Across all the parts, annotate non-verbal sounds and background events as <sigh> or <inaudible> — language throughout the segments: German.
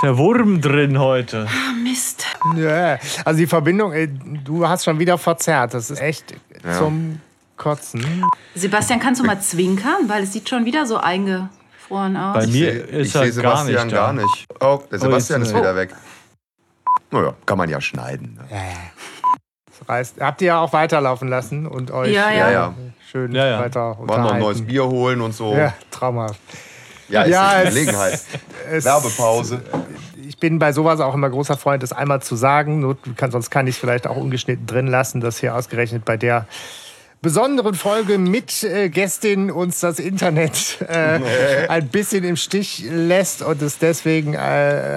Ist der Wurm drin heute. Ah, Mist. Ja, also die Verbindung, ey, du hast schon wieder verzerrt. Das ist echt Ja. zum Kotzen. Sebastian, kannst du mal zwinkern? Weil es sieht schon wieder so eingefroren aus. Bei mir Ich ist sehe er gar Sebastian nicht da. gar nicht. Oh, der Sebastian jetzt, ist äh, wieder weg. Naja, kann man ja schneiden. Ne? Das reißt. Habt ihr ja auch weiterlaufen lassen und euch Ja, äh, ja. ja. schön Ja, ja. weiter Wollen noch ein neues unterhalten. Bier holen und so. Ja, traumhaft. Ja, ist Ja, eine es- Gelegenheit. <laughs> Es- Werbepause. Ich bin bei sowas auch immer großer Freund, das einmal zu sagen. Kann, sonst kann ich es vielleicht auch ungeschnitten drin lassen, dass hier ausgerechnet bei der besonderen Folge mit äh, Gästin uns das Internet äh, ein bisschen im Stich lässt und es deswegen äh,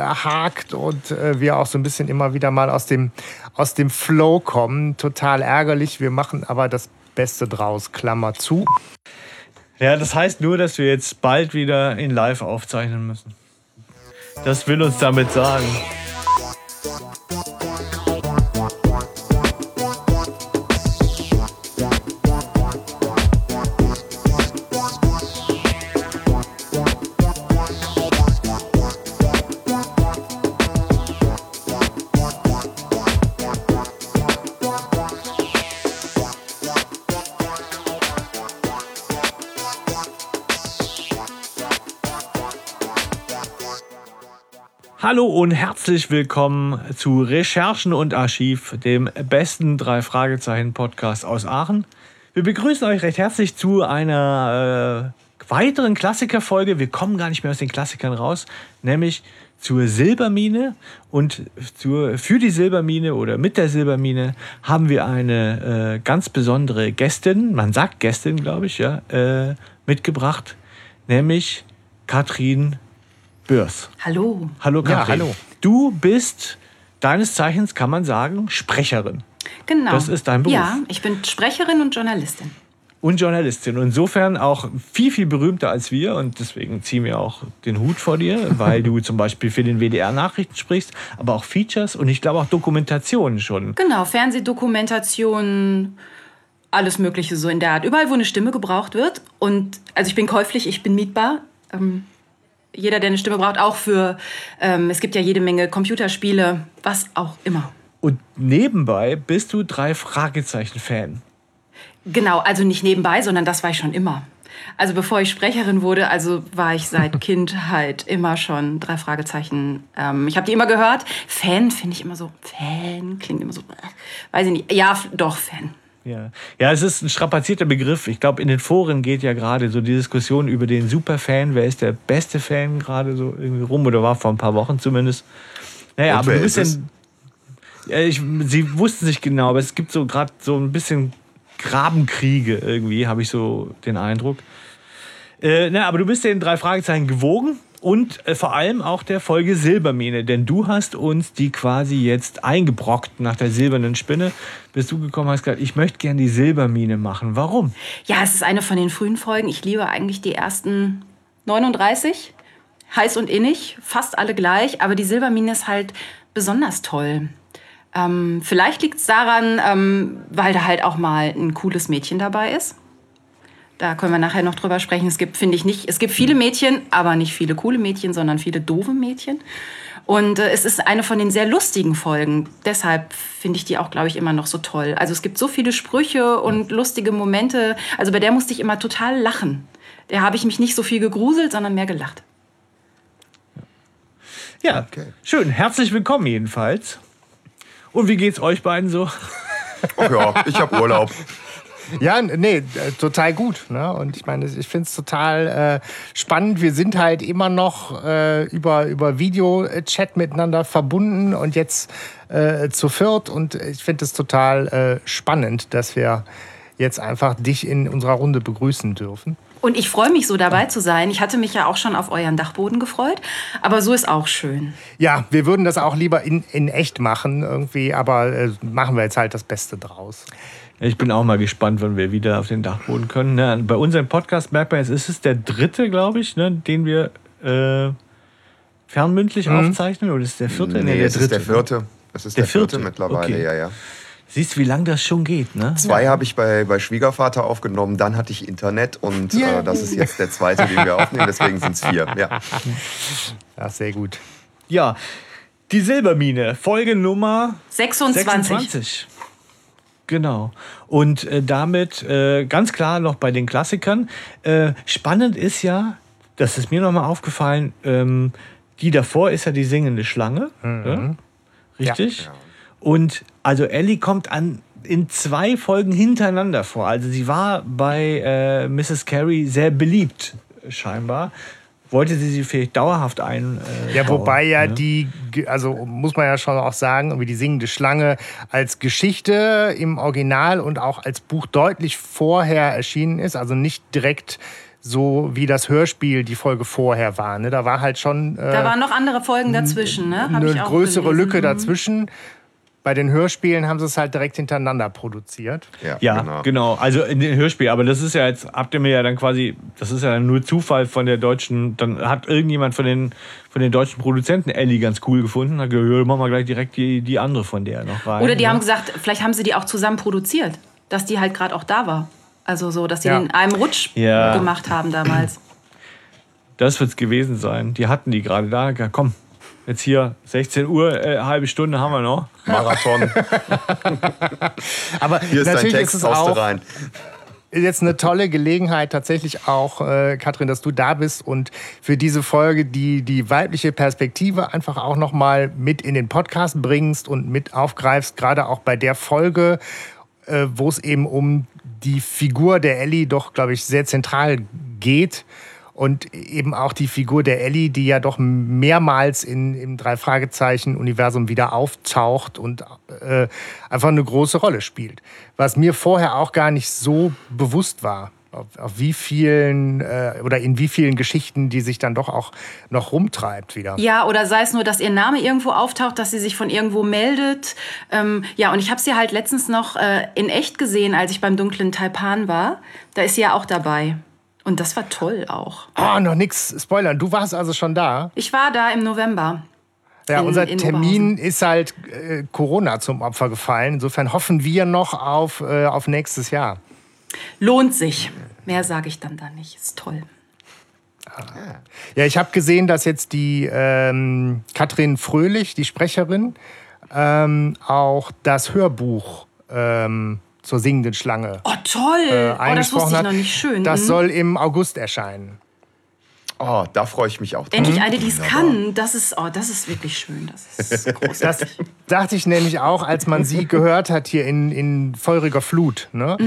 hakt und äh, wir auch so ein bisschen immer wieder mal aus dem, aus dem Flow kommen. Total ärgerlich. Wir machen aber das Beste draus, Klammer zu. Ja, das heißt nur, dass wir jetzt bald wieder in Live aufzeichnen müssen. Das will uns damit sagen. Hallo und herzlich willkommen zu Recherchen und Archiv, dem besten drei Fragezeichen Podcast aus Aachen. Wir begrüßen euch recht herzlich zu einer äh, weiteren Klassikerfolge. Wir kommen gar nicht mehr aus den Klassikern raus, nämlich zur Silbermine und zur, für die Silbermine oder mit der Silbermine haben wir eine äh, ganz besondere Gästin, man sagt Gästin, glaube ich, ja, äh, mitgebracht, nämlich Katrin Börs. Hallo. Hallo Ja, Katrin. hallo. Du bist deines Zeichens, kann man sagen, Sprecherin Genau. Das ist dein Beruf. Ja, ich bin Sprecherin und Journalistin. und Journalistin. Und insofern auch viel, viel berühmter als wir. Und deswegen ziehen wir auch den Hut vor dir, <laughs> weil du zum Beispiel für den WDR Nachrichten sprichst, aber auch Features und ich glaube auch Dokumentationen schon. Genau, Fernsehdokumentationen, alles Mögliche so in der Art. Überall, wo eine Stimme gebraucht wird. Und also ich bin käuflich, ich bin mietbar. Ähm, jeder, der eine Stimme braucht, auch für, ähm, es gibt ja jede Menge Computerspiele, was auch immer. Und nebenbei bist du drei Fragezeichen-Fan. Genau, also nicht nebenbei, sondern das war ich schon immer. Also bevor ich Sprecherin wurde, also war ich seit <laughs> Kindheit immer schon drei Fragezeichen. Ähm, ich habe die immer gehört. Fan finde ich immer so. Fan klingt immer so. Weiß ich nicht. Ja, doch Fan. Ja. ja, es ist ein strapazierter Begriff. Ich glaube, in den Foren geht ja gerade so die Diskussion über den Superfan. Wer ist der beste Fan gerade so irgendwie rum oder war vor ein paar Wochen zumindest. Naja, Und aber bist ist ja. Ja, ich, sie wussten nicht genau, aber es gibt so gerade so ein bisschen Grabenkriege irgendwie, habe ich so den Eindruck. Äh, na, aber du bist den drei Fragezeichen gewogen und äh, vor allem auch der Folge Silbermine, denn du hast uns die quasi jetzt eingebrockt nach der silbernen Spinne. Bist du gekommen, hast gesagt, ich möchte gerne die Silbermine machen. Warum? Ja, es ist eine von den frühen Folgen. Ich liebe eigentlich die ersten 39. Heiß und innig, fast alle gleich, aber die Silbermine ist halt besonders toll. Ähm, vielleicht liegt es daran, ähm, weil da halt auch mal ein cooles Mädchen dabei ist. Da können wir nachher noch drüber sprechen. Es gibt, finde ich, nicht, es gibt viele Mädchen, aber nicht viele coole Mädchen, sondern viele doofe Mädchen. Und äh, es ist eine von den sehr lustigen Folgen. Deshalb finde ich die auch, glaube ich, immer noch so toll. Also es gibt so viele Sprüche und lustige Momente. Also bei der musste ich immer total lachen. Da habe ich mich nicht so viel gegruselt, sondern mehr gelacht. Ja, Okay. schön. Herzlich willkommen jedenfalls. Und wie geht's euch beiden so? Ach ja, ich habe Urlaub. <laughs> Ja, nee, total gut. Ne? Und ich meine, ich finde es total äh, spannend. Wir sind halt immer noch äh, über, über Videochat miteinander verbunden und jetzt äh, zu viert. Und ich finde es total äh, spannend, dass wir jetzt einfach dich in unserer Runde begrüßen dürfen. Und ich freue mich so dabei zu sein. Ich hatte mich ja auch schon auf euren Dachboden gefreut, aber so ist auch schön. Ja, wir würden das auch lieber in, in echt machen irgendwie, aber äh, machen wir jetzt halt das Beste draus. Ich bin auch mal gespannt, wann wir wieder auf den Dachboden können. Ne? Bei unserem Podcast merkt man, jetzt ist es der dritte, glaube ich, ne, den wir äh, fernmündlich aufzeichnen. Oder ist es der vierte? Nee, der es ist der vierte. Es ist Der der, vierte, vierte? mittlerweile, Okay. ja, ja. Siehst du, wie lange das schon geht, ne? Zwei habe ich bei, bei Schwiegervater aufgenommen, dann hatte ich Internet und Ja. äh, das ist jetzt der zweite, den wir aufnehmen, deswegen sind es vier. Ja. Ja, sehr gut. Ja, die Silbermine, Folge Nummer 26. 26. Genau. Und äh, damit äh, ganz klar noch bei den Klassikern. Äh, spannend ist ja, das ist mir nochmal aufgefallen, ähm, die davor ist ja die singende Schlange. Ja? Richtig? Und also Ellie kommt an in zwei Folgen hintereinander vor. Also sie war bei äh, Mrs. Carey sehr beliebt, scheinbar. Wollte sie sie vielleicht dauerhaft ein. Äh, Ja, wobei ja ne? die, also muss man ja schon auch sagen, irgendwie die singende Schlange als Geschichte im Original und auch als Buch deutlich vorher erschienen ist. Also nicht direkt so wie das Hörspiel die Folge vorher war. Ne? Da war halt schon äh, Da waren noch andere Folgen dazwischen, ne? Hab ich eine auch größere gelesen. Lücke dazwischen. Bei den Hörspielen haben sie es halt direkt hintereinander produziert. Ja, genau. Also in den Hörspiel. Aber das ist ja jetzt, habt ihr mir ja dann quasi, das ist ja dann nur Zufall von der deutschen, dann hat irgendjemand von den, von den deutschen Produzenten Ellie ganz cool gefunden. Hat gesagt, ja, machen wir gleich direkt die, die andere von der noch rein. Oder die ne? haben gesagt, vielleicht haben sie die auch zusammen produziert, dass die halt gerade auch da war. Also so, dass die Ja. in einem Rutsch Ja. gemacht haben damals. Das wird's gewesen sein. Die hatten die gerade da. Ja, Komm, jetzt hier 16 Uhr, äh, halbe Stunde haben wir noch. Marathon. Aber Hier ist dein natürlich Text, ist es haust auch du rein. jetzt eine tolle Gelegenheit tatsächlich auch, äh, Katrin, dass du da bist und für diese Folge die, die weibliche Perspektive einfach auch nochmal mit in den Podcast bringst und mit aufgreifst, gerade auch bei der Folge, äh, wo es eben um die Figur der Ellie doch, glaube ich, sehr zentral geht. Und eben auch die Figur der Ellie, die ja doch mehrmals in, im Drei-Fragezeichen-Universum wieder auftaucht und äh, einfach eine große Rolle spielt. Was mir vorher auch gar nicht so bewusst war. Auf, auf wie vielen äh, oder in wie vielen Geschichten die sich dann doch auch noch rumtreibt wieder. Ja, oder sei es nur, dass ihr Name irgendwo auftaucht, dass sie sich von irgendwo meldet. Ähm, ja, und ich habe sie halt letztens noch äh, in echt gesehen, als ich beim dunklen Taipan war. Da ist sie ja auch dabei. Und das war toll auch. Oh, noch nix spoilern. Du warst also schon da. Ich war da im November. Ja, In- unser in Termin ist halt äh, Corona zum Opfer gefallen. Insofern hoffen wir noch auf, äh, auf nächstes Jahr. Lohnt sich. Mehr sage ich dann da nicht. Ist toll. Ja, ich habe gesehen, dass jetzt die ähm, Katrin Fröhlich, die Sprecherin, ähm, auch das Hörbuch ähm, zur singenden Schlange Oh, toll. äh, oh, das wusste ich hat. noch nicht schön. Das Mhm. soll im August erscheinen. Oh, da freue ich mich auch drauf. Endlich eine, die es kann. Das ist, oh, das ist wirklich schön. Das ist <laughs> Das großartig. dachte ich nämlich auch, als man sie gehört hat hier in, in feuriger Flut, ne?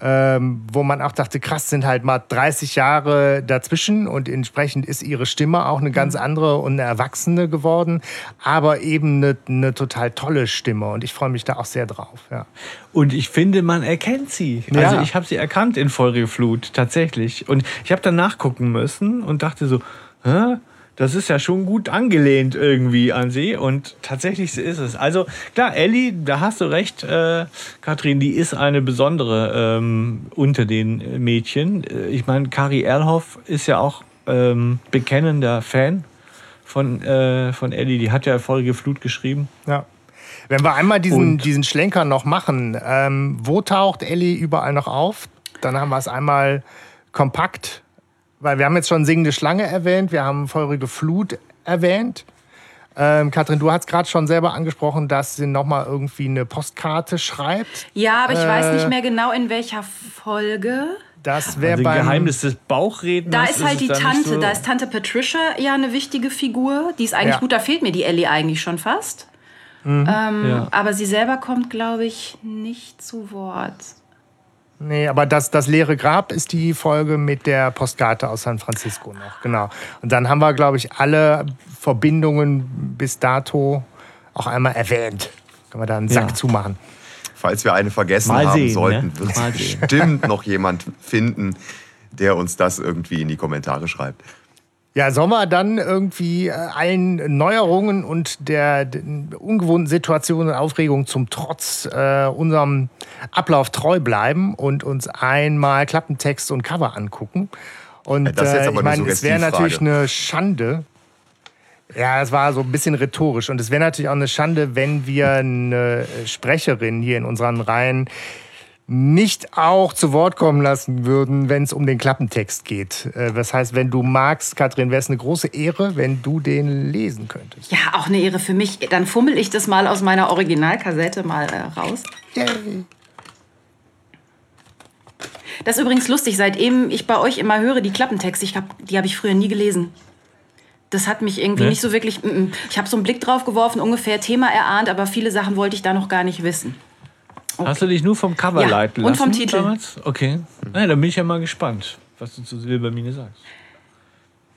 ähm, wo man auch dachte, krass, sind halt mal 30 Jahre dazwischen und entsprechend ist ihre Stimme auch eine ganz andere und eine erwachsene geworden, aber eben eine, eine total tolle Stimme und ich freue mich da auch sehr drauf. Ja. Und ich finde, man erkennt sie. Ja. Also ich habe sie erkannt in Feurige Flut, tatsächlich. Und ich habe dann nachgucken müssen und dachte so, Hä? das ist ja schon gut angelehnt irgendwie an sie. Und tatsächlich ist es. Also klar, Ellie, da hast du recht, äh, Katrin, die ist eine besondere ähm, unter den äh, Mädchen. Äh, Ich meine, Kari Erlhoff ist ja auch ähm, bekennender Fan von, äh, von Ellie. Die hat ja Feurige Flut geschrieben. Ja. Wenn wir einmal diesen, Und- diesen Schlenker noch machen, ähm, wo taucht Ellie überall noch auf? Dann haben wir es einmal kompakt, weil wir haben jetzt schon Singende Schlange erwähnt, wir haben Feurige Flut erwähnt. Ähm, Katrin, du hast gerade schon selber angesprochen, dass sie nochmal irgendwie eine Postkarte schreibt. Ja, aber ich weiß Äh, nicht mehr genau, in welcher Folge. Das wäre Also beim Geheimnis des Bauchredners. Da ist halt es die Tante, so- da ist Tante Patricia ja eine wichtige Figur. Die ist eigentlich Ja. gut, da fehlt mir die Ellie eigentlich schon fast. Ähm, Ja. Aber sie selber kommt, glaube ich, nicht zu Wort. Nee, aber das, das leere Grab ist die Folge mit der Postkarte aus San Francisco noch, genau. Und dann haben wir, glaube ich, alle Verbindungen bis dato auch einmal erwähnt. Können wir da einen Sack Ja. zumachen. Falls wir eine vergessen Mal haben sehen, sollten, ne? wird bestimmt noch jemand finden, der uns das irgendwie in die Kommentare schreibt. Ja, wir dann irgendwie äh, allen Neuerungen und der, ungewohnten Situationen und Aufregungen zum Trotz äh, unserem Ablauf treu bleiben und uns einmal Klappentext und Cover angucken? Und Ja, das ist jetzt äh, aber ich eine meine, es wäre natürlich eine Schande. Ja, es war so ein bisschen rhetorisch. Und es wäre natürlich auch eine Schande, wenn wir eine Sprecherin hier in unseren Reihen nicht auch zu Wort kommen lassen würden, wenn es um den Klappentext geht. Äh, das heißt, wenn du magst, Katrin, wäre es eine große Ehre, wenn du den lesen könntest. Ja, auch eine Ehre für mich. Dann fummel ich das mal aus meiner Originalkassette mal äh, raus. Yay. Das ist übrigens lustig, seitdem ich bei euch immer höre, die Klappentexte, ich hab, die habe ich früher nie gelesen. Das hat mich irgendwie Ne? nicht so wirklich. mm, mm. Ich habe so einen Blick drauf geworfen, ungefähr Thema erahnt, aber viele Sachen wollte ich da noch gar nicht wissen. Hast du dich nur vom Cover Ja, leiten und lassen? vom Titel. Damals? Okay. Na, dann bin ich ja mal gespannt, was du zu Silbermine sagst.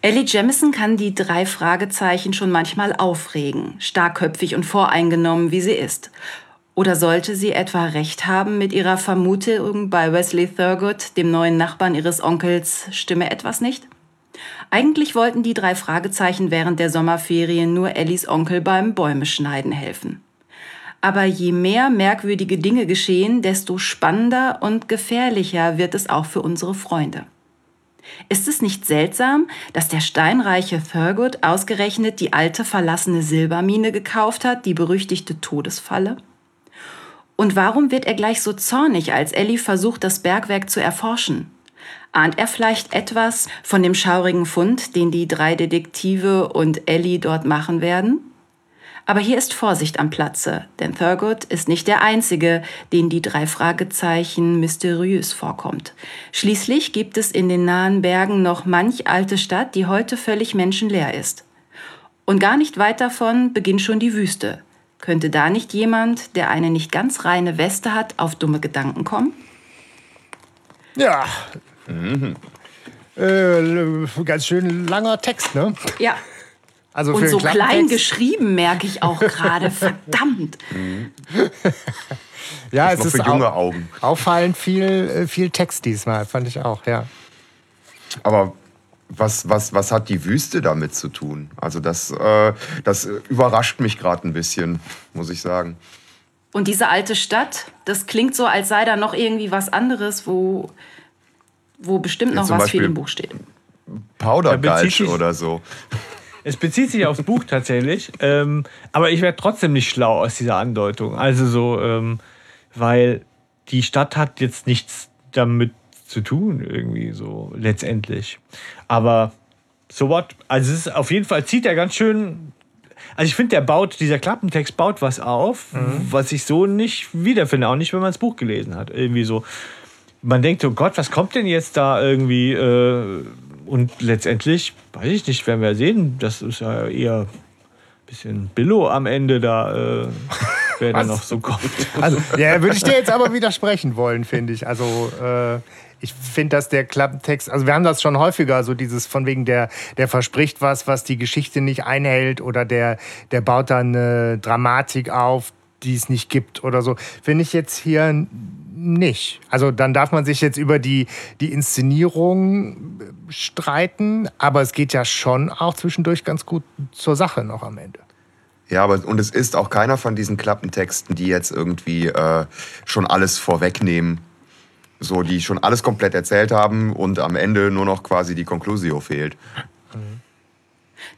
Ellie Jamison kann die drei Fragezeichen schon manchmal aufregen, starkköpfig und voreingenommen, wie sie ist. Oder sollte sie etwa recht haben mit ihrer Vermutung, bei Wesley Thurgood, dem neuen Nachbarn ihres Onkels, stimme etwas nicht? Eigentlich wollten die drei Fragezeichen während der Sommerferien nur Ellies Onkel beim Bäume schneiden helfen. Aber je mehr merkwürdige Dinge geschehen, desto spannender und gefährlicher wird es auch für unsere Freunde. Ist es nicht seltsam, dass der steinreiche Thurgood ausgerechnet die alte verlassene Silbermine gekauft hat, die berüchtigte Todesfalle? Und warum wird er gleich so zornig, als Ellie versucht, das Bergwerk zu erforschen? Ahnt er vielleicht etwas von dem schaurigen Fund, den die drei Detektive und Ellie dort machen werden? Aber hier ist Vorsicht am Platze, denn Thurgood ist nicht der Einzige, den die drei Fragezeichen mysteriös vorkommt. Schließlich gibt es in den nahen Bergen noch manch alte Stadt, die heute völlig menschenleer ist. Und gar nicht weit davon beginnt schon die Wüste. Könnte da nicht jemand, der eine nicht ganz reine Weste hat, auf dumme Gedanken kommen? Ja. Äh, ganz schön langer Text, ne? Ja. Also Und für so klein geschrieben, merke ich auch gerade. <laughs> Verdammt. <laughs> Ja, es Noch ist für junge au- Augen. auffallend viel, äh, viel Text diesmal, fand ich auch, ja. Aber was, was, was hat die Wüste damit zu tun? Also das, äh, das überrascht mich gerade ein bisschen, muss ich sagen. Und diese alte Stadt, das klingt so, als sei da noch irgendwie was anderes, wo, wo bestimmt Ja, noch was viel Beispiel- im Buch steht. Sich- oder so. Es bezieht sich aufs Buch tatsächlich, ähm, aber ich werde trotzdem nicht schlau aus dieser Andeutung. Also so, ähm, weil die Stadt hat jetzt nichts damit zu tun, irgendwie so letztendlich. Aber so what? Also es ist auf jeden Fall zieht er ganz schön. Also ich finde, der baut, dieser Klappentext baut was auf, was ich so nicht wiederfinde, auch nicht, wenn man das Buch gelesen hat. Irgendwie so. Man denkt, oh Gott, was kommt denn jetzt da irgendwie? Äh, und letztendlich, weiß ich nicht, werden wir sehen. Das ist ja eher ein bisschen Billo am Ende da, äh, <laughs> wer da noch so kommt. Also, ja, würde ich dir jetzt aber widersprechen wollen, finde ich. Also, äh, ich finde, dass der Klappentext, also wir haben das schon häufiger, so dieses von wegen der, der verspricht was, was die Geschichte nicht einhält oder der, der baut dann eine Dramatik auf, die es nicht gibt oder so. Finde ich jetzt hier nicht. Also dann darf man sich jetzt über die, die Inszenierung äh, streiten, aber es geht ja schon auch zwischendurch ganz gut zur Sache noch am Ende. Ja, aber und es ist auch keiner von diesen Klappentexten, die jetzt irgendwie äh, schon alles vorwegnehmen. So, die schon alles komplett erzählt haben und am Ende nur noch quasi die Conclusio fehlt.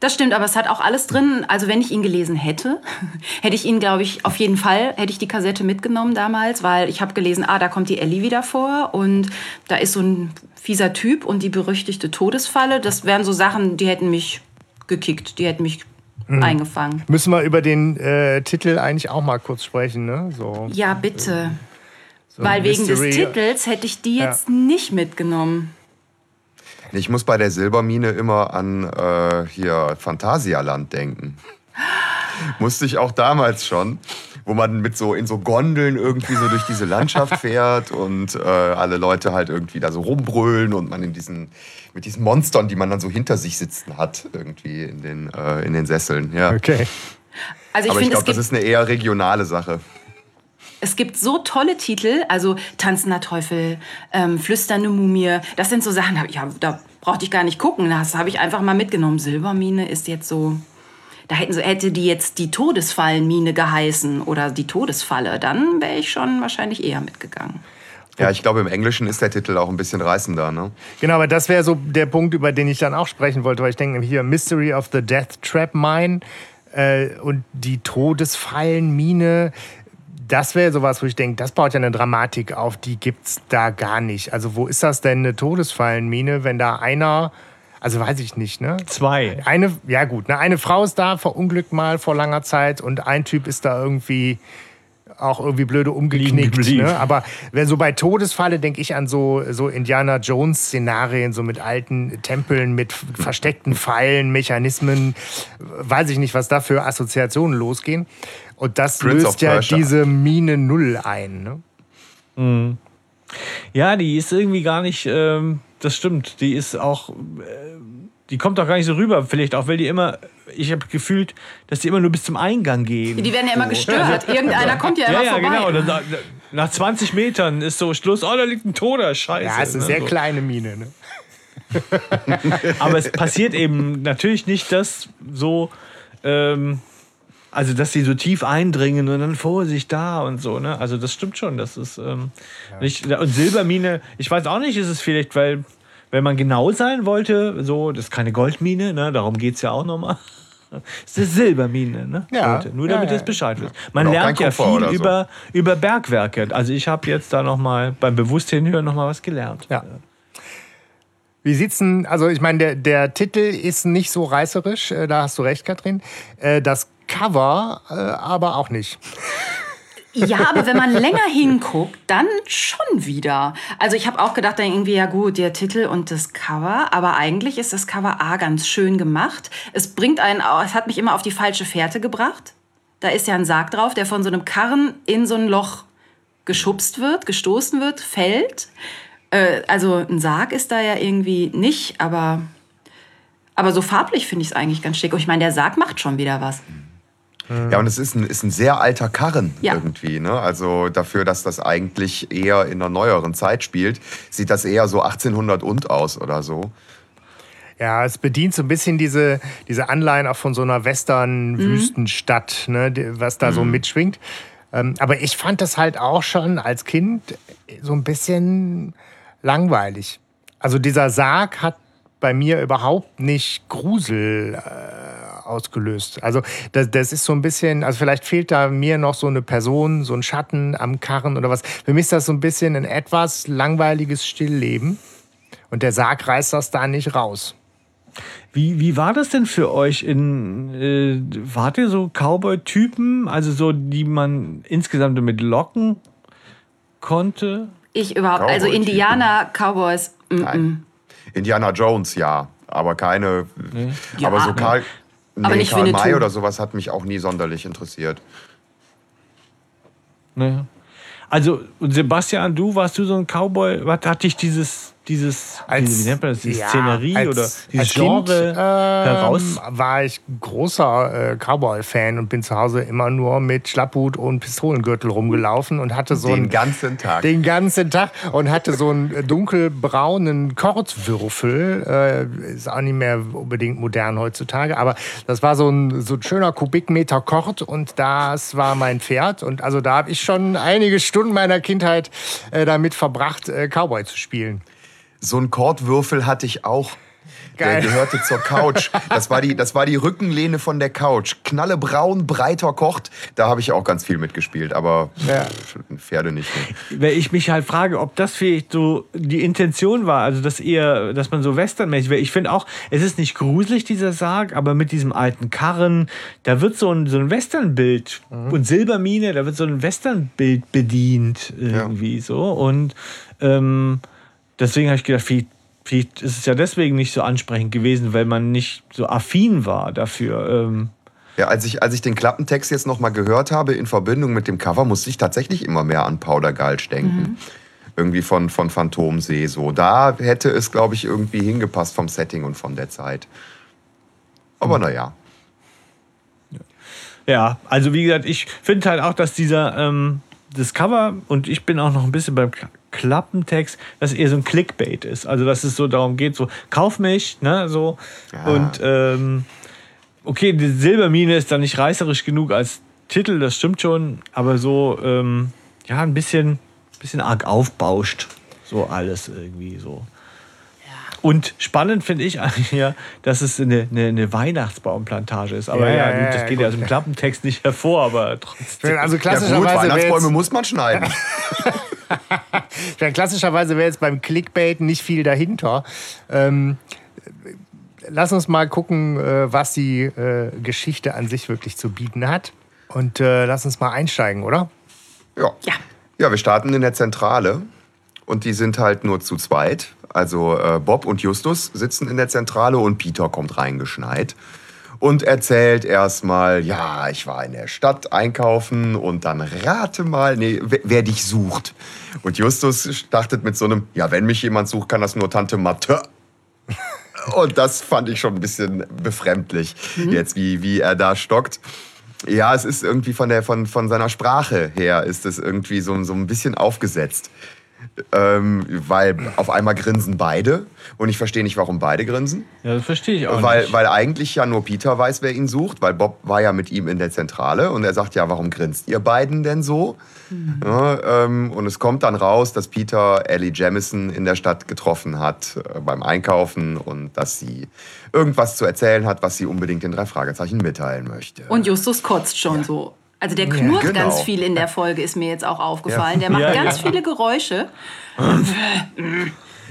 Das stimmt, aber es hat auch alles drin. Also wenn ich ihn gelesen hätte, <laughs> hätte ich ihn, glaube ich, auf jeden Fall, hätte ich die Kassette mitgenommen damals, weil ich habe gelesen, ah, da kommt die Ellie wieder vor und da ist so ein fieser Typ und die berüchtigte Todesfalle. Das wären so Sachen, die hätten mich gekickt, die hätten mich eingefangen. Müssen wir über den äh, Titel eigentlich auch mal kurz sprechen, ne? So, Ja, bitte. so Weil wegen des Mystery- Titels hätte ich die jetzt nicht mitgenommen. Ich muss bei der Silbermine immer an äh, hier Phantasialand denken. Musste ich auch damals schon, wo man mit so in so Gondeln irgendwie so durch diese Landschaft fährt und äh, alle Leute halt irgendwie da so rumbrüllen und man in diesen mit diesen Monstern, die man dann so hinter sich sitzen hat, irgendwie in den, äh, in den Sesseln. Ja. Okay. Also ich Aber ich glaube, das ist eine eher regionale Sache. Es gibt so tolle Titel, also Tanzender Teufel, ähm, Flüsternde Mumie. Das sind so Sachen, da- ja, da brauchte ich gar nicht gucken. Das habe ich einfach mal mitgenommen. Silbermine ist jetzt so. Da hätten sie, hätte die jetzt die Todesfallenmine geheißen oder die Todesfalle, dann wäre ich schon wahrscheinlich eher mitgegangen. Ja, ich glaube, im Englischen ist der Titel auch ein bisschen reißender. Ne? Genau, aber das wäre so der Punkt, über den ich dann auch sprechen wollte, weil ich denke, hier Mystery of the Death Trap Mine äh, und die Todesfallenmine, das wäre sowas, wo ich denke, das baut ja eine Dramatik auf, die gibt's da gar nicht. Also wo ist das denn eine Todesfallenmine, wenn da einer, also weiß ich nicht, ne? Zwei. Eine, ja gut, ne, eine Frau ist da, verunglückt mal vor langer Zeit und ein Typ ist da irgendwie auch irgendwie blöde umgeknickt. Ne? Aber wenn so bei Todesfalle denke ich an so, so Indiana Jones Szenarien, so mit alten Tempeln, mit versteckten Pfeilen, Mechanismen, weiß ich nicht, was da für Assoziationen losgehen. Und das Prince löst ja Persia. diese Mine Null ein. Ne? Ja, die ist irgendwie gar nicht, ähm, das stimmt, die ist auch, äh, die kommt auch gar nicht so rüber. Vielleicht auch, weil die immer, ich habe gefühlt, dass die immer nur bis zum Eingang gehen. Die werden ja immer gestört. <laughs> Irgendeiner kommt ja ja, immer ja, vorbei. genau. Dann, nach 20 Metern ist so Schluss, oh, da liegt ein Toter, scheiße. Ja, es ist eine ne, sehr so. kleine Mine. Ne? <laughs> Aber es passiert eben natürlich nicht, dass so, ähm, also dass die so tief eindringen und dann Vorsicht da und so, ne? Also das stimmt schon, das ist ähm, nicht. Und Silbermine, ich weiß auch nicht, ist es vielleicht, weil, wenn man genau sein wollte, so, das ist keine Goldmine, ne? Darum geht es ja auch nochmal. <laughs> Es ist eine Silbermine, ne? Ja. Leute, nur Ja, damit ja. ihr es Bescheid wisst. Man lernt ja viel so. über, über Bergwerke. Also ich habe jetzt da nochmal beim bewusst hinhören nochmal was gelernt. Ja. Wie sieht's denn, also ich meine, der, der Titel ist nicht so reißerisch, äh, da hast du recht, Katrin. Äh, Das Cover äh, aber auch nicht. Ja, aber wenn man länger hinguckt, dann schon wieder. Also ich habe auch gedacht, dann irgendwie, ja gut, der Titel und das Cover, aber eigentlich ist das Cover A ganz schön gemacht. Es bringt einen, es hat mich immer auf die falsche Fährte gebracht. Da ist ja ein Sarg drauf, der von so einem Karren in so ein Loch geschubst wird, gestoßen wird, fällt. Äh, also ein Sarg ist da ja irgendwie nicht, aber, aber so farblich finde ich es eigentlich ganz schick. Und ich meine, der Sarg macht schon wieder was. Ja, und es ist ein, ist ein sehr alter Karren Ja. irgendwie. Ne? Also dafür, dass das eigentlich eher in einer neueren Zeit spielt, sieht das eher so 1800 und aus oder so. Ja, es bedient so ein bisschen diese, diese Anleihen auch von so einer Western-Wüstenstadt, ne, die- was da so mitschwingt. Ähm, aber ich fand das halt auch schon als Kind so ein bisschen langweilig. Also dieser Sarg hat bei mir überhaupt nicht Grusel äh, ausgelöst. Also das, das ist so ein bisschen, also vielleicht fehlt da mir noch so eine Person, so ein Schatten am Karren oder was. Für mich ist das so ein bisschen ein etwas langweiliges Stillleben. Und der Sarg reißt das da nicht raus. Wie, wie war das denn für euch in, äh, wart ihr so Cowboy-Typen, also so, die man insgesamt mit locken konnte? Ich überhaupt, also. Indianer, Cowboys. Nein. Indiana Jones, ja. Aber keine. Ja, aber so. Karl. Nee, Aber nicht Karl Winnetou. May oder sowas hat mich auch nie sonderlich interessiert. Ne? Also, Sebastian, du, warst du so ein Cowboy? Was hat dich dieses, dieses wie nennt man das, diese ja, Szenerie als- oder als dieses Kind, Genre ähm, heraus? war ich großer äh, Cowboy-Fan und bin zu Hause immer nur mit Schlapphut und Pistolengürtel rumgelaufen und hatte so Den einen ganzen Tag. den ganzen Tag und hatte so einen dunkelbraunen Kordwürfel. Äh, ist auch nicht mehr unbedingt modern heutzutage, aber das war so ein, so ein schöner Kubikmeter Kord und das war mein Pferd. Und also da habe ich schon einige Stunden meiner Kindheit äh, damit verbracht, äh, Cowboy zu spielen. So ein Kordwürfel hatte ich auch. Geil. Der gehörte zur Couch. Das war, die, das war die Rückenlehne von der Couch. Knallebraun, breiter Kord. Da habe ich auch ganz viel mitgespielt, aber Ja. Pferde nicht. Ne? Weil ich mich halt frage, ob das vielleicht so die Intention war, also dass eher, dass man so westernmäßig wäre. Ich finde auch, es ist nicht gruselig, dieser Sarg, aber mit diesem alten Karren, da wird so ein, so ein Westernbild und Silbermine, da wird so ein Westernbild bedient irgendwie so. Und ähm, deswegen habe ich gedacht, vielleicht, vielleicht ist es ja deswegen nicht so ansprechend gewesen, weil man nicht so affin war dafür. Ähm, Ja, als ich, als ich den Klappentext jetzt nochmal gehört habe in Verbindung mit dem Cover, musste ich tatsächlich immer mehr an Powder Gulch denken. Irgendwie von, von Phantomsee. So. Da hätte es, glaube ich, irgendwie hingepasst vom Setting und von der Zeit. Aber naja. Ja, also wie gesagt, ich finde halt auch, dass dieser ähm, das Cover und ich bin auch noch ein bisschen beim Klappentext, dass eher so ein Clickbait ist. Also dass es so darum geht, so kauf mich, ne, so Ja. und ähm, okay, die Silbermine ist dann nicht reißerisch genug als Titel, das stimmt schon, aber so ähm, ja ein bisschen, bisschen arg aufbauscht, so alles irgendwie so. Und spannend finde ich eigentlich ja, dass es eine, eine, eine Weihnachtsbaumplantage ist. Aber Ja, ja, ja, gut, das geht ja aus dem Klappentext nicht hervor, aber trotzdem. Also Ja gut, klassischerweise Weihnachtsbäume muss man schneiden. <laughs> <laughs> ich meine, klassischerweise wäre jetzt beim Clickbait nicht viel dahinter. Ähm, lass uns mal gucken, äh, was die äh, Geschichte an sich wirklich zu bieten hat. Und äh, lass uns mal einsteigen, oder? Ja. Ja. Ja, wir starten in der Zentrale und die sind halt nur zu zweit. Also äh, Bob und Justus sitzen in der Zentrale und Peter kommt reingeschneit und erzählt erstmal, ja, ich war in der Stadt einkaufen und dann rate mal, nee, wer, wer dich sucht. Und Justus startet mit so einem, ja, wenn mich jemand sucht, kann das nur Tante Mathe. <laughs> Und das fand ich schon ein bisschen befremdlich, jetzt wie, wie er da stockt. Ja, es ist irgendwie von, der, von, von seiner Sprache her ist es irgendwie so, so ein bisschen aufgesetzt. Ähm, weil auf einmal grinsen beide und ich verstehe nicht, warum beide grinsen. Ja, das verstehe ich auch Weil, nicht. weil eigentlich ja nur Peter weiß, wer ihn sucht, weil Bob war ja mit ihm in der Zentrale und er sagt ja, warum grinst ihr beiden denn so? Ja, ähm, und es kommt dann raus, dass Peter Ellie Jamison in der Stadt getroffen hat äh, beim Einkaufen und dass sie irgendwas zu erzählen hat, was sie unbedingt den drei Fragezeichen mitteilen möchte. Und Justus kotzt schon so. Also der knurrt genau. ganz viel in der Folge, ist mir jetzt auch aufgefallen. Der <laughs> macht Ja, ganz ja. viele Geräusche. <laughs>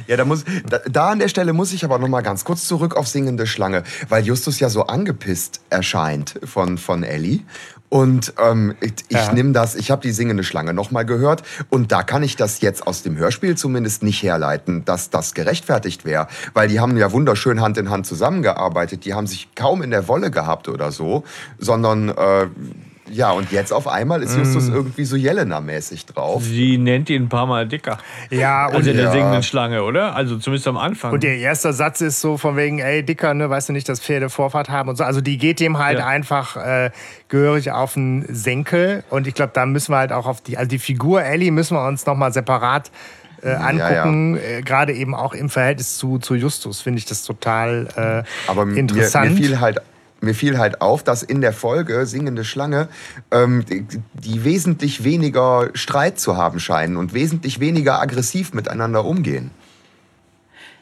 Ja, da, muss, da, da an der Stelle muss ich aber noch mal ganz kurz zurück auf Singende Schlange, weil Justus ja so angepisst erscheint von, von Ellie. Und ähm, ich, ich Ja. nehme das, ich habe die Singende Schlange noch mal gehört und da kann ich das jetzt aus dem Hörspiel zumindest nicht herleiten, dass das gerechtfertigt wäre, weil die haben ja wunderschön Hand in Hand zusammengearbeitet, die haben sich kaum in der Wolle gehabt oder so, sondern äh, ja, und jetzt auf einmal ist Justus Mm. irgendwie so Jelena-mäßig drauf. Sie nennt ihn ein paar Mal dicker. Ja, und, Also in der Ja. singenden Schlange, oder? Also zumindest am Anfang. und der erste Satz ist so von wegen, ey, Dicker, ne, weißt du nicht, dass Pferde Vorfahrt haben und so. Also die geht dem halt Ja. einfach äh, gehörig auf den Senkel. Und ich glaube, da müssen wir halt auch auf die, also die Figur Ellie müssen wir uns nochmal separat äh, angucken. Äh, Gerade eben auch im Verhältnis zu, zu Justus finde ich das total äh, Aber mir, interessant. mir fiel halt mir fiel halt auf, dass in der Folge Singende Schlange ähm, die, die wesentlich weniger Streit zu haben scheinen und wesentlich weniger aggressiv miteinander umgehen.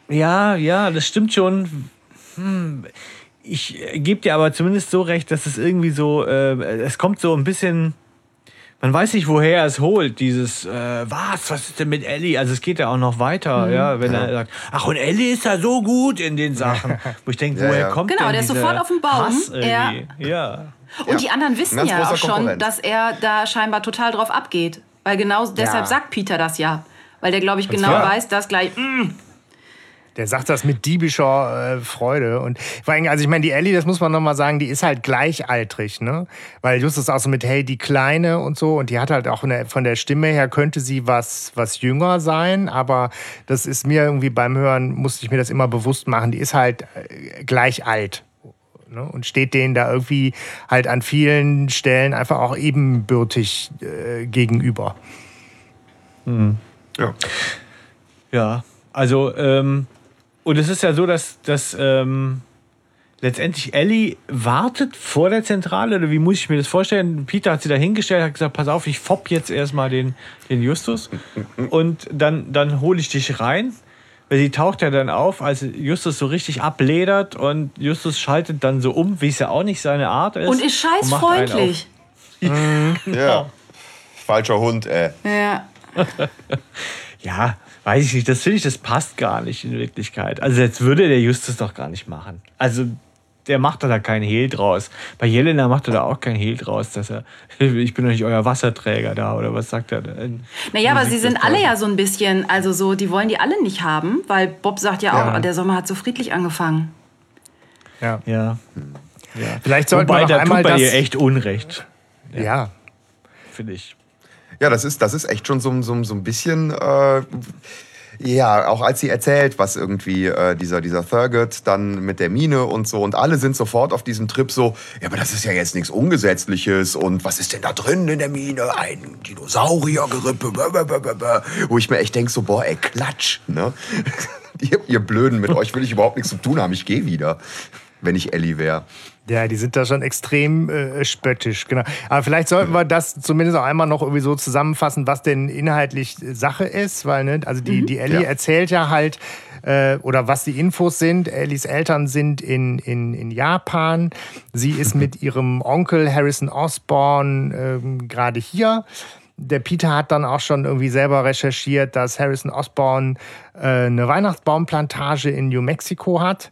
Ja, ja, das stimmt schon. Hm, ich gebe dir aber zumindest so recht, dass es irgendwie so, äh, es kommt so ein bisschen, man weiß nicht, woher er es holt, dieses, äh, was, was ist denn mit Ellie? Also es geht ja auch noch weiter, Mhm. ja, wenn er sagt, ach und Ellie ist ja so gut in den Sachen. <laughs> Wo ich denke, Ja, woher ja. kommt Genau, denn der ist dieser sofort auf dem Baum. Ja. Und Ja. die anderen wissen ja auch schon, dass er da scheinbar total drauf abgeht. Weil genau deshalb Ja. sagt Peter das ja. Weil der, glaube ich, genau weiß, dass gleich. Mm, Der sagt das mit diebischer äh, Freude. Und vor allem, also ich meine, die Ellie, das muss man nochmal sagen, die ist halt gleichaltrig, ne? Weil Justus auch so mit, hey, die Kleine und so. Und die hat halt auch von der, von der Stimme her, könnte sie was, was jünger sein. Aber das ist mir irgendwie beim Hören, musste ich mir das immer bewusst machen. Die ist halt äh, gleich alt. Ne? Und steht denen da irgendwie halt an vielen Stellen einfach auch ebenbürtig äh, gegenüber. Ja. Ja, also, ähm, und es ist ja so, dass, dass ähm, letztendlich Ellie wartet vor der Zentrale, oder wie muss ich mir das vorstellen? Peter hat sie da hingestellt, hat gesagt, pass auf, ich fopp jetzt erstmal den, den Justus und dann, dann hole ich dich rein. Weil sie taucht ja dann auf, als Justus so richtig abledert und Justus schaltet dann so um, wie es ja auch nicht seine Art ist. und ist scheiß macht einen freundlich. <laughs> ja. Falscher Hund, ey. Ja. <laughs> Ja, weiß ich nicht. Das finde ich, das passt gar nicht in Wirklichkeit. Also jetzt würde der Justus doch gar nicht machen. Also der macht da keinen Hehl draus. Bei Jelena macht er da auch keinen Hehl draus, dass er, <laughs> ich bin doch nicht euer Wasserträger da oder was sagt er denn? Naja, aber sie sind alle ja so ein bisschen, also so, die wollen die alle nicht haben, weil Bob sagt ja auch, Ja. der Sommer hat so friedlich angefangen. Ja. Ja. ja. Vielleicht sollten Wobei, wir noch da einmal tut bei das. ihr echt Unrecht, ja. finde ich. Ja, das ist, das ist echt schon so, so, so ein bisschen. Äh, ja, auch als sie erzählt, was irgendwie äh, dieser, dieser Thurgood dann mit der Mine und so, und alle sind sofort auf diesem Trip so, ja, aber das ist ja jetzt nichts Ungesetzliches und was ist denn da drin in der Mine? Ein Dinosauriergerippe, wo ich mir echt denke, so, boah, ey, Klatsch, ne? <laughs> ihr, ihr Blöden, mit euch will ich überhaupt nichts zu tun haben, ich gehe wieder, wenn ich Ellie wäre. Ja, die sind da schon extrem äh, spöttisch, genau. Aber vielleicht sollten wir das zumindest auch einmal noch irgendwie so zusammenfassen, was denn inhaltlich Sache ist, weil, ne, also die, die Ellie Ja. erzählt ja halt äh, oder was die Infos sind. Ellies Eltern sind in, in, in Japan. Sie ist mit <laughs> ihrem Onkel Harrison Osborne ähm, gerade hier. Der Peter hat dann auch schon irgendwie selber recherchiert, dass Harrison Osborne äh, eine Weihnachtsbaumplantage in New Mexico hat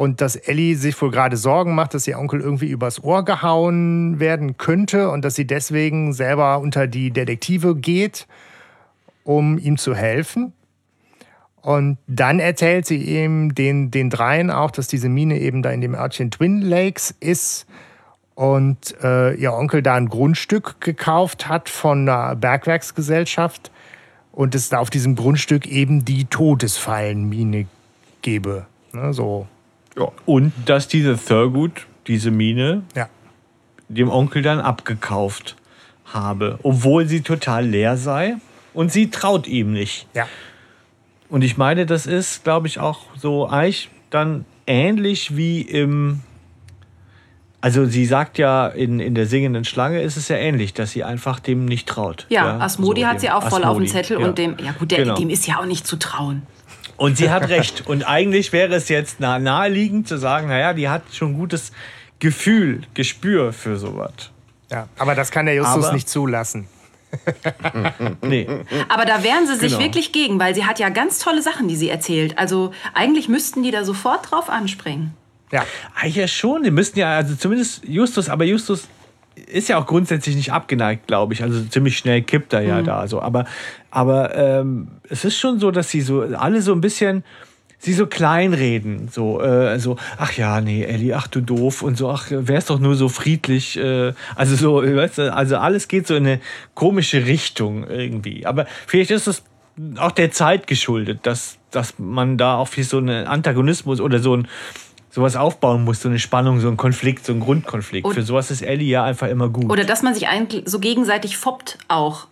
und dass Ellie sich wohl gerade Sorgen macht, dass ihr Onkel irgendwie übers Ohr gehauen werden könnte und dass sie deswegen selber unter die Detektive geht, um ihm zu helfen. Und dann erzählt sie eben den, den dreien auch, dass diese Mine eben da in dem Örtchen Twin Lakes ist und äh, ihr Onkel da ein Grundstück gekauft hat von einer Bergwerksgesellschaft und es da auf diesem Grundstück eben die Todesfallenmine gebe. Ne, so. Ja. Und dass diese Thurgood, diese Mine, Ja. dem Onkel dann abgekauft habe, obwohl sie total leer sei. Und sie traut ihm nicht. Ja. Und ich meine, das ist, glaube ich, auch so eigentlich dann ähnlich wie im. Also sie sagt ja, in, in der singenden Schlange ist es ja ähnlich, dass sie einfach dem nicht traut. Ja, Asmodi so hat dem sie auch voll auf dem Asmodi, Zettel ja. und dem, ja gut, der, Genau. dem ist ja auch nicht zu trauen. Und sie hat recht. Und eigentlich wäre es jetzt nah, naheliegend zu sagen, naja, die hat schon gutes Gefühl, Gespür für sowas. ja. Aber das kann der Justus Aber- nicht zulassen. <laughs> Nee. Aber da wehren sie sich Genau. wirklich gegen, weil sie hat ja ganz tolle Sachen, die sie erzählt. Also eigentlich müssten die da sofort drauf anspringen. Ja. Ah, ja, schon. Die müssten ja, also zumindest Justus, aber Justus ist ja auch grundsätzlich nicht abgeneigt, glaube ich. Also ziemlich schnell kippt er ja da so. Aber, aber ähm, es ist schon so, dass sie so alle so ein bisschen sie so kleinreden. So, äh, so, ach ja, nee, Ellie, ach du doof und so, ach, wär's doch nur so friedlich. Äh, also so, <laughs> weißt du, also alles geht so in eine komische Richtung irgendwie. Aber vielleicht ist es auch der Zeit geschuldet, dass, dass man da auch viel so einen Antagonismus oder so ein sowas aufbauen muss, so eine Spannung, so ein Konflikt, so ein Grundkonflikt. Und- Für sowas ist Ellie ja einfach immer gut. Oder dass man sich eigentlich so gegenseitig foppt auch.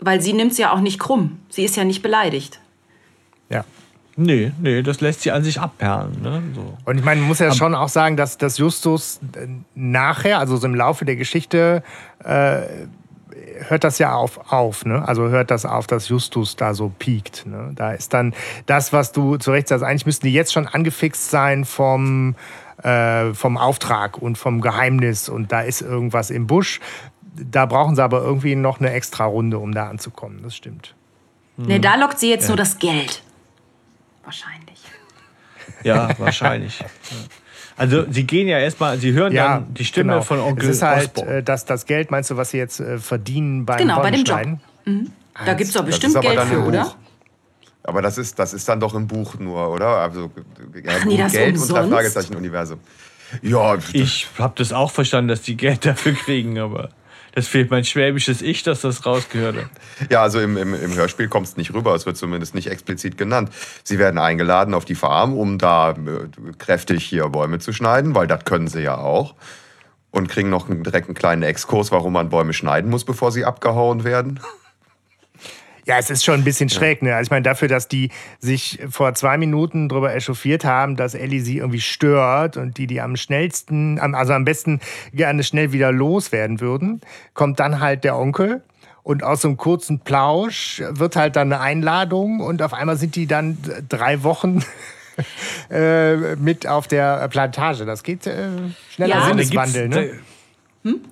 Weil sie nimmt es ja auch nicht krumm. Sie ist ja nicht beleidigt. Ja. nee, nee, das lässt sie an sich abperlen. Ne? So. Und ich meine, man muss ja schon auch sagen, dass, dass Justus äh, nachher, also so im Laufe der Geschichte, äh, hört das ja auf, auf ne? Also hört das auf, dass Justus da so piekt. Ne? Da ist dann das, was du zu Recht sagst, eigentlich müssten die jetzt schon angefixt sein vom, äh, vom Auftrag und vom Geheimnis und da ist irgendwas im Busch. Da brauchen sie aber irgendwie noch eine extra Runde, um da anzukommen. Das stimmt. Ne, da lockt sie jetzt nur das Geld. Wahrscheinlich. Ja, wahrscheinlich. Ja. <laughs> Also sie gehen ja erstmal, sie hören Ja, dann die Stimme genau. von Onkel Es ist halt Osborn. äh, das, das Geld, meinst du, was sie jetzt äh, verdienen beim Genau, bei dem Job. Bäumenschneiden? Da gibt es doch bestimmt ist aber Geld für, oder? Aber das ist, das ist dann doch im Buch nur, oder? Also ja, nee, das Geld und drei umsonst? Fragezeichen Universum. Ja, Ich habe das auch verstanden, dass die Geld dafür <laughs> kriegen, aber das fehlt mein schwäbisches Ich, dass das rausgehört hat. Ja, also im, im, im Hörspiel kommt es nicht rüber, es wird zumindest nicht explizit genannt. Sie werden eingeladen auf die Farm, um da äh, kräftig hier Bäume zu schneiden, weil das können sie ja auch. Und kriegen noch einen, direkt einen kleinen Exkurs, warum man Bäume schneiden muss, bevor sie abgehauen werden. Ja, es ist schon ein bisschen schräg. Ne? Also ich meine, dafür, dass die sich vor zwei Minuten darüber echauffiert haben, dass Ellie sie irgendwie stört und die die am schnellsten, also am besten gerne schnell wieder loswerden würden, kommt dann halt der Onkel. Und aus so einem kurzen Plausch wird halt dann eine Einladung und auf einmal sind die dann drei Wochen <laughs> äh, mit auf der Plantage. Das geht äh, schneller Ja. Sinneswandel. Ne? gibt's-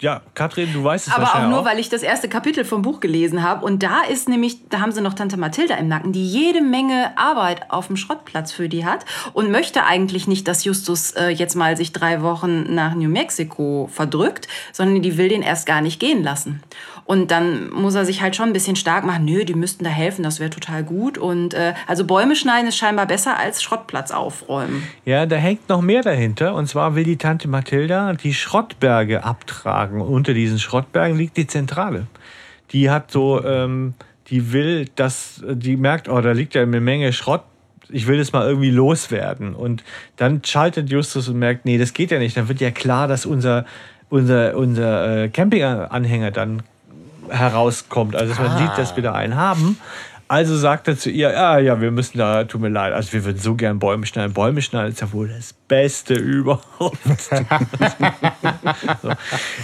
Ja, Katrin, du weißt es Aber auch nur, weil ich das erste Kapitel vom Buch gelesen habe. Und da ist nämlich, da haben sie noch Tante Mathilda im Nacken, die jede Menge Arbeit auf dem Schrottplatz für die hat und möchte eigentlich nicht, dass Justus äh, jetzt mal sich drei Wochen nach New Mexico verdrückt, sondern die will den erst gar nicht gehen lassen. Und dann muss er sich halt schon ein bisschen stark machen. Nö, die müssten da helfen, das wäre total gut. Und äh, also Bäume schneiden ist scheinbar besser als Schrottplatz aufräumen. Ja, da hängt noch mehr dahinter. Und zwar will die Tante Mathilda die Schrottberge abtragen. Unter diesen Schrottbergen liegt die Zentrale. Die hat so, ähm, die will, dass, die merkt, oh, da liegt ja eine Menge Schrott. Ich will das mal irgendwie loswerden. Und dann schaltet Justus und merkt, nee, das geht ja nicht. Dann wird ja klar, dass unser, unser, unser äh, Campinganhänger dann herauskommt. Also dass man Ah. sieht, dass wir da einen haben. Also sagt er zu ihr, ja, ja, wir müssen da, tut mir leid, also wir würden so gern Bäume schneiden. Bäume schneiden ist ja wohl das Beste überhaupt. <laughs> so.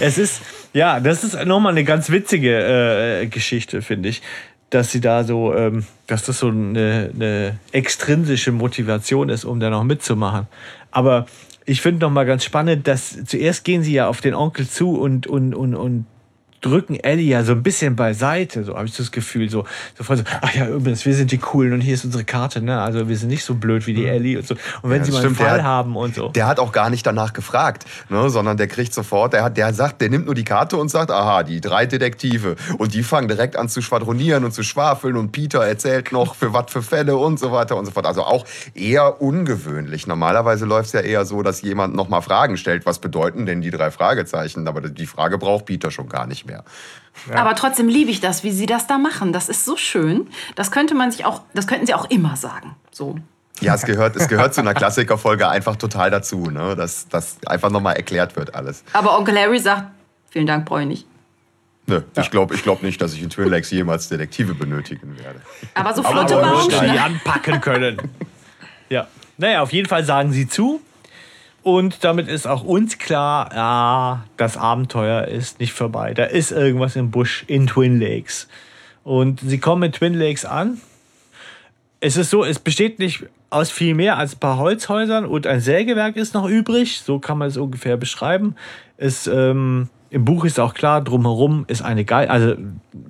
Es ist, ja, das ist nochmal eine ganz witzige äh, Geschichte, finde ich. dass sie da so, ähm, dass das so eine, eine extrinsische Motivation ist, um da noch mitzumachen. Aber ich finde noch mal ganz spannend, dass zuerst gehen sie ja auf den Onkel zu und, und, und, und drücken Ellie ja so ein bisschen beiseite, so habe ich das Gefühl, so, so von so, ach ja, übrigens, wir sind die Coolen und hier ist unsere Karte, ne? Also wir sind nicht so blöd wie die Ellie und so. Und wenn Ja, sie mal stimmt, einen Fall hat- haben und so. Der hat auch gar nicht danach gefragt, ne, sondern der kriegt sofort, der, hat, der sagt, der nimmt nur die Karte und sagt, aha, die drei Detektive. Und die fangen direkt an zu schwadronieren und zu schwafeln und Peter erzählt noch für was für Fälle und so weiter und so fort. Also auch eher ungewöhnlich. Normalerweise läuft es ja eher so, dass jemand nochmal Fragen stellt, was bedeuten denn die drei Fragezeichen? Aber die Frage braucht Peter schon gar nicht mehr. Aber trotzdem liebe ich das, wie sie das da machen. Das ist so schön. Das könnte man sich auch, das könnten sie auch immer sagen. So. Ja, es gehört, es gehört zu einer Klassikerfolge einfach total dazu, ne? dass das einfach nochmal erklärt wird alles. Aber Onkel Harry sagt, vielen Dank, brauche ich nicht. Nö, ich glaube ich glaub nicht, dass ich in Twin Lakes jemals Detektive benötigen werde. Aber so flotte man muss die anpacken können. <laughs> ja. Naja, auf jeden Fall sagen sie zu. Und damit ist auch uns klar, ja, das Abenteuer ist nicht vorbei. Da ist irgendwas im Busch in Twin Lakes. Und sie kommen in Twin Lakes an. Es ist so, es besteht nicht aus viel mehr als ein paar Holzhäusern und ein Sägewerk ist noch übrig. So kann man es ungefähr beschreiben. Es, ähm, Im Buch ist auch klar, drumherum ist eine Ge also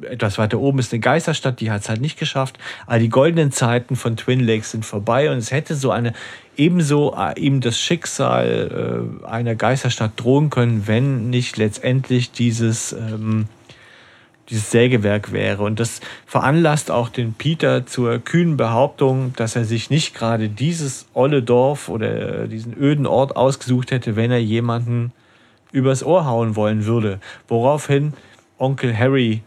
etwas weiter oben ist eine Geisterstadt, die hat es halt nicht geschafft. Aber die goldenen Zeiten von Twin Lakes sind vorbei und es hätte so eine ebenso äh, ihm das Schicksal äh, einer Geisterstadt drohen können, wenn nicht letztendlich dieses ähm, dieses Sägewerk wäre. Und das veranlasst auch den Peter zur kühnen Behauptung, dass er sich nicht gerade dieses olle Dorf oder diesen öden Ort ausgesucht hätte, wenn er jemanden übers Ohr hauen wollen würde. Woraufhin Onkel Harry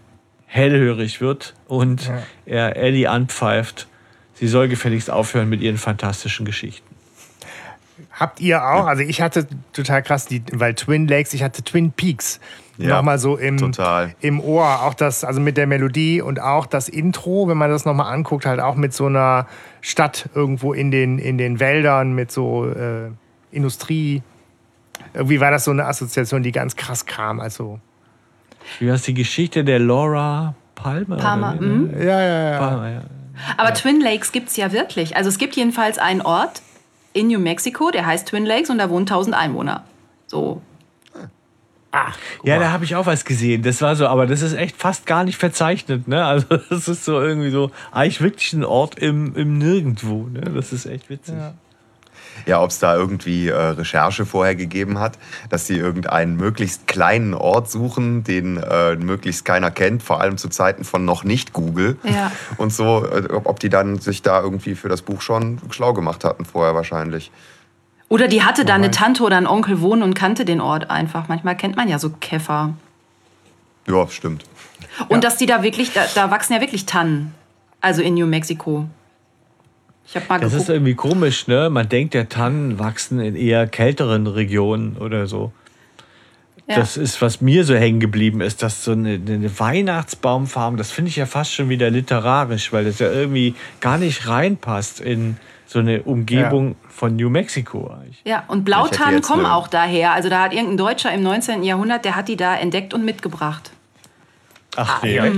hellhörig wird und er Ellie anpfeift, sie soll gefälligst aufhören mit ihren fantastischen Geschichten. Habt ihr auch, also ich hatte total krass, die, weil Twin Lakes, ich hatte Twin Peaks Ja, nochmal so im, total. im Ohr. Auch das, also mit der Melodie und auch das Intro, wenn man das nochmal anguckt, halt auch mit so einer Stadt irgendwo in den, in den Wäldern, mit so äh, Industrie. Irgendwie war das so eine Assoziation, die ganz krass kam. Also, Wie heißt die Geschichte der Laura Palmer? Palmer, mhm. ja, ja, ja. Palmer, ja. Aber Twin Lakes gibt es ja wirklich. Also es gibt jedenfalls einen Ort in New Mexico, der heißt Twin Lakes und da wohnen 1000 Einwohner. So. Ja, da habe ich auch was gesehen. Das war so, aber das ist echt fast gar nicht verzeichnet. Ne? Also <laughs> das ist so irgendwie so eigentlich wirklich ein Ort im, im Nirgendwo. Ne? Das ist echt witzig. Ja, ob es da irgendwie äh, Recherche vorher gegeben hat, dass sie irgendeinen möglichst kleinen Ort suchen, den äh, möglichst keiner kennt, vor allem zu Zeiten von noch nicht Google. Ja. Und so, äh, ob ob die dann sich da irgendwie für das Buch schon schlau gemacht hatten vorher wahrscheinlich. Oder die hatte da eine Tante oder einen Onkel wohnen und kannte den Ort einfach. Manchmal kennt man ja so Käfer. Ja, stimmt. Und dass die da wirklich, da, da wachsen ja wirklich Tannen. Also in New Mexico. Ich habe mal Das ist geguckt. irgendwie komisch, ne? Man denkt, ja, Tannen wachsen in eher kälteren Regionen oder so. Ja. Das ist, was mir so hängen geblieben ist, dass so eine, eine Weihnachtsbaumfarm, das finde ich ja fast schon wieder literarisch, weil das ja irgendwie gar nicht reinpasst in so eine Umgebung von New Mexico eigentlich. Ja, und Blautannen kommen eine- auch daher. Also da hat irgendein Deutscher im 19. Jahrhundert, der hat die da entdeckt und mitgebracht. Ach, direkt.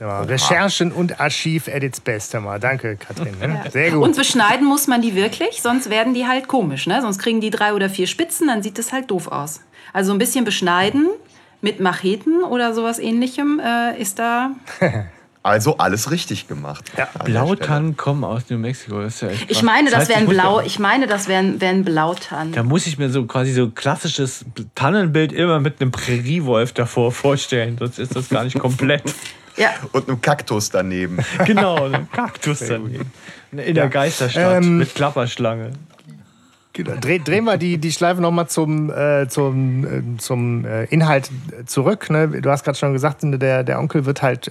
Ja, Recherchen und Archiv at its best. mal. Danke, Katrin. Ne? Sehr gut. Und beschneiden muss man die wirklich, sonst werden die halt komisch. Ne? Sonst kriegen die drei oder vier Spitzen, dann sieht das halt doof aus. Also ein bisschen beschneiden mit Macheten oder sowas ähnlichem äh, ist da. <laughs> Also alles richtig gemacht. Ja. Blautannen kommen aus New Mexico. Das ist ja echt Ich meine, das heißt, wären ich mir- Blau. Ich meine, das wären, wären Blautannen. Da muss ich mir so quasi so klassisches Tannenbild immer mit einem Präriewolf davor vorstellen. Sonst ist das gar nicht komplett. <laughs> Ja. Und einem Kaktus daneben. <laughs> genau, ein Kaktus daneben. In der Geisterstadt Ähm, mit Klapperschlange. Genau. Dreh, drehen wir die, die Schleife nochmal zum, äh, zum, äh, zum äh, Inhalt zurück. Ne? Du hast gerade schon gesagt, der, der Onkel wird halt.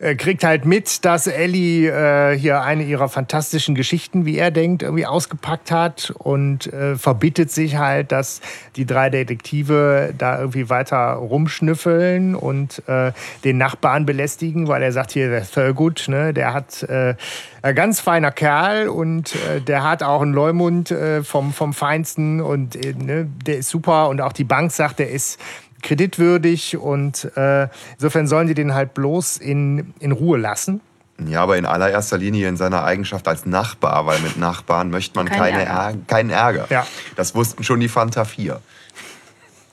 Äh, kriegt halt mit, dass Ellie äh, hier eine ihrer fantastischen Geschichten, wie er denkt, irgendwie ausgepackt hat und äh, verbittet sich halt, dass die drei Detektive da irgendwie weiter rumschnüffeln und äh, den Nachbarn belästigen, weil er sagt hier, der Thurgood, ne, der hat äh, ein ganz feiner Kerl und äh, der hat auch einen Leumund äh, vom, vom Feinsten und äh, ne, der ist super und auch die Bank sagt, der ist kreditwürdig und äh, insofern sollen die den halt bloß in, in Ruhe lassen. Ja, aber in allererster Linie in seiner Eigenschaft als Nachbar, weil mit Nachbarn möchte man Kein keine Ärger. Ärger. keinen Ärger. Ja. Das wussten schon die Fanta 4.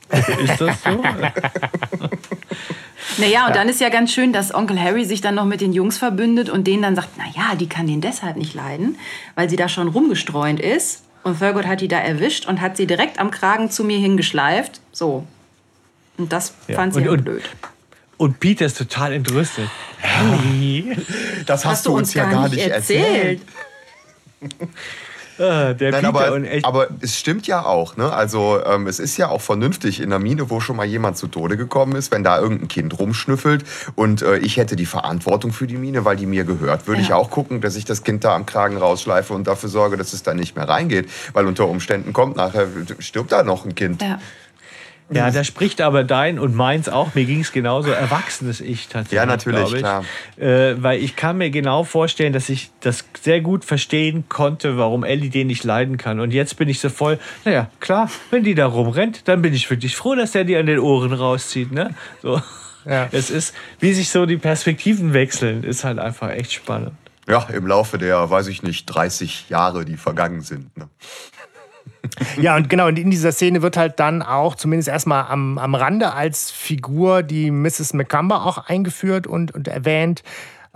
Ist das so? <laughs> Naja, und dann ist ja ganz schön, dass Onkel Harry sich dann noch mit den Jungs verbündet und denen dann sagt, naja, die kann den deshalb nicht leiden, weil sie da schon rumgestreunt ist. Und Thurgood hat die da erwischt und hat sie direkt am Kragen zu mir hingeschleift. So. Und das Ja, fand sie und- und- blöd. Und Peter ist total entrüstet. Harry. Das hast, du uns, ja gar nicht erzählt. <laughs> Ah, der Nein, Peter aber, und echt. aber es stimmt ja auch. Ne? Also ähm, es ist ja auch vernünftig in der Mine, wo schon mal jemand zu Tode gekommen ist, wenn da irgendein Kind rumschnüffelt und äh, ich hätte die Verantwortung für die Mine, weil die mir gehört, würde ich Ja. auch gucken, dass ich das Kind da am Kragen rausschleife und dafür sorge, dass es dann nicht mehr reingeht, weil unter Umständen kommt nachher, stirbt da noch ein Kind. Ja. Ja, da spricht aber dein und meins auch. Mir ging es genauso. Erwachsenes Ich tatsächlich. Ja, natürlich, ich. klar. Äh, weil ich kann mir genau vorstellen, dass ich das sehr gut verstehen konnte, warum Ellie den nicht leiden kann. Und jetzt bin ich so voll, naja, klar, wenn die da rumrennt, dann bin ich wirklich froh, dass der die an den Ohren rauszieht. Ne? So. Ja. Es ist, wie sich so die Perspektiven wechseln, ist halt einfach echt spannend. Ja, im Laufe der, weiß ich nicht, 30 Jahre, die vergangen sind. Ne? <laughs> Ja, und genau, und in dieser Szene wird halt dann auch, zumindest erstmal am, am Rande als Figur, die Mrs. McCumber auch eingeführt und, und erwähnt,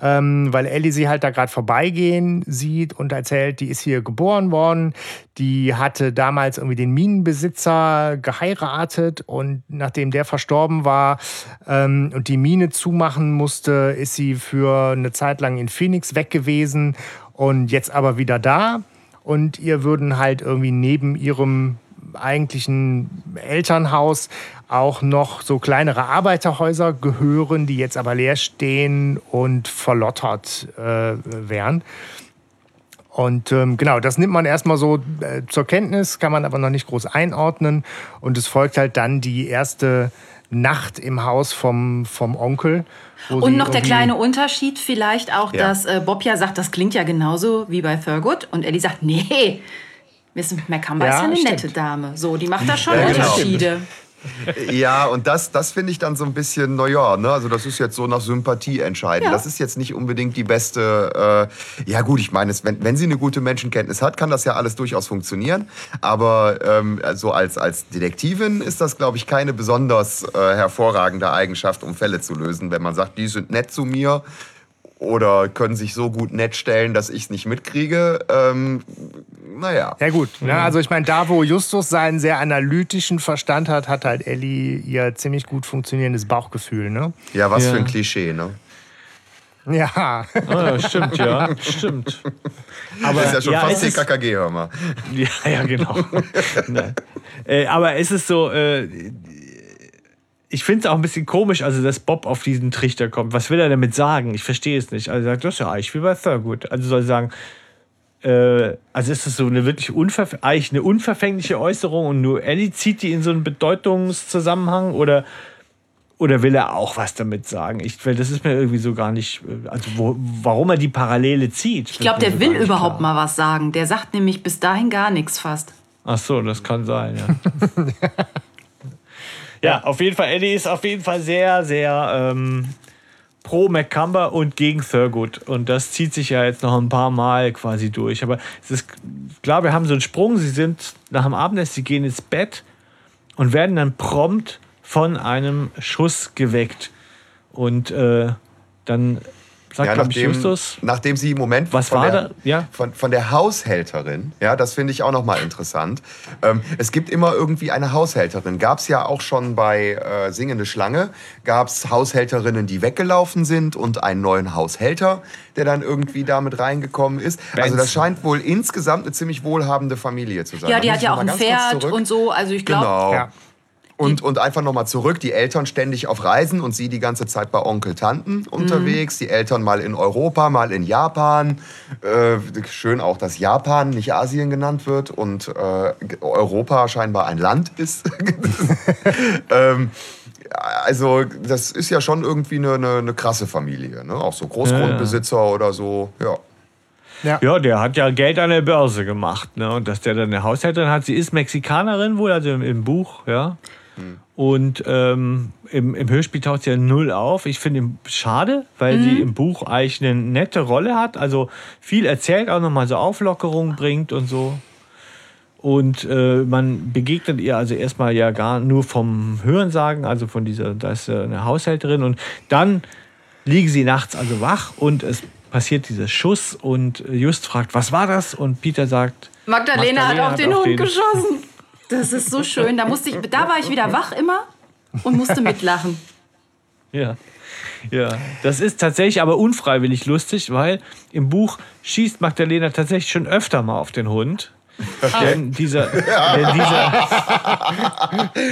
ähm, weil Ellie sie halt da gerade vorbeigehen sieht und erzählt, die ist hier geboren worden, die hatte damals irgendwie den Minenbesitzer geheiratet und nachdem der verstorben war ähm, und die Mine zumachen musste, ist sie für eine Zeit lang in Phoenix weg gewesen und jetzt aber wieder da und ihr würden halt irgendwie neben ihrem eigentlichen Elternhaus auch noch so kleinere Arbeiterhäuser gehören, die jetzt aber leer stehen und verlottert äh, wären. Und ähm, genau, das nimmt man erstmal so äh, zur Kenntnis, kann man aber noch nicht groß einordnen. Und es folgt halt dann die erste Nacht im Haus vom, vom Onkel. Und noch der kleine Unterschied vielleicht auch, Ja. dass äh, Bob ja sagt, das klingt ja genauso wie bei Thurgood. Und Ellie sagt, nee, <laughs> Miss McCumber Ja, ist ja eine stimmt. nette Dame. So, die macht da schon Ja, genau. Ja, und das, das finde ich dann so ein bisschen, naja, ne? also das ist jetzt so nach Sympathie entscheiden. Ja. Das ist jetzt nicht unbedingt die beste, äh, ja gut, ich meine, wenn, wenn sie eine gute Menschenkenntnis hat, kann das ja alles durchaus funktionieren. Aber ähm, so als, als Detektivin ist das, glaube ich, keine besonders äh, hervorragende Eigenschaft, um Fälle zu lösen. Wenn man sagt, die sind nett zu mir oder können sich so gut nett stellen, dass ich es nicht mitkriege, ähm, naja. Ja gut, ne? also ich meine, da wo Justus seinen sehr analytischen Verstand hat, hat halt Ellie ihr ziemlich gut funktionierendes Bauchgefühl, ne? Ja, was Ja. für ein Klischee, ne? Ja, Ah, stimmt, ja, stimmt. Aber Das ist ja schon ja, fast die KKG, hör mal. Ja, ja, genau. <laughs> Äh, aber es ist so, äh, ich finde es auch ein bisschen komisch, also dass Bob auf diesen Trichter kommt. Was will er damit sagen? Ich verstehe es nicht. Also er sagt, das ist ja eigentlich wie bei Thurgood. Also soll er sagen, äh, also ist das so eine wirklich unverf eigentlich eine unverfängliche Äußerung und nur Ellie zieht die in so einen Bedeutungszusammenhang oder oder will er auch was damit sagen? Ich, weil das ist mir irgendwie so gar nicht, äh, also wo, warum er die Parallele zieht. Ich glaube, der will überhaupt mal was sagen. Der sagt nämlich bis dahin gar nichts fast. Ach so, das kann sein, ja. <laughs> ja, auf jeden Fall, Eddie ist auf jeden Fall sehr, sehr ähm, pro McCumber und gegen Thurgood. Und das zieht sich ja jetzt noch ein paar Mal quasi durch. Aber es ist, klar, wir haben so einen Sprung. Sie sind nach dem Abendessen, sie gehen ins Bett und werden dann prompt von einem Schuss geweckt. Und äh, dann sagt, Ja, nachdem, Justus. nachdem sie im Moment Was von, war der? Ja. von, von der Haushälterin, ja, das finde ich auch nochmal interessant. Ähm, es gibt immer irgendwie eine Haushälterin. Gab es ja auch schon bei äh, Singende Schlange, gab es Haushälterinnen, die weggelaufen sind und einen neuen Haushälter, der dann irgendwie damit reingekommen ist. Also das scheint wohl insgesamt eine ziemlich wohlhabende Familie zu sein. Ja, die hat ja noch auch mal ein Pferd und so. Also ich glaube, Genau. Ja. Und, und einfach nochmal zurück, die Eltern ständig auf Reisen und sie die ganze Zeit bei Onkel, Tanten unterwegs. Die Eltern mal in Europa, mal in Japan. Äh, schön auch, dass Japan nicht Asien genannt wird und äh, Europa scheinbar ein Land ist. <laughs> ähm, also das ist ja schon irgendwie eine, eine, eine krasse Familie. Ne? Auch so Großgrundbesitzer oder so. Ja. Ja, der hat ja Geld an der Börse gemacht. Ne? Und dass der dann eine Haushälterin hat, sie ist Mexikanerin wohl, also im, im Buch, ja. Und ähm, im, im Hörspiel taucht sie ja null auf. Ich finde ihn schade, weil sie im Buch eigentlich eine nette Rolle hat. Also viel erzählt, auch nochmal so Auflockerung bringt und so. Und äh, man begegnet ihr also erstmal ja gar nur vom Hörensagen, also von dieser, da ist eine Haushälterin und dann liegen sie nachts also wach und es passiert dieser Schuss und Just fragt, was war das? Und Peter sagt, Magdalena, Magdalena hat auf den hat auf Hund den- geschossen. <laughs> Das ist so schön. Da, musste ich, da war ich wieder wach immer und musste mitlachen. ja. Ja, das ist tatsächlich aber unfreiwillig lustig, weil im Buch schießt Magdalena tatsächlich schon öfter mal auf den Hund. Denn dieser, denn dieser,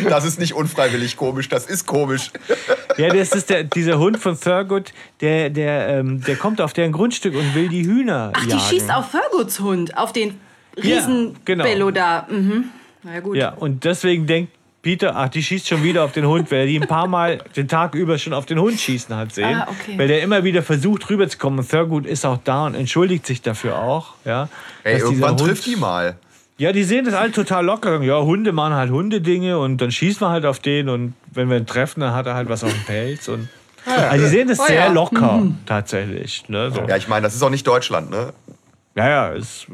<laughs> Das ist nicht unfreiwillig komisch, das ist komisch. ja, das ist der, dieser Hund von Thurgood, der, der, ähm, der kommt auf deren Grundstück und will die Hühner Ach, die jagen. schießt auf Ferguts Hund, auf den Ja, riesen genau. Bello da. Mhm. Na ja, gut. Ja, und deswegen denkt Peter, ach, die schießt schon wieder auf den Hund, weil die ein paar Mal den Tag über schon auf den Hund schießen hat sehen. Ah, okay. Weil der immer wieder versucht rüberzukommen. Und Thurgood ist auch da und entschuldigt sich dafür auch. Ja, Ey, irgendwann Hund- trifft die mal. Ja, die sehen das alle total locker. Ja, Hunde machen halt Hundedinge und dann schießen wir halt auf den und wenn wir ihn treffen, dann hat er halt was auf dem Pelz. Und also die sehen das Oh sehr ja. locker tatsächlich. Ne? So. Ja, ich meine, das ist auch nicht Deutschland, ne? Ja, ja, ist,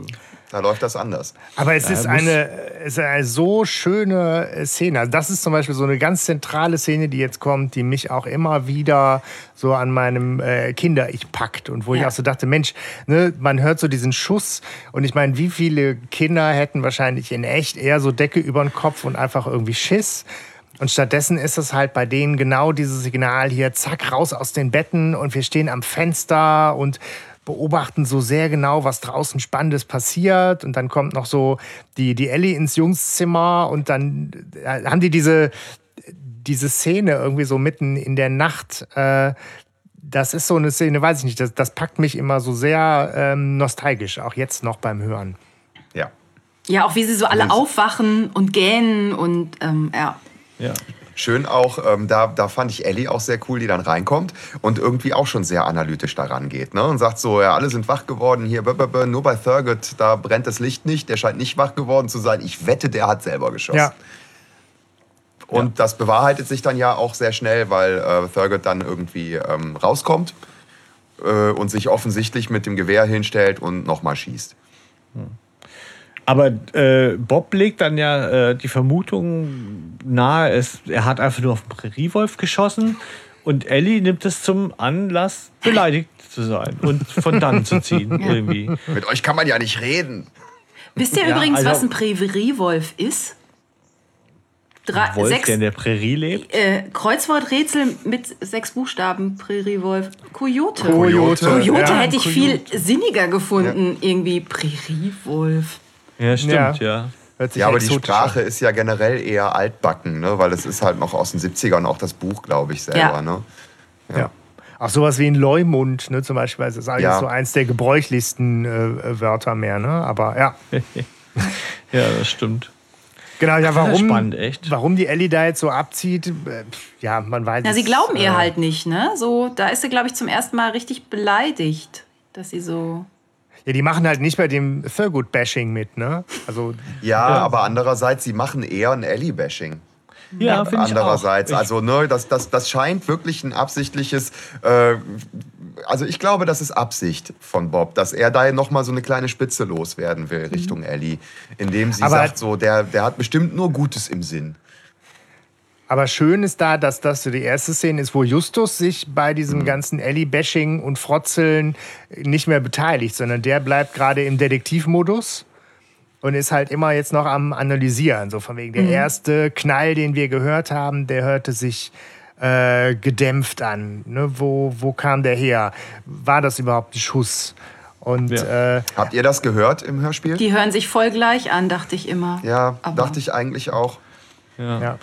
Da läuft das anders. Aber es ist, eine, es ist eine so schöne äh, Szene. Also das ist zum Beispiel so eine ganz zentrale Szene, die jetzt kommt, die mich auch immer wieder so an meinem äh, Kinder-Ich packt. Und wo ich Ja. auch so dachte, Mensch, ne, man hört so diesen Schuss. Und ich meine, wie viele Kinder hätten wahrscheinlich in echt eher so Decke über den Kopf und einfach irgendwie Schiss. Und stattdessen ist es halt bei denen genau dieses Signal hier, zack, raus aus den Betten und wir stehen am Fenster und beobachten so sehr genau, was draußen Spannendes passiert. Und dann kommt noch so die, die Ellie ins Jungszimmer und dann äh, haben die diese, diese Szene irgendwie so mitten in der Nacht. Äh, das ist so eine Szene, weiß ich nicht, das, das packt mich immer so sehr ähm, nostalgisch, auch jetzt noch beim Hören. Ja. Ja, auch wie sie so alle aufwachen und gähnen und ähm, ja. ja. Schön auch, ähm, da, da fand ich Ellie auch sehr cool, die dann reinkommt und irgendwie auch schon sehr analytisch daran geht. Ne? Und sagt so, ja, alle sind wach geworden, hier, nur bei Thurgood, da brennt das Licht nicht, der scheint nicht wach geworden zu sein. Ich wette, der hat selber geschossen. Ja. Und das bewahrheitet sich dann ja auch sehr schnell, weil äh, Thurgood dann irgendwie ähm, rauskommt äh, und sich offensichtlich mit dem Gewehr hinstellt und nochmal schießt. Aber äh, Bob legt dann ja äh, die Vermutung nahe, es, er hat einfach nur auf den Präriewolf geschossen und Ellie nimmt es zum Anlass, beleidigt zu sein und von dann zu ziehen <laughs> irgendwie. Mit euch kann man ja nicht reden. Wisst ihr Ja, übrigens, also- was ein Präriewolf ist? Drei, Wolf, sechs, der in der Prärie lebt. äh, Kreuzworträtsel mit sechs Buchstaben, Präriewolf. Coyote. Coyote. Coyote Ja, hätte ich viel sinniger gefunden, irgendwie Präriewolf. Ja, stimmt, Ja. ja. Hört sich Ja, aber die Sprache an. ist ja generell eher altbacken, ne? weil es ist halt noch aus den 70ern, auch das Buch, glaube ich, selber. Ja. Ne? Ja. Auch sowas wie ein Leumund, ne, zum Beispiel. Das ist eigentlich Ja. so eins der gebräuchlichsten äh, Wörter mehr, ne? Aber ja. <laughs> Ja, das stimmt. Genau, ja, warum, spannend, echt. warum die Ellie da jetzt so abzieht, äh, ja, man weiß Ja, es. sie glauben ihr äh, halt nicht, ne? So, da ist sie, glaube ich, zum ersten Mal richtig beleidigt, dass sie so. Ja, die machen halt nicht bei dem Thurgood-Bashing mit, ne? Also, Ja, aber andererseits, sie machen eher ein Ellie-Bashing. Ja, finde ich auch. Andererseits, Ich- also ne, das, das, das scheint wirklich ein absichtliches, äh, also ich glaube, das ist Absicht von Bob, dass er da noch mal so eine kleine Spitze loswerden will Richtung Ellie, indem sie Aber- sagt, so der, der hat bestimmt nur Gutes im Sinn. Aber schön ist da, dass das so die erste Szene ist, wo Justus sich bei diesem Mhm. ganzen Ellie-Bashing und Frotzeln nicht mehr beteiligt, sondern der bleibt gerade im Detektivmodus und ist halt immer jetzt noch am Analysieren. So von wegen der erste Knall, den wir gehört haben, der hörte sich äh, gedämpft an. Ne? Wo, wo kam der her? War das überhaupt ein Schuss? Und Ja. äh, Habt ihr das gehört im Hörspiel? Die hören sich voll gleich an, dachte ich immer. ja, Aber- dachte ich eigentlich auch. ja.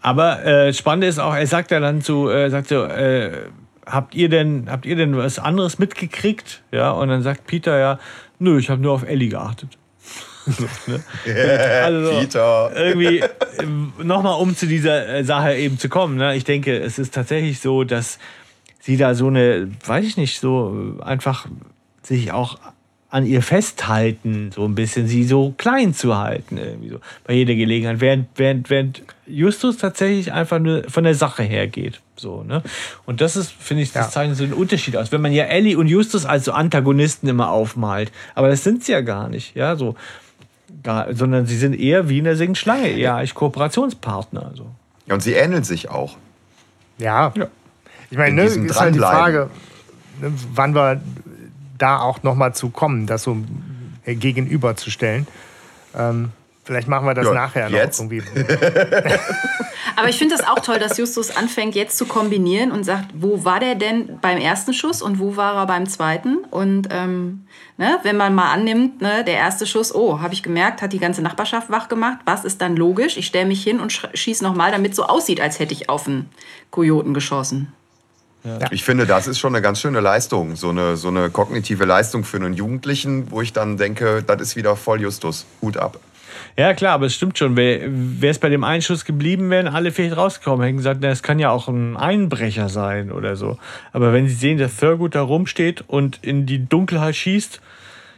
Aber äh, spannend ist auch, er sagt ja dann so, äh, sagt so, äh, habt ihr denn, habt ihr denn was anderes mitgekriegt? Ja, und dann sagt Peter ja, nö, ich habe nur auf Ellie geachtet. <laughs> so, ne? also so, Peter. irgendwie nochmal um zu dieser äh, Sache eben zu kommen. Ne? Ich denke, es ist tatsächlich so, dass sie da so eine, weiß ich nicht, so äh, einfach sich auch an ihr festhalten, so ein bisschen, sie so klein zu halten, irgendwie so, bei jeder Gelegenheit, während, während, während Justus tatsächlich einfach nur von der Sache her geht. So, ne? Und das ist, finde ich, das Ja. zeichnet so einen Unterschied aus. Wenn man ja Ellie und Justus als so Antagonisten immer aufmalt, aber das sind sie ja gar nicht, ja, so. Gar, sondern sie sind eher wie in der singenden Schlange, eher als Kooperationspartner. So. Ja, und sie ähneln sich auch. Ja. Ja. Ich meine, In ne, ist halt die. Frage, ne, wann wir da auch nochmal zu kommen, das so äh, gegenüberzustellen. Ähm, vielleicht machen wir das Ja, nachher jetzt? noch irgendwie. <laughs> Aber ich finde das auch toll, dass Justus anfängt jetzt zu kombinieren und sagt, wo war der denn beim ersten Schuss und wo war er beim zweiten? Und ähm, ne, wenn man mal annimmt, ne, der erste Schuss, oh, habe ich gemerkt, hat die ganze Nachbarschaft wach gemacht. Was ist dann logisch? Ich stelle mich hin und schieße nochmal, damit es so aussieht, als hätte ich auf einen Kojoten geschossen. Ich finde, das ist schon eine ganz schöne Leistung. So eine, so eine kognitive Leistung für einen Jugendlichen, wo ich dann denke, das ist wieder voll Justus. Hut ab. Ja, klar, aber es stimmt schon. Wäre es bei dem Einschuss geblieben, wären alle vielleicht rausgekommen. Hätten gesagt, na, es kann ja auch ein Einbrecher sein oder so. Aber wenn sie sehen, dass Thurgood da rumsteht und in die Dunkelheit schießt,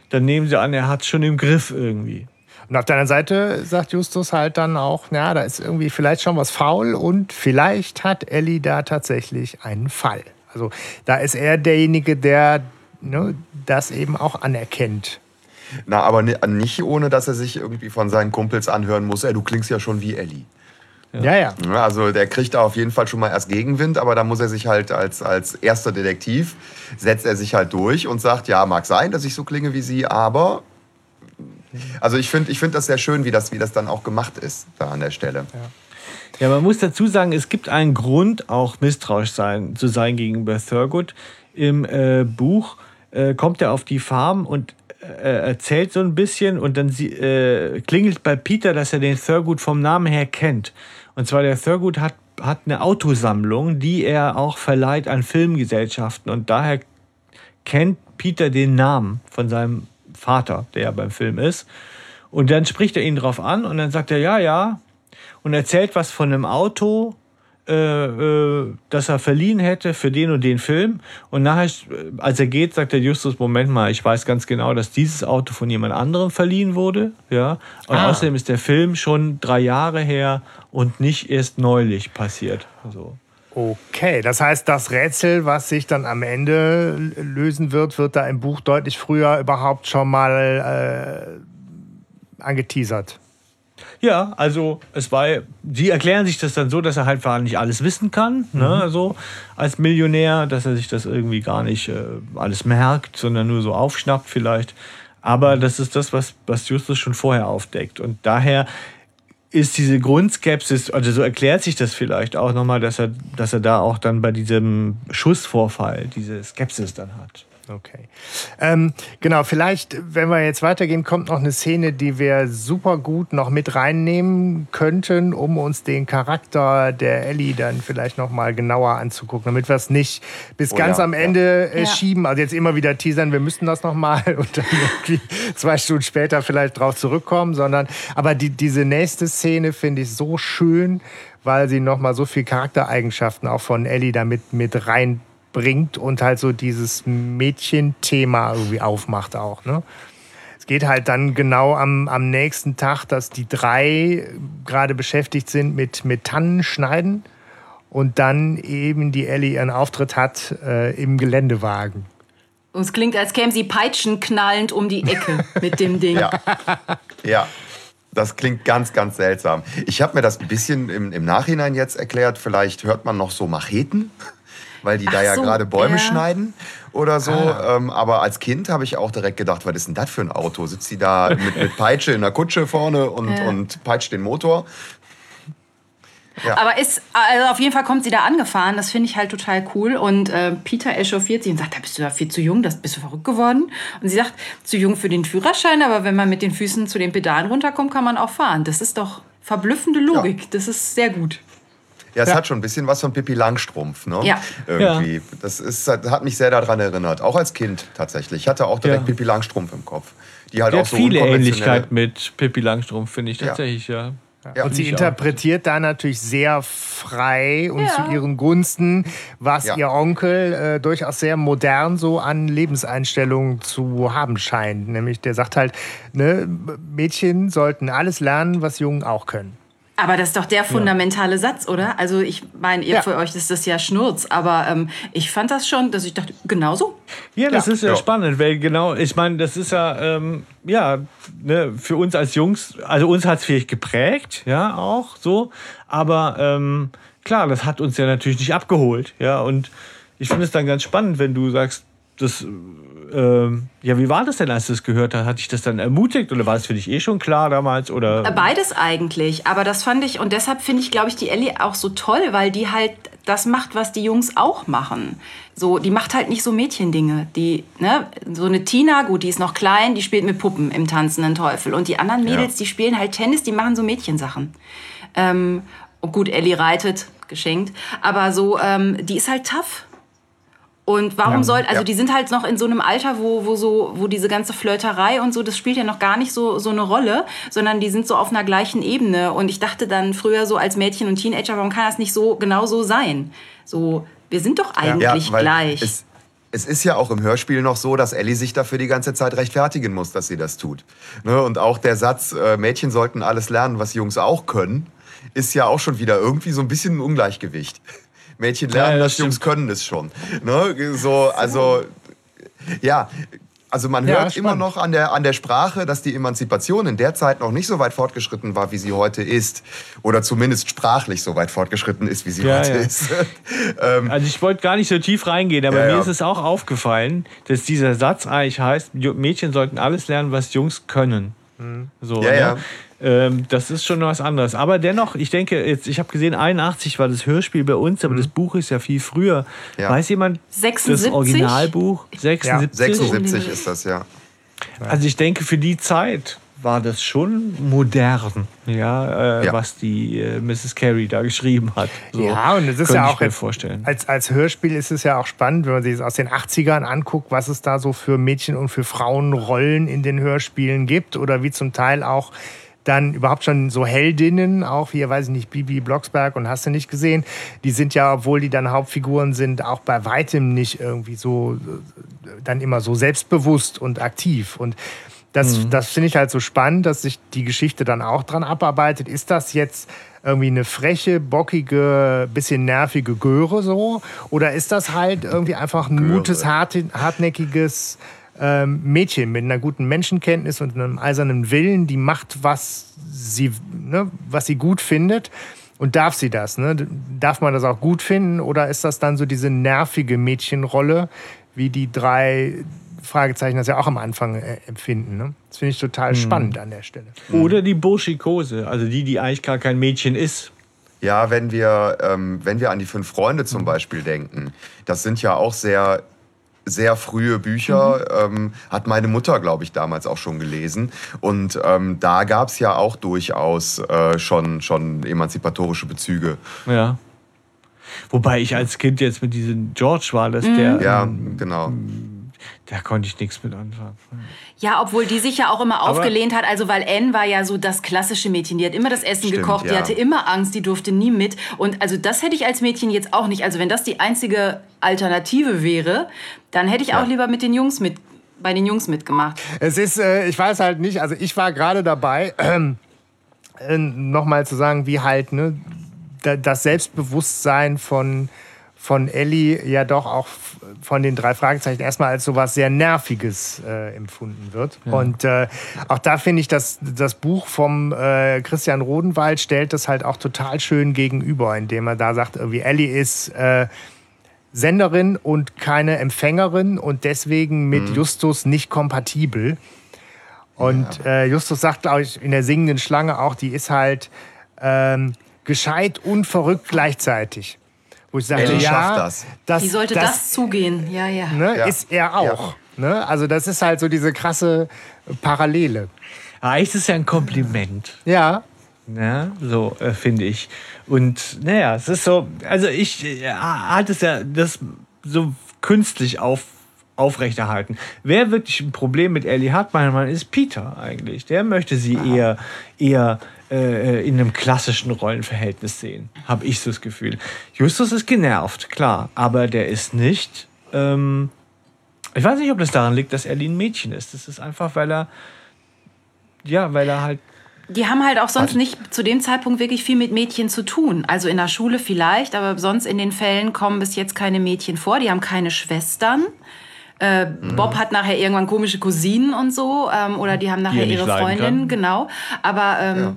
dann nehmen sie an, er hat es schon im Griff irgendwie. Und auf der anderen Seite sagt Justus halt dann auch, ja, da ist irgendwie vielleicht schon was faul und vielleicht hat Ellie da tatsächlich einen Fall. Also da ist er derjenige, der ne, das eben auch anerkennt. Na, aber ni- nicht ohne, dass er sich irgendwie von seinen Kumpels anhören muss, ey, du klingst ja schon wie Ellie. Ja, ja. Ja, Also der kriegt da auf jeden Fall schon mal erst Gegenwind, aber da muss er sich halt als, als erster Detektiv, setzt er sich halt durch und sagt, ja, mag sein, dass ich so klinge wie sie, aber... Also ich finde ich find das sehr schön, wie das, wie das dann auch gemacht ist, da an der Stelle. Ja, man muss dazu sagen, es gibt einen Grund, auch misstrauisch sein, zu sein gegenüber Thurgood. Im äh, Buch äh, kommt er auf die Farm und äh, erzählt so ein bisschen und dann äh, klingelt bei Peter, dass er den Thurgood vom Namen her kennt. Und zwar der Thurgood hat, hat eine Autosammlung, die er auch verleiht an Filmgesellschaften und daher kennt Peter den Namen von seinem Vater, der ja beim Film ist. Und dann spricht er ihn drauf an und dann sagt er, ja, ja, und erzählt was von einem Auto, äh, äh, das er verliehen hätte für den und den Film. Und nachher, äh, als er geht, sagt der Justus, Moment mal, ich weiß ganz genau, dass dieses Auto von jemand anderem verliehen wurde. Ja? Und Ah. außerdem ist der Film schon drei Jahre her und nicht erst neulich passiert. So. Okay, das heißt, das Rätsel, was sich dann am Ende lösen wird, wird da im Buch deutlich früher überhaupt schon mal äh, angeteasert. Ja, also es war, sie erklären sich das dann so, dass er halt gar nicht alles wissen kann, ne, so als Millionär, dass er sich das irgendwie gar nicht äh, alles merkt, sondern nur so aufschnappt vielleicht. Aber das ist das, was, was Justus schon vorher aufdeckt. Und daher ist diese Grundskepsis, also so erklärt sich das vielleicht auch nochmal, dass er, dass er da auch dann bei diesem Schussvorfall diese Skepsis dann hat. Okay. Ähm, genau, vielleicht, wenn wir jetzt weitergehen, kommt noch eine Szene, die wir super gut noch mit reinnehmen könnten, um uns den Charakter der Ellie dann vielleicht noch mal genauer anzugucken, damit wir es nicht bis Oh ganz ja, am. Ende äh, Ja. schieben. Also jetzt immer wieder teasern, wir müssten das noch mal <laughs> und dann irgendwie zwei Stunden später vielleicht drauf zurückkommen, sondern aber die, diese nächste Szene finde ich so schön, weil sie noch mal so viel Charaktereigenschaften auch von Ellie damit mit rein bringt und halt so dieses Mädchenthema irgendwie aufmacht auch. Ne? Es geht halt dann genau am, am nächsten Tag, dass die drei gerade beschäftigt sind mit, mit Tannen schneiden und dann eben die Ellie ihren Auftritt hat äh, im Geländewagen. Und es klingt, als kämen sie peitschenknallend um die Ecke mit dem Ding. Ja. Ja. Das klingt ganz, ganz seltsam. Ich habe mir das ein bisschen im, im Nachhinein jetzt erklärt. Vielleicht hört man noch so Macheten, weil die da Ach ja so, gerade Bäume ja. schneiden oder so. Ah. Ähm, aber als Kind habe ich auch direkt gedacht, was ist denn das für ein Auto? Sitzt sie da <laughs> mit, mit Peitsche in der Kutsche vorne und, Ja. und peitscht den Motor? Aber ist, also auf jeden Fall kommt sie da angefahren. Das finde ich halt total cool. Und äh, Peter echauffiert sie und sagt, da bist du da viel zu jung, das bist du verrückt geworden. Und sie sagt, zu jung für den Führerschein, aber wenn man mit den Füßen zu den Pedalen runterkommt, kann man auch fahren. Das ist doch verblüffende Logik. Das ist sehr gut. Ja, es Ja. hat schon ein bisschen was von Pippi Langstrumpf, ne? Ja. Irgendwie. Das ist, hat mich sehr daran erinnert. Auch als Kind tatsächlich. Ich hatte auch direkt Ja. Pippi Langstrumpf im Kopf. Die halt Die auch hat so viele Ähnlichkeit mit Pippi Langstrumpf, finde ich tatsächlich, ja. Ja. Und sie interpretiert da natürlich sehr frei und Ja. zu ihren Gunsten, was Ja. ihr Onkel äh, durchaus sehr modern so an Lebenseinstellungen zu haben scheint. Nämlich der sagt halt, ne, Mädchen sollten alles lernen, was Jungen auch können. Aber das ist doch der fundamentale Satz, oder? Also ich meine, ihr Ja. für euch ist das ja Schnurz, aber ähm, ich fand das schon, dass ich dachte, genauso. Ja, das Ja. ist ja, Ja. spannend, weil genau, ich meine, das ist ja, ähm, ja, ne, für uns als Jungs, also uns hat es vielleicht geprägt, ja, auch so, aber ähm, klar, das hat uns ja natürlich nicht abgeholt, ja, und ich finde es dann ganz spannend, wenn du sagst, das, ähm, ja, wie war das denn, als du es gehört hast? Hat dich das dann ermutigt oder war es für dich eh schon klar damals? Oder? Äh, Beides eigentlich, aber das fand ich und deshalb finde ich, glaube ich, die Ellie auch so toll, weil die halt das macht, was die Jungs auch machen. So, die macht halt nicht so Mädchendinge. Die, ne, so eine Tina, gut, die ist noch klein, die spielt mit Puppen im tanzenden Teufel und die anderen Mädels, die spielen halt Tennis, die machen so Mädchensachen. Ähm, und gut, Ellie reitet, geschenkt, aber so, ähm, die ist halt tough. Und warum Ja, soll, also ja. die sind halt noch in so einem Alter, wo, wo so, wo diese ganze Flirterei und so, das spielt ja noch gar nicht so, so eine Rolle, sondern die sind so auf einer gleichen Ebene. Und ich dachte dann früher so als Mädchen und Teenager, warum kann das nicht so genau so sein? So, wir sind doch eigentlich weil gleich. Es, es ist ja auch im Hörspiel noch so, dass Ellie sich dafür die ganze Zeit rechtfertigen muss, dass sie das tut. Ne? Und auch der Satz, äh, Mädchen sollten alles lernen, was Jungs auch können, ist ja auch schon wieder irgendwie so ein bisschen ein Ungleichgewicht. Mädchen lernen, Ja, ja, das das Jungs können es schon. Ne? So, also, ja. Also man Ja, hört immer spannend. noch an der, an der Sprache, dass die Emanzipation in der Zeit noch nicht so weit fortgeschritten war, wie sie heute ist. Oder zumindest sprachlich so weit fortgeschritten ist, wie sie Ja, heute ja. ist. <laughs> ähm, Also ich wollte gar nicht so tief reingehen, aber Ja, mir ja. ist es auch aufgefallen, dass dieser Satz eigentlich heißt, Mädchen sollten alles lernen, was Jungs können. So, Ja, ne? ja. Ähm, das ist schon was anderes. Aber dennoch, ich denke, jetzt, ich habe gesehen, 81 war das Hörspiel bei uns, aber das Buch ist ja viel früher. Ja. Weiß jemand 76? das Originalbuch? 76? 76 ist das, ja. Also ich denke, für die Zeit war das schon modern, ja, äh, Ja. was die äh, Mrs. Carey da geschrieben hat. So, Ja, und es ist ja ich auch mir vorstellen. Als, als Hörspiel ist es ja auch spannend, wenn man sich das aus den 80ern anguckt, was es da so für Mädchen und für Frauenrollen in den Hörspielen gibt oder wie zum Teil auch dann überhaupt schon so Heldinnen, auch wie, weiß ich nicht, Bibi Blocksberg und hast du nicht gesehen, die sind ja, obwohl die dann Hauptfiguren sind, auch bei weitem nicht irgendwie so, äh, dann immer so selbstbewusst und aktiv und das, das finde ich halt so spannend, dass sich die Geschichte dann auch dran abarbeitet. Ist das jetzt irgendwie eine freche, bockige, bisschen nervige Göre so? Oder ist das halt irgendwie einfach ein Göre. mutes, hart, hartnäckiges ähm, Mädchen mit einer guten Menschenkenntnis und einem eisernen Willen, die macht, was sie, ne, was sie gut findet? Und darf sie das? Ne? Darf man das auch gut finden? Oder ist das dann so diese nervige Mädchenrolle, wie die drei Fragezeichen das ja auch am Anfang äh, empfinden? Ne? Das finde ich total spannend an der Stelle. Oder die Burschikose, also die, die eigentlich gar kein Mädchen ist. Ja, wenn wir, ähm, wenn wir an die fünf Freunde zum Beispiel denken, das sind ja auch sehr, sehr frühe Bücher, ähm, hat meine Mutter, glaube ich, damals auch schon gelesen. Und ähm, da gab es ja auch durchaus äh, schon, schon emanzipatorische Bezüge. Ja. Wobei ich als Kind jetzt mit diesem George war, dass der, Ja, ähm, genau. Da konnte ich nichts mit anfangen. Ja, obwohl die sich ja auch immer aufgelehnt hat. Also, weil Anne war ja so das klassische Mädchen. Die hat immer das Essen Stimmt, gekocht, die ja. hatte immer Angst, die durfte nie mit. Und also, das hätte ich als Mädchen jetzt auch nicht. Also, wenn das die einzige Alternative wäre, dann hätte ich auch lieber mit den Jungs mit, bei den Jungs mitgemacht. Es ist, äh, ich weiß halt nicht, also ich war gerade dabei, äh, nochmal zu sagen, wie halt ne, da, das Selbstbewusstsein von, von Ellie ja doch auch von den drei Fragezeichen erstmal als sowas sehr Nerviges äh, empfunden wird. Und äh, auch da finde ich, dass das Buch vom äh, Christian Rodenwald stellt das halt auch total schön gegenüber, indem er da sagt, irgendwie Ellie ist äh, Senderin und keine Empfängerin und deswegen mit Justus nicht kompatibel. Und äh, Justus sagt, glaube ich, in der singenden Schlange auch, die ist halt ähm, gescheit und verrückt gleichzeitig. Wo ich sagte, Ellie ja, schafft das. das, Wie sollte das, zugehen? Ja, ja. ne, Ja. ist er auch. Ne? Also das ist halt so diese krasse Parallele. Eigentlich ist es ja ein Kompliment. Ja, Ja, so äh, finde ich. Und naja, es ist so, also ich äh, hat es ja das so künstlich auf, aufrechterhalten. Wer wirklich ein Problem mit Ellie hat, meiner Meinung nach, ist Peter eigentlich. Der möchte sie eher, eher äh, in einem klassischen Rollenverhältnis sehen, habe ich so das Gefühl. Justus ist genervt, klar, aber der ist nicht. Ähm, ich weiß nicht, ob das daran liegt, dass Ellie ein Mädchen ist. Das ist einfach, weil er. Ja, weil er halt. Die haben halt auch sonst nicht zu dem Zeitpunkt wirklich viel mit Mädchen zu tun. Also in der Schule vielleicht, aber sonst in den Fällen kommen bis jetzt keine Mädchen vor. Die haben keine Schwestern. Äh, mhm. Bob hat nachher irgendwann komische Cousinen und so. Ähm, oder die haben nachher Die ihre nicht leiden Freundin, kann. genau. Aber ähm, Ja.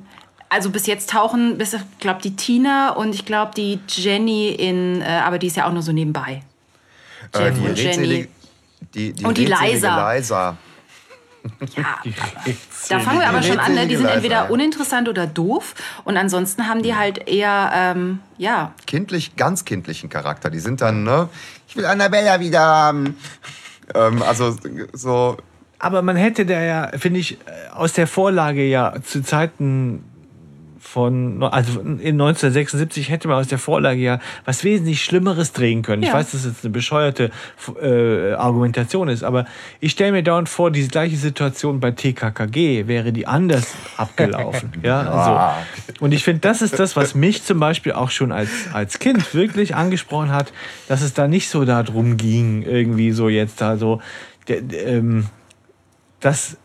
Also bis jetzt tauchen, bis ich glaube die Tina und ich glaube die Jenny in, äh, aber die ist ja auch nur so nebenbei. Äh, die und Jenny. die, die, Und die Liza. Liza. Ja, <laughs> da fangen wir aber schon an, ne? die sind entweder uninteressant oder doof. Und ansonsten haben die halt eher, ähm, ja, Kindlich, ganz kindlichen Charakter. Die sind dann, ne? Ich will Annabella wieder haben. <laughs> Ähm, also so. Aber man hätte da ja, finde ich, äh, aus der Vorlage ja zu Zeiten von, also in 1976 hätte man aus der Vorlage ja was wesentlich Schlimmeres drehen können. Ich Ja. weiß, dass das jetzt eine bescheuerte äh, Argumentation ist, aber ich stelle mir dauernd vor, diese gleiche Situation bei TKKG wäre die anders abgelaufen. <laughs> ja, so. Und ich finde, das ist das, was mich zum Beispiel auch schon als, als Kind wirklich angesprochen hat, dass es da nicht so darum ging, irgendwie so jetzt da so, der, ähm, dass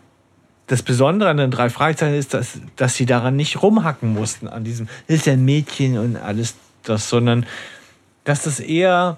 das Besondere an den drei Fragezeichen ist, dass, dass sie daran nicht rumhacken mussten, an diesem, ist ja ein Mädchen und alles das, sondern dass das eher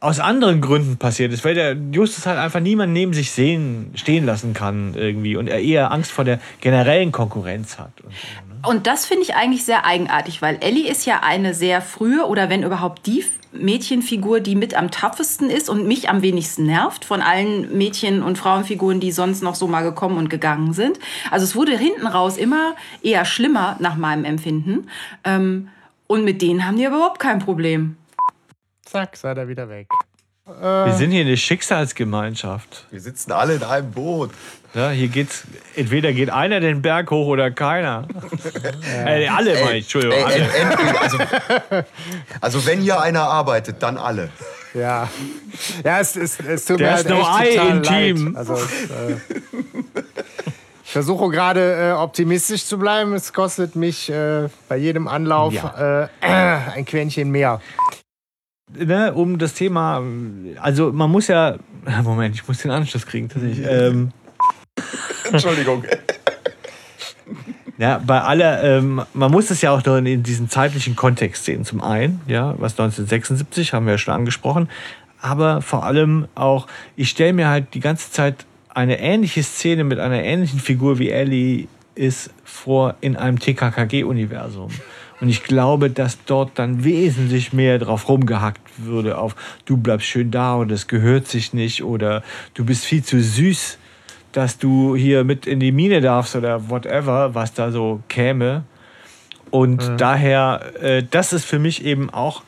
aus anderen Gründen passiert ist, weil der Justus halt einfach niemand neben sich sehen, stehen lassen kann irgendwie und er eher Angst vor der generellen Konkurrenz hat. So, ne? Und das finde ich eigentlich sehr eigenartig, weil Ellie ist ja eine sehr frühe oder wenn überhaupt die Mädchenfigur, die mit am toughesten ist und mich am wenigsten nervt von allen Mädchen- und Frauenfiguren, die sonst noch so mal gekommen und gegangen sind. Also es wurde hinten raus immer eher schlimmer nach meinem Empfinden. Ähm, und mit denen haben die aber überhaupt kein Problem. Zack, sei er wieder weg. Wir sind hier eine Schicksalsgemeinschaft. Wir sitzen alle in einem Boot. Ja, hier geht's, entweder geht einer den Berg hoch oder keiner. <laughs> Äh, alle, meine ich, Entschuldigung, Ey, alle. entweder, also, also wenn hier einer arbeitet, dann alle. Ja. Ja, es, es, es tut Der mir ist halt echt no I total in leid. Team. Also, es, äh, ich versuche gerade äh, optimistisch zu bleiben. Es kostet mich äh, bei jedem Anlauf Ja. äh, ein Quäntchen mehr. Ne, um das Thema, also man muss ja, <laughs> Moment, ich muss den Anschluss kriegen tatsächlich. Ähm, <laughs> Entschuldigung. <laughs> ja, bei aller, ähm, man muss es ja auch noch in, in diesen zeitlichen Kontext sehen. Zum einen, ja, was 1976 haben wir ja schon angesprochen, aber vor allem auch, ich stelle mir halt die ganze Zeit eine ähnliche Szene mit einer ähnlichen Figur wie Ellie ist vor in einem TKKG-Universum. Und ich glaube, dass dort dann wesentlich mehr drauf rumgehackt würde auf du bleibst schön da und das gehört sich nicht oder du bist viel zu süß, dass du hier mit in die Mine darfst oder whatever, was da so käme. Und daher, äh, das ist für mich eben auch,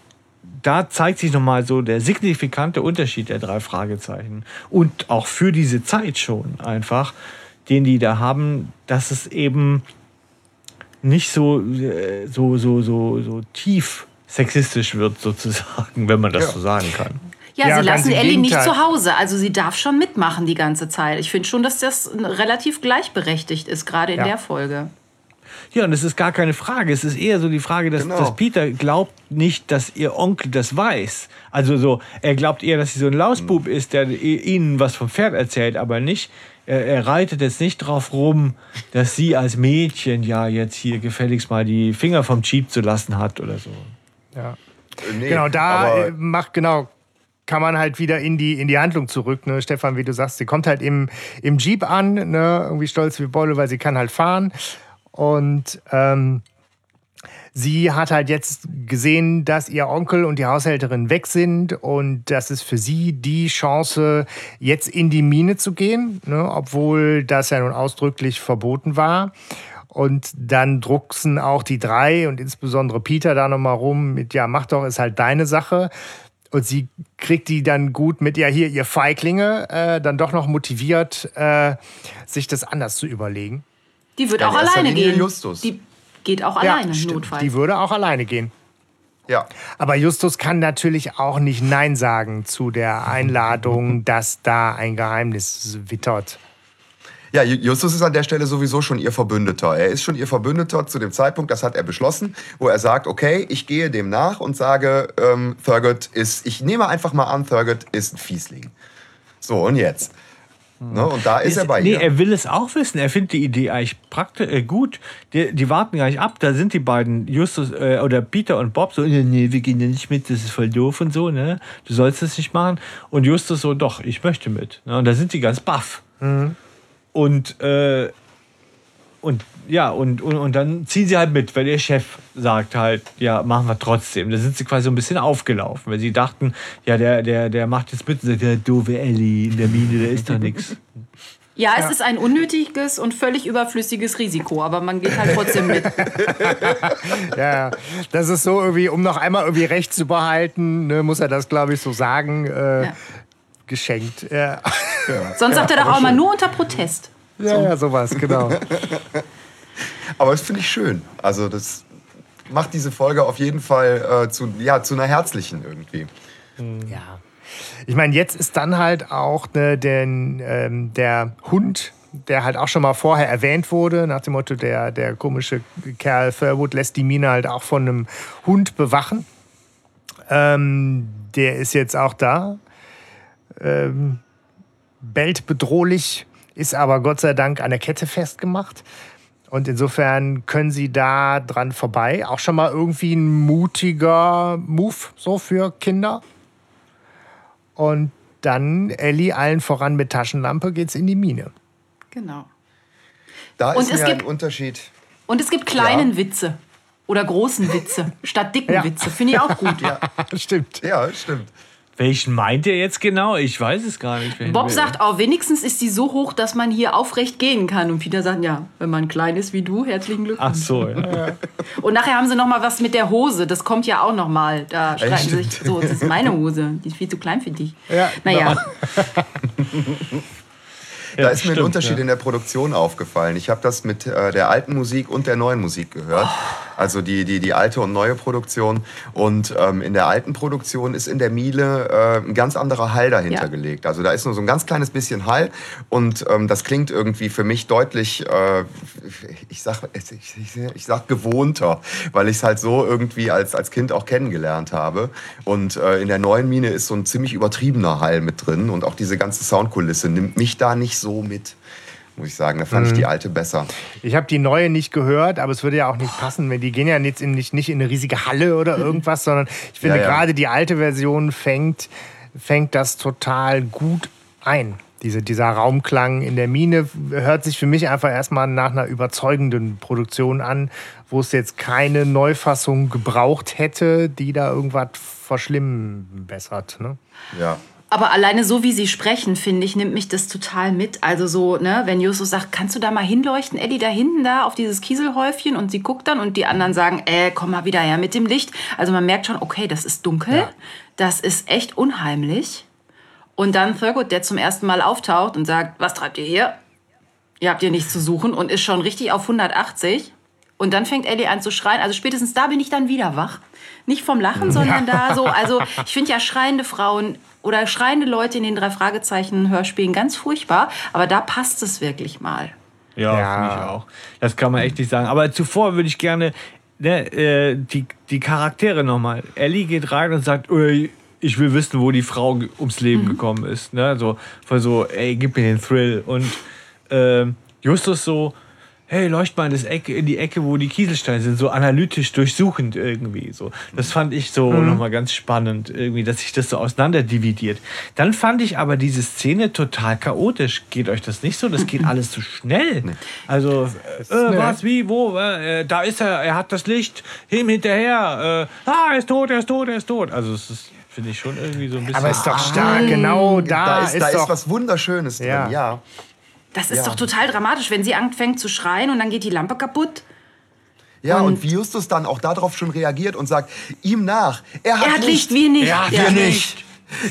da zeigt sich nochmal so der signifikante Unterschied der drei Fragezeichen. Und auch für diese Zeit schon einfach, den die da haben, dass es eben nicht so, äh, so, so, so, so tief sexistisch wird, <laughs> sozusagen, wenn man das Ja. so sagen kann. Ja, Ja, sie lassen Ellie nicht zu Hause. Also sie darf schon mitmachen die ganze Zeit. Ich finde schon, dass das relativ gleichberechtigt ist, gerade in Ja. der Folge. Ja, und es ist gar keine Frage. Es ist eher so die Frage, dass, Genau. dass Peter glaubt nicht, dass ihr Onkel das weiß. Also so, er glaubt eher, dass sie so ein Lausbub ist, der ihnen was vom Pferd erzählt, aber nicht. Er, er reitet jetzt nicht drauf rum, dass sie als Mädchen ja jetzt hier gefälligst mal die Finger vom Jeep zu lassen hat oder so. Ja. Nee, Genau, da äh, macht genau kann man halt wieder in die, in die Handlung zurück. Ne? Stefan, wie du sagst, sie kommt halt im, im Jeep an, ne? irgendwie stolz wie Bolle, weil sie kann halt fahren. Und ähm, sie hat halt jetzt gesehen, dass ihr Onkel und die Haushälterin weg sind und das ist für sie die Chance, jetzt in die Mine zu gehen, ne? obwohl das ja nun ausdrücklich verboten war. Und dann drucksen auch die drei und insbesondere Peter da nochmal rum mit, ja, mach doch, ist halt deine Sache. Und sie kriegt die dann gut mit, ja, hier, ihr Feiglinge, äh, dann doch noch motiviert, äh, sich das anders zu überlegen. Die wird Ja, auch alleine Linie gehen. Justus. Die geht auch Ja, alleine, stimmt. notfalls. Die würde auch alleine gehen. Ja, Aber Justus kann natürlich auch nicht Nein sagen zu der Einladung, dass da ein Geheimnis wittert. Ja, Justus ist an der Stelle sowieso schon ihr Verbündeter. Er ist schon ihr Verbündeter zu dem Zeitpunkt, das hat er beschlossen, wo er sagt, okay, ich gehe dem nach und sage, ähm, Thurgood ist, ich nehme einfach mal an, Thurgood ist ein Fiesling. So, und jetzt? Ne, und da ist er bei nee, ihr. er will es auch wissen. Er findet die Idee eigentlich praktisch äh, gut. Die, die warten gar nicht ab. Da sind die beiden, Justus äh, oder Peter und Bob, so, nee, nee, wir gehen ja nicht mit, das ist voll doof und so, ne? Du sollst das nicht machen. Und Justus so, doch, ich möchte mit. Ne? Und da sind die ganz baff. Und, äh, und ja, und, und, und dann ziehen sie halt mit, weil ihr Chef sagt halt, ja, machen wir trotzdem. Da sind sie quasi so ein bisschen aufgelaufen, weil sie dachten, ja, der, der, der macht jetzt mit und sagt, der doofe Ellie in der Mine, der ist da nichts. <laughs> Ja, es ist ein unnötiges und völlig überflüssiges Risiko, aber man geht halt trotzdem mit. <laughs> Ja, das ist so irgendwie, um noch einmal irgendwie Recht zu behalten, ne, muss er das, glaube ich, so sagen. Äh, Ja. Geschenkt. Ja. Sonst sagt er doch auch mal nur unter Protest. Ja, ja, sowas, genau. <laughs> Aber das finde ich schön. Also das macht diese Folge auf jeden Fall äh, zu, ja, zu einer herzlichen irgendwie. Ja. Ich meine, jetzt ist dann halt auch ne, den, ähm, der Hund, der halt auch schon mal vorher erwähnt wurde, nach dem Motto, der, der komische Kerl Thurwood lässt die Mine halt auch von einem Hund bewachen. Ähm, der ist jetzt auch da. Ähm, bellt bedrohlich, ist aber Gott sei Dank an der Kette festgemacht. Und insofern können sie da dran vorbei. Auch schon mal irgendwie ein mutiger Move so für Kinder. Und dann Ellie allen voran mit Taschenlampe geht's in die Mine. Genau. Da Und ist es mir ein gibt- Unterschied. Und es gibt kleinen Ja. Witze. Oder großen Witze. Statt dicken Ja. Witze. Finde ich auch gut. <laughs> Stimmt. Ja, stimmt. Welchen meint ihr jetzt genau? Ich weiß es gar nicht. Bob sagt auch, wenigstens ist sie so hoch, dass man hier aufrecht gehen kann. Und Peter sagt, ja, wenn man klein ist wie du, herzlichen Glückwunsch. Ach so, ja. Und nachher haben sie noch mal was mit der Hose. Das kommt ja auch noch mal. Da streiten sie sich so, das ist meine Hose. Die ist viel zu klein für dich. Ja, naja, Da ist mir stimmt, ein Unterschied ja. in der Produktion aufgefallen. Ich habe das mit äh, der alten Musik und der neuen Musik gehört. Also die, die, die alte und neue Produktion. Und ähm, in der alten Produktion ist in der Miele äh, ein ganz anderer Hall dahinter Ja. gelegt. Also da ist nur so ein ganz kleines bisschen Hall. Und ähm, das klingt irgendwie für mich deutlich, äh, ich, sag, ich, ich, ich sag gewohnter, weil ich es halt so irgendwie als, als Kind auch kennengelernt habe. Und äh, in der neuen Mine ist so ein ziemlich übertriebener Hall mit drin. Und auch diese ganze Soundkulisse nimmt mich da nicht so mit. Muss ich sagen, da fand ich die alte besser. Ich habe die neue nicht gehört, aber es würde ja auch nicht passen, wenn die gehen ja jetzt in, nicht, nicht in eine riesige Halle oder irgendwas, sondern ich finde Ja, ja. gerade die alte Version fängt, fängt das total gut ein. Diese, dieser Raumklang in der Mine hört sich für mich einfach erstmal nach einer überzeugenden Produktion an, wo es jetzt keine Neufassung gebraucht hätte, die da irgendwas verschlimmbessert. Ne? Ja. Aber alleine so wie sie sprechen, finde ich, nimmt mich das total mit. Also so, ne, wenn Justus sagt, kannst du da mal hinleuchten, Eddie, da hinten da auf dieses Kieselhäufchen und sie guckt dann und die anderen sagen, äh, komm mal wieder her mit dem Licht. Also man merkt schon, okay, das ist dunkel, das ist echt unheimlich. Und dann Thurgood, der zum ersten Mal auftaucht und sagt, was treibt ihr hier? Ihr habt hier nichts zu suchen und ist schon richtig auf 180. Und dann fängt Ellie an zu schreien. Also spätestens da bin ich dann wieder wach. Nicht vom Lachen, sondern da so. Also ich finde ja schreiende Frauen oder schreiende Leute in den drei Fragezeichen Hörspielen ganz furchtbar. Aber da passt es wirklich mal. Ja, Ja. finde ich auch. Das kann man echt nicht sagen. Aber zuvor würde ich gerne ne, äh, die, die Charaktere nochmal. Ellie geht rein und sagt, "Ui, ich will wissen, wo die Frau ums Leben gekommen ist. Ne? So, so, ey, gib mir den Thrill. Und ähm, Justus so, hey, leucht mal in, das Ecke, in die Ecke, wo die Kieselsteine sind, so analytisch durchsuchend irgendwie. So. Das fand ich so nochmal ganz spannend, irgendwie, dass sich das so auseinanderdividiert. Dann fand ich aber diese Szene total chaotisch. Geht euch das nicht so? Das geht <laughs> alles zu schnell. Also, äh, was, wie, wo, äh, da ist er, er hat das Licht, ihm hinterher, äh, ah, er ist tot, er ist tot, er ist tot. Also, das ist, finde ich schon irgendwie so ein bisschen. Aber ist doch stark, genau da, Da, ist, da ist, doch was Wunderschönes drin, Ja. ja. Das ist Ja. doch total dramatisch, wenn sie anfängt zu schreien und dann geht die Lampe kaputt. Ja, und, Und- wie Justus dann auch darauf schon reagiert und sagt, ihm nach, er hat, Er hat Licht, wir nicht. Er hat Ja. wir nicht.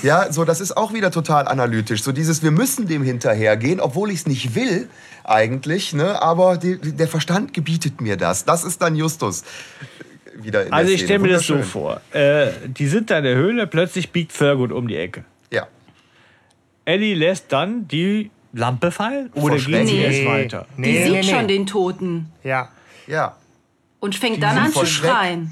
Ja, so das ist auch wieder total analytisch. So dieses, wir müssen dem hinterhergehen, obwohl ich es nicht will eigentlich, ne? aber die, der Verstand gebietet mir das. Das ist dann Justus. Wieder in der Also ich stelle mir das so vor. Äh, die sind da in der Höhle, plötzlich biegt Thurgood um die Ecke. Ja. Ellie lässt dann die Lampe fallen? Oder gehen sie erst Nee. weiter? Die Nee, sieht nee, schon den Toten Ja. Ja. und fängt dann sind an zu Schreck. schreien.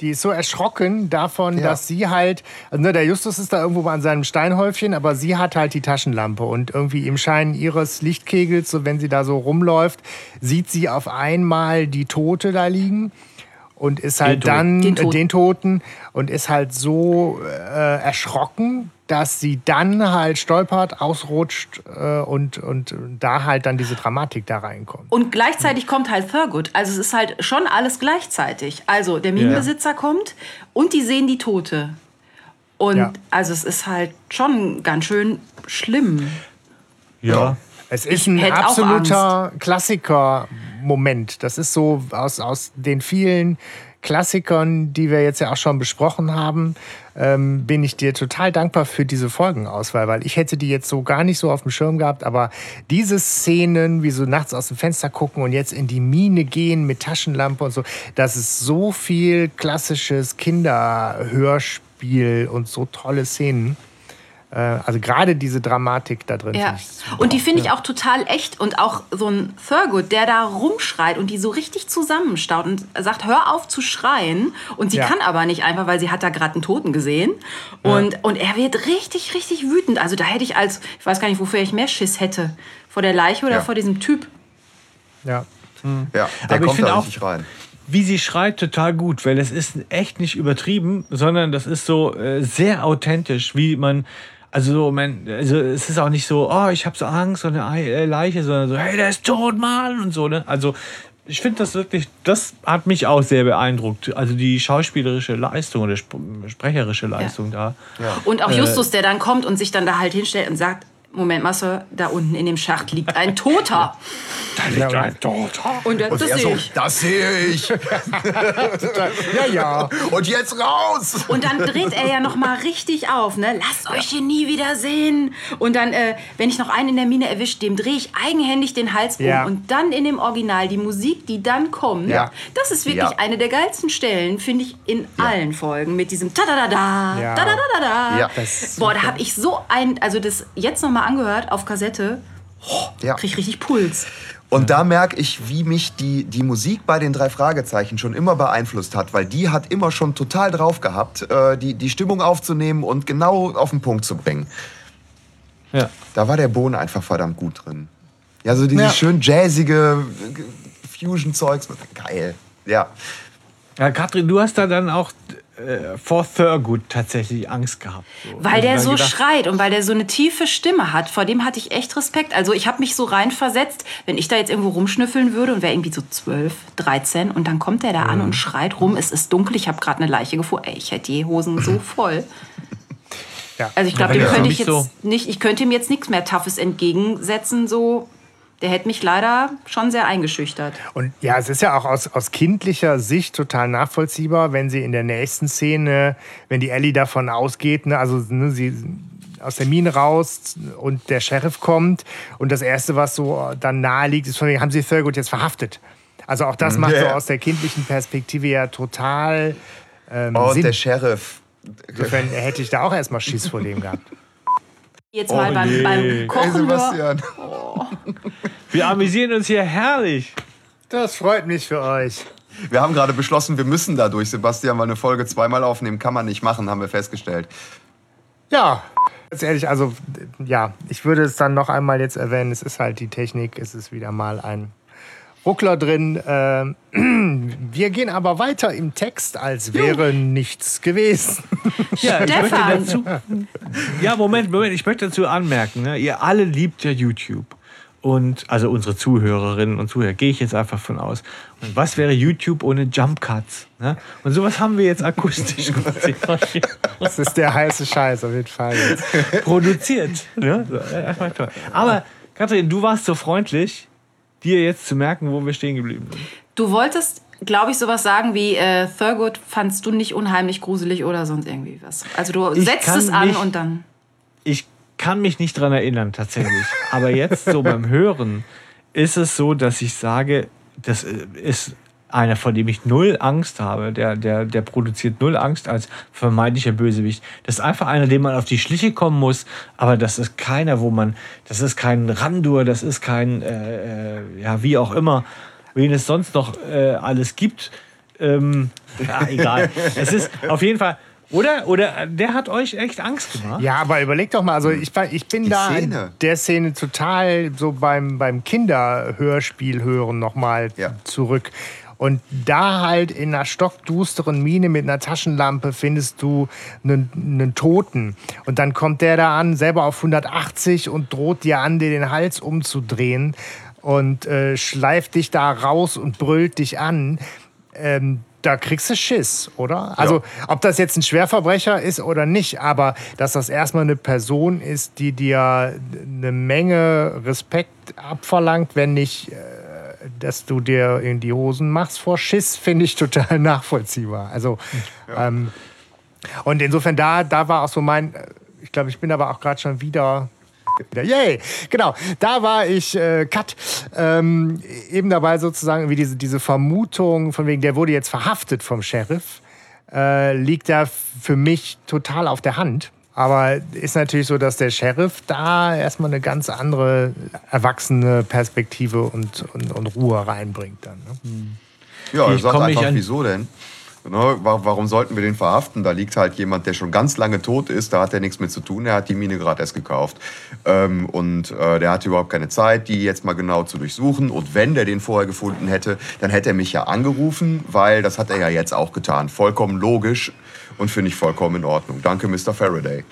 Die ist so erschrocken davon, Ja. dass sie halt, also ne, der Justus ist da irgendwo an seinem Steinhäufchen, aber sie hat halt die Taschenlampe und irgendwie im Schein ihres Lichtkegels, so wenn sie da so rumläuft, sieht sie auf einmal die Tote da liegen und ist halt Toten. dann Den den, Toten. den Toten und ist halt so äh, erschrocken, dass sie dann halt stolpert, ausrutscht äh, und, und da halt dann diese Dramatik da reinkommt. Und gleichzeitig kommt halt Thurgood. Also es ist halt schon alles gleichzeitig. Also der Minenbesitzer kommt und die sehen die Tote. Und Ja. also es ist halt schon ganz schön schlimm. Ja. Es ist ein absoluter Klassiker-Moment. Das ist so aus, aus den vielen Klassikern, die wir jetzt ja auch schon besprochen haben, ähm, bin ich dir total dankbar für diese Folgenauswahl, weil ich hätte die jetzt so gar nicht so auf dem Schirm gehabt, aber diese Szenen, wie so nachts aus dem Fenster gucken und jetzt in die Mine gehen mit Taschenlampe und so, das ist so viel klassisches Kinderhörspiel und so tolle Szenen. Äh, Also gerade diese Dramatik da drin. Ja. ich. Und die finde ich auch total echt. Und auch so ein Thurgood, der da rumschreit und die so richtig zusammenstaut und sagt, hör auf zu schreien. Und sie Ja. kann aber nicht einfach, weil sie hat da gerade einen Toten gesehen. Und, und er wird richtig, richtig wütend. Also da hätte ich als, ich weiß gar nicht, wofür ich mehr Schiss hätte. Vor der Leiche oder Ja. vor diesem Typ. Ja. Ja, der Aber ich kommt finde da auch- richtig rein. Wie sie schreit, total gut, weil es ist echt nicht übertrieben, sondern das ist so äh, sehr authentisch, wie man. Also, so, man, also es ist auch nicht so, oh, ich habe so Angst und eine Ei- äh, Leiche, sondern so, hey, der ist tot, Mann und so. Ne? Also ich finde das wirklich, das hat mich auch sehr beeindruckt. Also die schauspielerische Leistung oder sp sprecherische Leistung da. Und auch Justus, der dann kommt und sich dann da halt hinstellt und sagt, Moment mal, Sir, da unten in dem Schacht liegt ein Toter. Da liegt ein Toter. Und das, das sehe so, ich. das sehe ich. <laughs> Ja, ja. Und jetzt raus. Und dann dreht er ja noch mal richtig auf, ne? Lasst euch hier nie wieder sehen. Und dann, äh, wenn ich noch einen in der Mine erwische, dem drehe ich eigenhändig den Hals um. Ja. Und dann in dem Original die Musik, die dann kommt. Ja. Das ist wirklich Ja. eine der geilsten Stellen, finde ich, in allen Folgen. Mit diesem ta-da-da-da, Ja. ta-da-da-da. Ja. Das ist Boah, da habe ich so ein, also das jetzt noch mal angehört auf Kassette, Ja. krieg ich richtig Puls. Und da merke ich, wie mich die, die Musik bei den drei Fragezeichen schon immer beeinflusst hat, weil die hat immer schon total drauf gehabt, äh, die, die Stimmung aufzunehmen und genau auf den Punkt zu bringen. Ja. Da war der Bohnen einfach verdammt gut drin. Ja, so dieses Ja. schön jazzige äh, Fusion-Zeugs. Geil. Ja. ja, Katrin, du hast da dann auch äh, vor Thurgood tatsächlich Angst gehabt. So. Weil Also der so gedacht, schreit und weil der so eine tiefe Stimme hat, vor dem hatte ich echt Respekt. Also ich habe mich so reinversetzt, wenn ich da jetzt irgendwo rumschnüffeln würde und wäre irgendwie so 12, 13 und dann kommt der da an und schreit rum, es ist dunkel, ich habe gerade eine Leiche gefunden. Ey, ich hätte die Hosen so <laughs> voll. Ja. Also ich glaube, dem könnte ich jetzt so- nicht, ich könnte ihm jetzt nichts mehr Toughes entgegensetzen, so der hätte mich leider schon sehr eingeschüchtert. Und ja, es ist ja auch aus, aus kindlicher Sicht total nachvollziehbar, wenn sie in der nächsten Szene, wenn die Ellie davon ausgeht, ne, also ne, sie aus der Mine raus und der Sheriff kommt und das Erste, was so dann nahe liegt, ist von wegen, haben sie Thurgood jetzt verhaftet. Also auch das macht so aus der kindlichen Perspektive ja total ähm, Oh, und Sinn. der Sheriff. Insofern hätte ich da auch erstmal Schiss vor dem gehabt. Jetzt mal Oh beim, nee. beim Hey, Kochen hör, Sebastian. Wir amüsieren uns hier herrlich. Das freut mich für euch. Wir haben gerade beschlossen, wir müssen dadurch, Sebastian, weil eine Folge zweimal aufnehmen kann man nicht machen, haben wir festgestellt. Ja, ganz ehrlich, also ja, ich würde es dann noch einmal jetzt erwähnen. Es ist halt die Technik, es ist wieder mal ein Ruckler drin. Ähm, <clears throat> wir gehen aber weiter im Text, als wäre nichts gewesen. <laughs> Ja, ich möchte Stefan. dazu, ja, Moment, Moment, ich möchte dazu anmerken, ne, ihr alle liebt ja YouTube. Und also unsere Zuhörerinnen und Zuhörer, gehe ich jetzt einfach von aus. Und was wäre YouTube ohne Jump Cuts? Ne? Und sowas haben wir jetzt akustisch <laughs> quasi Das ist der heiße Scheiß auf jeden Fall. Jetzt. produziert. Ne? So. Aber Katrin, du warst so freundlich, dir jetzt zu merken, wo wir stehen geblieben sind. Du wolltest, glaube ich, sowas sagen wie äh, Thurgood fandst du nicht unheimlich gruselig oder sonst irgendwie was. Also du Ich setzt es an und dann. Kann mich nicht dran erinnern, tatsächlich. Aber jetzt so beim Hören ist es so, dass ich sage, das ist einer, vor dem ich null Angst habe, der, der, der produziert null Angst als vermeintlicher Bösewicht. Das ist einfach einer, dem man auf die Schliche kommen muss, aber das ist keiner, wo man, das ist kein Randur, das ist kein, äh, äh, ja, wie auch immer, wen es sonst noch äh, alles gibt. Ähm, ja, egal. es ist auf jeden Fall, oder? Oder der hat euch echt Angst gemacht? Ja, aber überleg doch mal, also ich, war- ich bin Die da Szene. in der Szene total so beim, beim Kinderhörspiel hören nochmal Ja. zurück. Und da halt in einer stockdusteren Mine mit einer Taschenlampe findest du einen, einen Toten. Und dann kommt der da an, selber auf 180 und droht dir an, dir den Hals umzudrehen und äh, schleift dich da raus und brüllt dich an. Ähm, da kriegst du Schiss, oder? Also, ob das jetzt ein Schwerverbrecher ist oder nicht, aber dass das erstmal eine Person ist, die dir eine Menge Respekt abverlangt, wenn nicht, äh, dass du dir in die Hosen machst vor Schiss, <laughs> finde ich total nachvollziehbar. Also, ähm, und insofern, da, da war auch so mein, ich glaube, ich bin aber auch gerade schon wieder. Wieder Yay! Genau, da war ich, äh, Cut, ähm, eben dabei sozusagen, wie diese, diese Vermutung, von wegen, der wurde jetzt verhaftet vom Sheriff, äh, liegt da für mich total auf der Hand. Aber ist natürlich so, dass der Sheriff da erstmal eine ganz andere, erwachsene Perspektive und, und, und Ruhe reinbringt dann. Ne? Ja, Wie er sagt komme ich einfach, an- wieso denn? Ne, wa- warum sollten wir den verhaften? Da liegt halt jemand, der schon ganz lange tot ist, da hat er nichts mit zu tun, er hat die Mine gerade erst gekauft. Ähm, und äh, der hatte überhaupt keine Zeit, die jetzt mal genau zu durchsuchen. Und wenn der den vorher gefunden hätte, dann hätte er mich ja angerufen, weil das hat er ja jetzt auch getan. Vollkommen logisch und finde ich vollkommen in Ordnung. Danke, Mr. Faraday.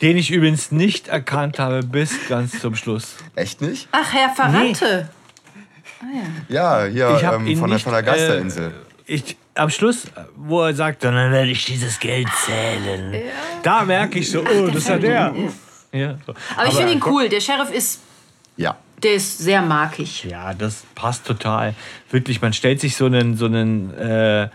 Den ich übrigens nicht erkannt habe bis ganz zum Schluss. Echt nicht? Ach, Herr Ferrante. Ja, hier Ich habe ähm, von, der, nicht, von der Geisterinsel. Äh, ich, am Schluss, wo er sagt, dann werde ich dieses Geld zählen. Da merke ich so, oh, das ist ja der. Ja, so. Aber ich finde ihn cool. Der Sheriff ist, ja. der ist sehr markig. ja, das passt total. Wirklich, man stellt sich so einen, so einen, äh,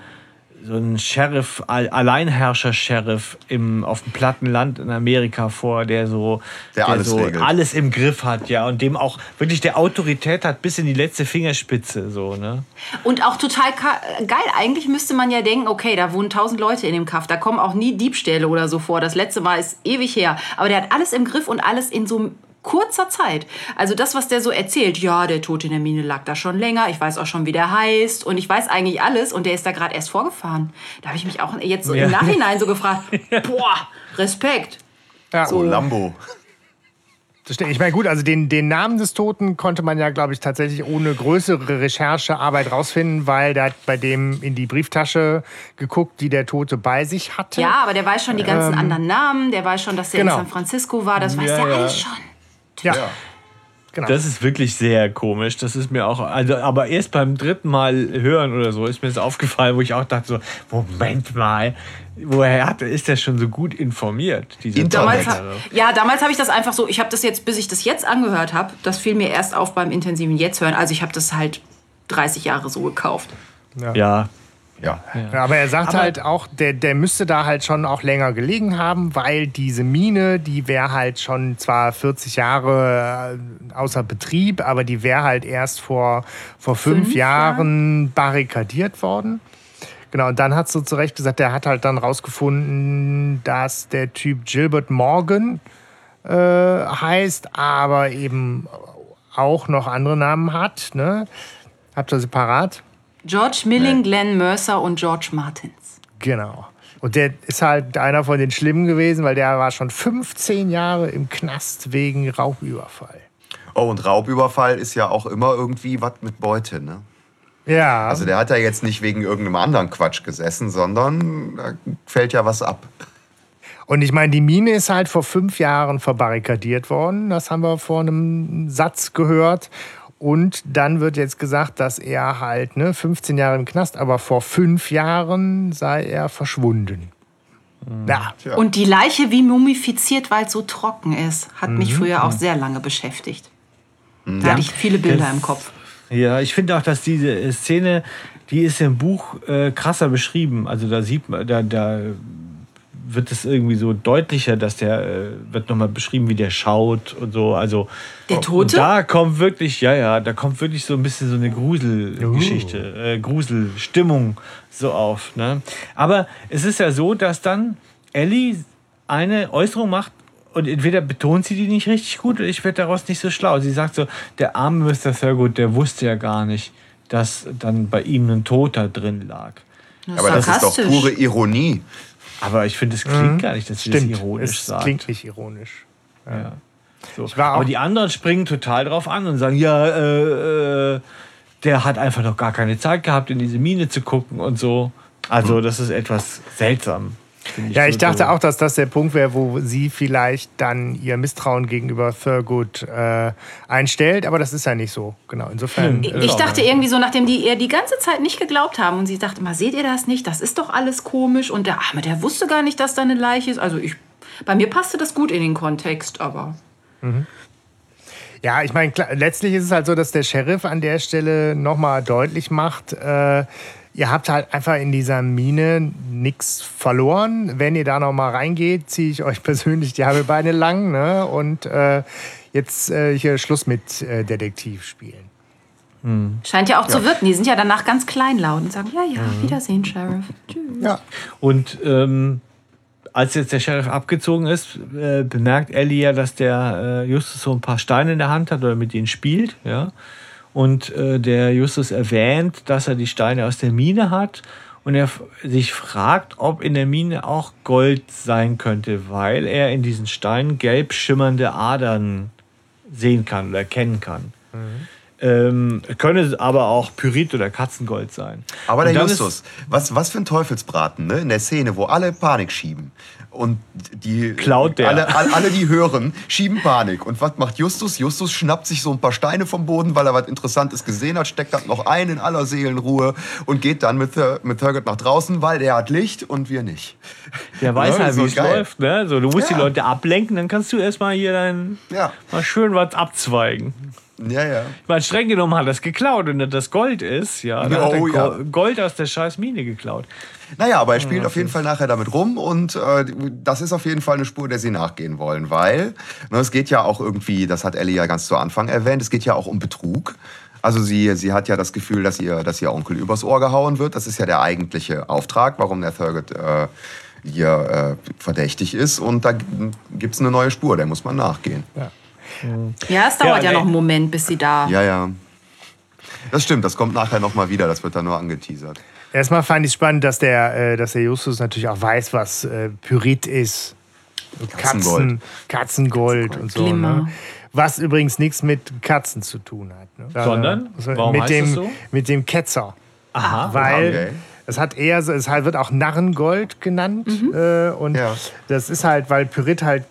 so einen Sheriff, Al- Alleinherrscher-Sheriff im, auf dem platten Land in Amerika vor, der so, Der alles so regelt. alles im Griff hat, ja, und dem auch wirklich der Autorität hat bis in die letzte Fingerspitze, so, ne? Und auch total geil. Eigentlich müsste man ja denken, okay, da wohnen tausend Leute in dem Kaff. Da kommen auch nie Diebstähle oder so vor. Das letzte Mal ist ewig her. Aber der hat alles im Griff und alles in so kurzer Zeit. Also das, was der so erzählt, ja, der Tod in der Mine lag da schon länger. Ich weiß auch schon, wie der heißt. Und ich weiß eigentlich alles. Und der ist da gerade erst vorgefahren. Da habe ich mich auch jetzt so Ja. im Nachhinein so gefragt, <laughs> boah, Respekt. Ja, Oh, Lambo. Ich meine, gut, also den, den Namen des Toten konnte man ja, glaube ich, tatsächlich ohne größere Recherchearbeit rausfinden, weil der hat bei dem in die Brieftasche geguckt, die der Tote bei sich hatte. Ja, aber der weiß schon die ganzen anderen Namen. Der weiß schon, dass der genau. in San Francisco war. Das weiß Ja, der ja. alles schon. Ja. Ja. genau. Das ist wirklich sehr komisch. Das ist mir auch, also, aber erst beim dritten Mal hören oder so ist mir das aufgefallen, wo ich auch dachte so, Moment mal, woher hat, ist der schon so gut informiert? Diese. Damals, ha- ja, damals habe ich das einfach so, ich habe das jetzt, bis ich das jetzt angehört habe, das fiel mir erst auf beim intensiven Jetzt hören. Also ich habe das halt 30 Jahre so gekauft. ja, Ja. Ja, aber er sagt Aber- halt auch, der, der müsste da halt schon auch länger gelegen haben, weil diese Mine, die wäre halt schon zwar 40 Jahre äh, außer Betrieb, aber die wäre halt erst vor, vor fünf, Fünf Jahren barrikadiert worden. Genau, und dann hat so zu Recht gesagt, der hat halt dann rausgefunden, dass der Typ Gilbert Morgan äh, heißt, aber eben auch noch andere Namen hat. Ne? Habt ihr sie parat? George Milling, Glenn Mercer und George Martins. Genau. Und der ist halt einer von den Schlimmen gewesen, weil der war schon 15 Jahre im Knast wegen Raubüberfall. Oh, und Raubüberfall ist ja auch immer irgendwie was mit Beute, ne? Ja, Also der hat ja jetzt nicht wegen irgendeinem anderen Quatsch gesessen, sondern da fällt ja was ab. und ich meine, die Mine ist halt vor fünf Jahren verbarrikadiert worden. Das haben wir vor einem Satz gehört. Und dann wird jetzt gesagt, dass er halt ne, 15 Jahre im Knast, aber vor fünf Jahren sei er verschwunden. Ja, Tja. Und die Leiche wie mumifiziert, weil es so trocken ist, hat mich früher auch sehr lange beschäftigt. Da hatte ich viele Bilder Das- im Kopf. Ja, ich finde auch, dass diese Szene, die ist im Buch äh, krasser beschrieben. Also da sieht man, da, da wird es irgendwie so deutlicher, dass der äh, wird nochmal beschrieben, wie der schaut und so. Also Der Tote? Und da kommt wirklich, ja, ja, da kommt wirklich so ein bisschen so eine Gruselgeschichte, äh, Gruselstimmung so auf. Ne? Aber es ist ja so, dass dann Ellie eine Äußerung macht und entweder betont sie die nicht richtig gut oder ich werde daraus nicht so schlau. Sie sagt so, der arme Mr. Thurgood, der wusste ja gar nicht, dass dann bei ihm ein Toter drin lag. Aber das ist doch pure Ironie. Aber ich finde, es klingt gar nicht, dass sie Stimmt, das ironisch es sagt. klingt nicht ironisch. Ja. So. war auch- Aber die anderen springen total drauf an und sagen, ja, äh, äh, der hat einfach noch gar keine Zeit gehabt, in diese Mine zu gucken und so. Also das ist etwas seltsam. Finde Ja, so- ich dachte so. auch, dass das der Punkt wäre, wo sie vielleicht dann ihr Misstrauen gegenüber Thurgood äh, einstellt, aber das ist ja nicht so. Genau, insofern. Hm. äh, Ich dachte irgendwie so, nachdem die ihr die ganze Zeit nicht geglaubt haben und sie dachte mal, seht ihr das nicht? Das ist doch alles komisch und der Arme, der wusste gar nicht, dass da eine Leiche ist. Also ich, bei mir passte das gut in den Kontext, aber Ja, ich meine, letztlich ist es halt so, dass der Sheriff an der Stelle nochmal deutlich macht, äh, ihr habt halt einfach in dieser Mine nichts verloren. Wenn ihr da nochmal reingeht, ziehe ich euch <laughs> persönlich die halbe Beine lang. Ne? Und äh, jetzt äh, hier Schluss mit äh, Detektiv spielen. scheint ja auch zu wirken. Die sind ja danach ganz kleinlaut und sagen, ja, ja, Wiedersehen, Sheriff. Tschüss. Ja. Und ähm, als jetzt der Sheriff abgezogen ist, äh, bemerkt Ellie ja, dass der äh, Justus so ein paar Steine in der Hand hat oder mit denen spielt. Ja? Und äh, der Justus erwähnt, dass er die Steine aus der Mine hat und er sich fragt, ob in der Mine auch Gold sein könnte, weil er in diesen Steinen gelb schimmernde Adern sehen kann oder erkennen kann. Ähm, könne aber auch Pyrit oder Katzengold sein. Aber der Justus, was, was für ein Teufelsbraten, ne? In der Szene, wo alle Panik schieben. Und die. Klaut der. Alle, alle, alle, die hören, schieben Panik. Und was macht Justus? Justus schnappt sich so ein paar Steine vom Boden, weil er was Interessantes gesehen hat, steckt das noch ein in aller Seelenruhe und geht dann mit, mit Thurgood nach draußen, weil der hat Licht und wir nicht. Der weiß Ja, halt, so wie es läuft. Ne? So, du musst Ja. die Leute ablenken, dann kannst du erstmal hier dann Ja. mal schön was abzweigen. Ja, ja. Ich meine, streng genommen hat er das geklaut und das Gold ist, ja. Da hat er Oh, ja. Go- Gold aus der scheiß Mine geklaut. Naja, aber er spielt auf jeden Fall nachher damit rum und äh, das ist auf jeden Fall eine Spur, der sie nachgehen wollen, weil ne, es geht ja auch irgendwie, das hat Ellie ja ganz zu Anfang erwähnt, es geht ja auch um Betrug. Also sie, sie hat ja das Gefühl, dass ihr, dass ihr Onkel übers Ohr gehauen wird. Das ist ja der eigentliche Auftrag, warum der Thurgood äh, hier äh, verdächtig ist. Und da gibt es eine neue Spur, der muss man nachgehen. Ja, es dauert Ja, ja, noch einen Moment, bis sie da. Ja, ja. Das stimmt, das kommt nachher nochmal wieder, das wird dann nur angeteasert. Erstmal fand ich spannend, dass der, äh, dass der Justus natürlich auch weiß, was äh, Pyrit ist. Katzengold. Katzen, Katzengold und so. Ne? Was übrigens nichts mit Katzen zu tun hat. Ne? Sondern? Also, Warum mit heißt dem, es so? Mit dem Ketzer. Aha. Weil okay. es hat eher so, es wird auch Narrengold genannt. Äh, und Ja. das ist halt, weil Pyrit halt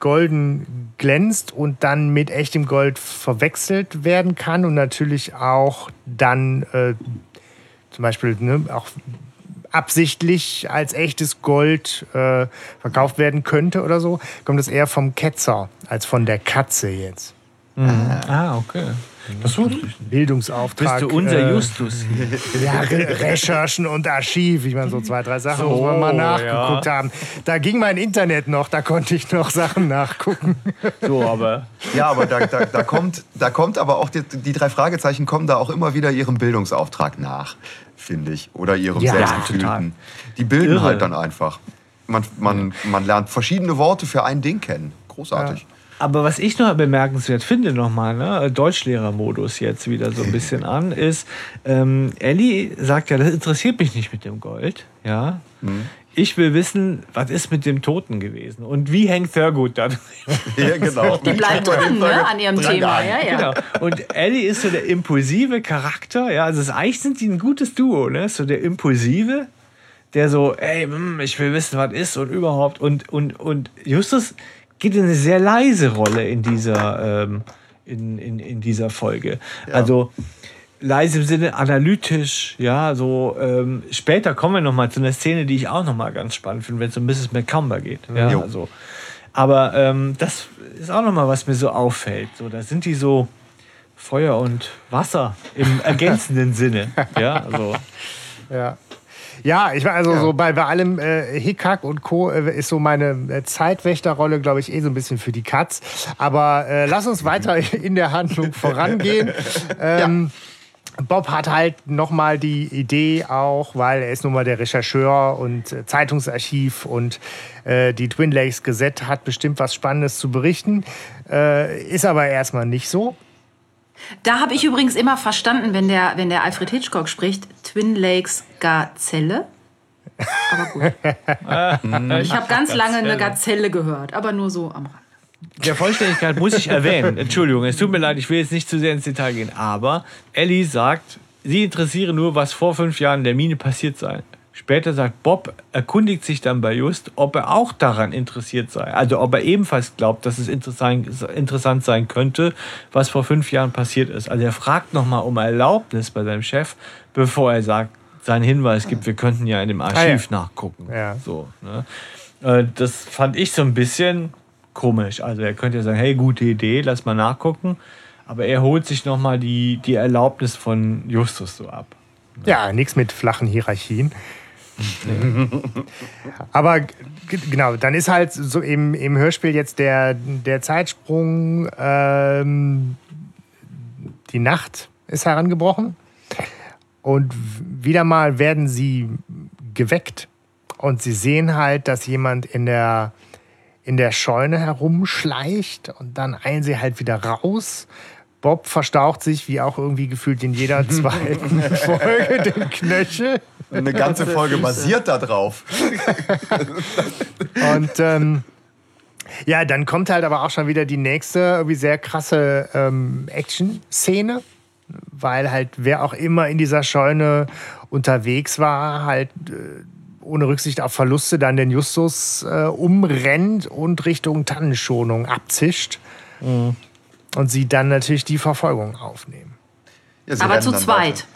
golden glänzt und dann mit echtem Gold verwechselt werden kann und natürlich auch dann äh, zum Beispiel ne, auch absichtlich als echtes Gold äh, verkauft werden könnte oder so, kommt es eher vom Ketzer als von der Katze jetzt. Ah, okay. Das nicht. Bildungsauftrag. Bist du unser äh, Justus hier? <laughs> Ja, Re Recherchen und Archiv. Ich meine, so zwei, drei Sachen muss man mal So, nachgeguckt haben. Da ging mein Internet noch, da konnte ich noch Sachen nachgucken. <laughs> So, aber Ja, aber da, da, da, kommt, da kommt aber auch, die, die drei Fragezeichen kommen da auch immer wieder ihrem Bildungsauftrag nach, finde ich. Oder ihrem Ja, Selbstgefühlten. Die bilden Irre. halt dann einfach. Man, man, man lernt verschiedene Worte für ein Ding kennen. Großartig. Aber was ich noch bemerkenswert finde, nochmal, ne, Deutschlehrermodus jetzt wieder so ein bisschen <laughs> an, ist, ähm, Ellie sagt ja, das interessiert mich nicht mit dem Gold, ja. Ich will wissen, was ist mit dem Toten gewesen und wie hängt Thurgood da drin? Ja, genau. Die bleibt dran, ne, an ihrem Thema. Ja, ja. Genau. Und Ellie ist so der impulsive Charakter, ja. Also eigentlich sind die ein gutes Duo, ne? So der impulsive, der so, ey, hm, ich will wissen, was ist und überhaupt. Und, und, und Justus geht in eine sehr leise Rolle in dieser, ähm, in, in, in dieser Folge. Also leise im Sinne analytisch, ja, so ähm, später kommen wir noch mal zu einer Szene, die ich auch noch mal ganz spannend finde, wenn es um Mrs. McCumber geht. Ja, Jo. also, aber ähm, das ist auch noch mal, was mir so auffällt. So, da sind die so Feuer und Wasser im <laughs> ergänzenden Sinne. Ja, also Ja. Ja, ich meine, also ja. so bei, bei allem äh, Hickhack und Co. Äh, ist so meine äh, Zeitwächterrolle, glaube ich, eh so ein bisschen für die Katz. Aber äh, lass uns weiter <laughs> in der Handlung vorangehen. <laughs> Ähm, ja. Bob hat halt nochmal die Idee auch, weil er ist nun mal der Rechercheur und äh, Zeitungsarchiv und äh, die Twin Lakes Gazette hat bestimmt was Spannendes zu berichten. Äh, ist aber erstmal nicht so. Da habe ich übrigens immer verstanden, wenn der, wenn der Alfred Hitchcock spricht, Twin Lakes Gazelle. Aber gut. <laughs> ich habe ganz lange eine Gazelle gehört, aber nur so am Rand. Der Vollständigkeit muss ich erwähnen. <laughs> Entschuldigung, es tut mir leid, ich will jetzt nicht zu sehr ins Detail gehen. Aber Ellie sagt, sie interessiere nur, was vor fünf Jahren in der Mine passiert sei. Später sagt Bob, erkundigt sich dann bei Just, ob er auch daran interessiert sei. Also ob er ebenfalls glaubt, dass es interessant, sein könnte, was vor fünf Jahren passiert ist. Also er fragt nochmal um Erlaubnis bei seinem Chef, bevor er sagt, seinen Hinweis gibt, wir könnten ja in dem Archiv ah, ja. nachgucken. Ja. So, ne? Äh, das fand ich so ein bisschen komisch. Also er könnte ja sagen, hey, gute Idee, lass mal nachgucken. Aber er holt sich nochmal die, die Erlaubnis von Justus so ab. Ja, nichts mit flachen Hierarchien. <laughs> Aber genau, dann ist halt so im, im Hörspiel jetzt der, der Zeitsprung, ähm, die Nacht ist herangebrochen. Und wieder mal werden sie geweckt. Und sie sehen halt, dass jemand in der, in der Scheune herumschleicht. Und dann eilen sie halt wieder raus Bob verstaucht sich, wie auch irgendwie gefühlt in jeder <laughs> zweiten Folge, den Knöchel. Eine ganze Folge basiert darauf. <laughs> Und ähm, ja, dann kommt halt aber auch schon wieder die nächste, irgendwie sehr krasse ähm, Action-Szene, weil halt wer auch immer in dieser Scheune unterwegs war, halt äh, ohne Rücksicht auf Verluste dann den Justus äh, umrennt und Richtung Tannenschonung abzischt. Mhm und sie dann natürlich die Verfolgung aufnehmen. Ja, Aber zu zweit.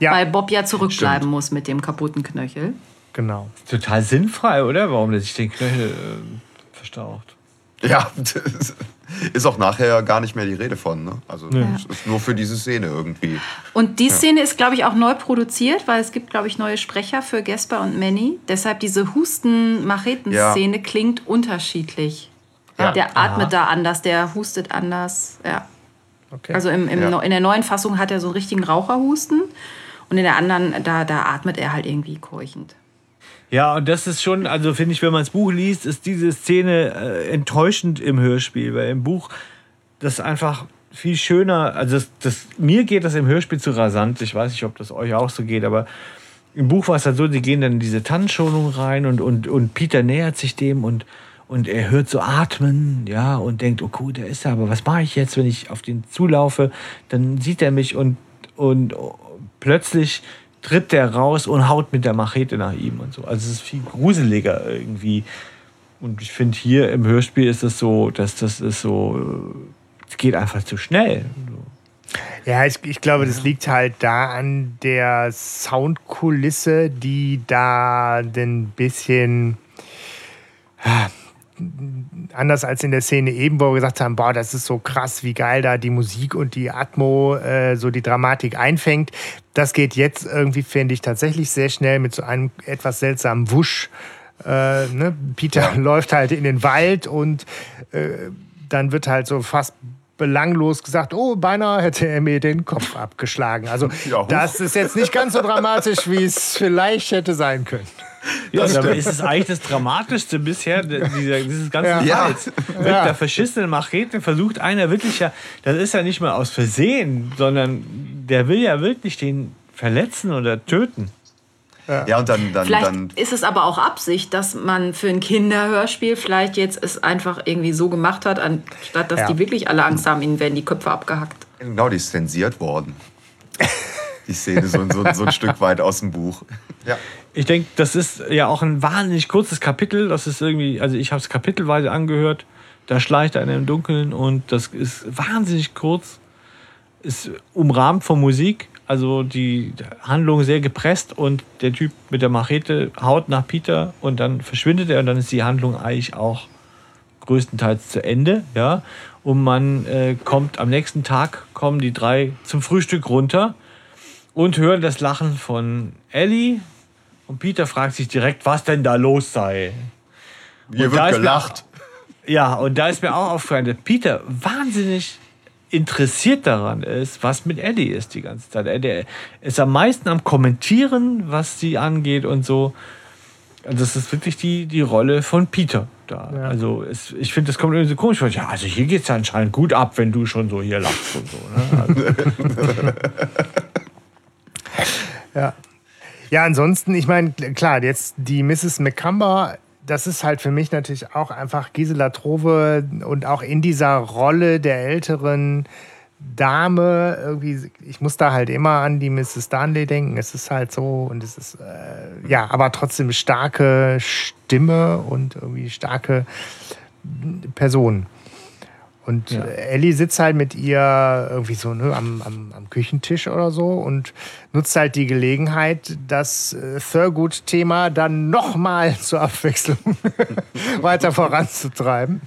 Ja. Weil Bob ja zurückbleiben Stimmt. muss mit dem kaputten Knöchel. Genau. Total sinnfrei, oder? Warum der sich den Knöchel äh, verstaucht. Ja, <laughs> ist auch nachher gar nicht mehr die Rede von. Ne? Also ja. ist nur für diese Szene irgendwie. Und die Szene ja. ist, glaube ich, auch neu produziert, weil es gibt, glaube ich, neue Sprecher für Gesper und Manny. Deshalb diese Husten-Macheten-Szene ja. klingt unterschiedlich. Ja. Der atmet Aha. da anders, der hustet anders. Ja. Okay. Also im, im ja. in der neuen Fassung hat er so einen richtigen Raucherhusten und in der anderen, da, da atmet er halt irgendwie keuchend. Ja, und das ist schon, also finde ich, wenn man das Buch liest, ist diese Szene äh, enttäuschend im Hörspiel, weil im Buch das einfach viel schöner, also das, das, mir geht das im Hörspiel zu rasant, ich weiß nicht, ob das euch auch so geht, aber im Buch war es halt so, sie gehen dann in diese Tannenschonung rein und, und, und Peter nähert sich dem und und er hört so atmen, ja, und denkt, oh cool, der ist da, aber was mache ich jetzt, wenn ich auf den zulaufe? Dann sieht er mich und, und plötzlich tritt der raus und haut mit der Machete nach ihm und so. Also es ist viel gruseliger irgendwie. Und ich finde hier im Hörspiel ist es so, dass das ist so, es geht einfach zu schnell. Ja, ich, ich glaube, das liegt halt da an der Soundkulisse, die da ein bisschen anders als in der Szene eben, wo wir gesagt haben, boah, das ist so krass, wie geil da die Musik und die Atmo äh, so die Dramatik einfängt. Das geht jetzt irgendwie, finde ich, tatsächlich sehr schnell mit so einem etwas seltsamen Wusch. Äh, ne? Peter <laughs> läuft halt in den Wald und äh, dann wird halt so fast belanglos gesagt, oh, beinahe hätte er mir den Kopf abgeschlagen. Also ja, das ist jetzt nicht ganz so dramatisch, wie es <laughs> vielleicht hätte sein können. Ja, aber ist es eigentlich das Dramatischste bisher, dieser, dieses ganze ja. Falls. Mit ja. der verschissenen Machete versucht einer wirklich ja, das ist ja nicht mal aus Versehen, sondern der will ja wirklich den verletzen oder töten. Ja, ja und dann, dann, vielleicht dann. ist es aber auch Absicht, dass man für ein Kinderhörspiel vielleicht jetzt es einfach irgendwie so gemacht hat, anstatt dass ja. die wirklich alle Angst haben, ihnen werden die Köpfe abgehackt. Genau, die ist zensiert worden. <laughs> die Szene so, so, so ein Stück weit aus dem Buch. Ja. Ich denke, das ist ja auch ein wahnsinnig kurzes Kapitel. Das ist irgendwie, also ich habe es kapitelweise angehört. Da schleicht einer im Dunkeln und das ist wahnsinnig kurz. Ist umrahmt von Musik. Also die Handlung sehr gepresst und der Typ mit der Machete haut nach Peter und dann verschwindet er und dann ist die Handlung eigentlich auch größtenteils zu Ende. Ja? Und man äh, kommt am nächsten Tag, kommen die drei zum Frühstück runter und hören das Lachen von Ellie, Und Peter fragt sich direkt, was denn da los sei. Hier Und da wird ist mir gelacht. <laughs> Ja, und da ist mir auch aufgefallen, dass Peter wahnsinnig interessiert daran ist, was mit Eddie ist die ganze Zeit. Er ist am meisten am Kommentieren, was sie angeht und so. Und das ist wirklich die, die Rolle von Peter da. Ja. Also es, ich finde, das kommt irgendwie so komisch vor. Ja, also hier geht es ja anscheinend gut ab, wenn du schon so hier lachst und so. Ne? <laughs> Also, <laughs> Ja. Ja, ansonsten, ich meine, klar, jetzt die Mrs. McCumber, das ist halt für mich natürlich auch einfach Gisela Trove und auch in dieser Rolle der älteren Dame, irgendwie, ich muss da halt immer an die Mrs. Stanley denken. Es ist halt so und es ist, äh, ja, aber trotzdem starke Stimme und irgendwie starke Person. Und Ja. äh, Ellie sitzt halt mit ihr irgendwie so ne, am, am, am Küchentisch oder so und nutzt halt die Gelegenheit, das äh, Thurgood-Thema dann nochmal <laughs> zur Abwechslung <laughs> weiter voranzutreiben.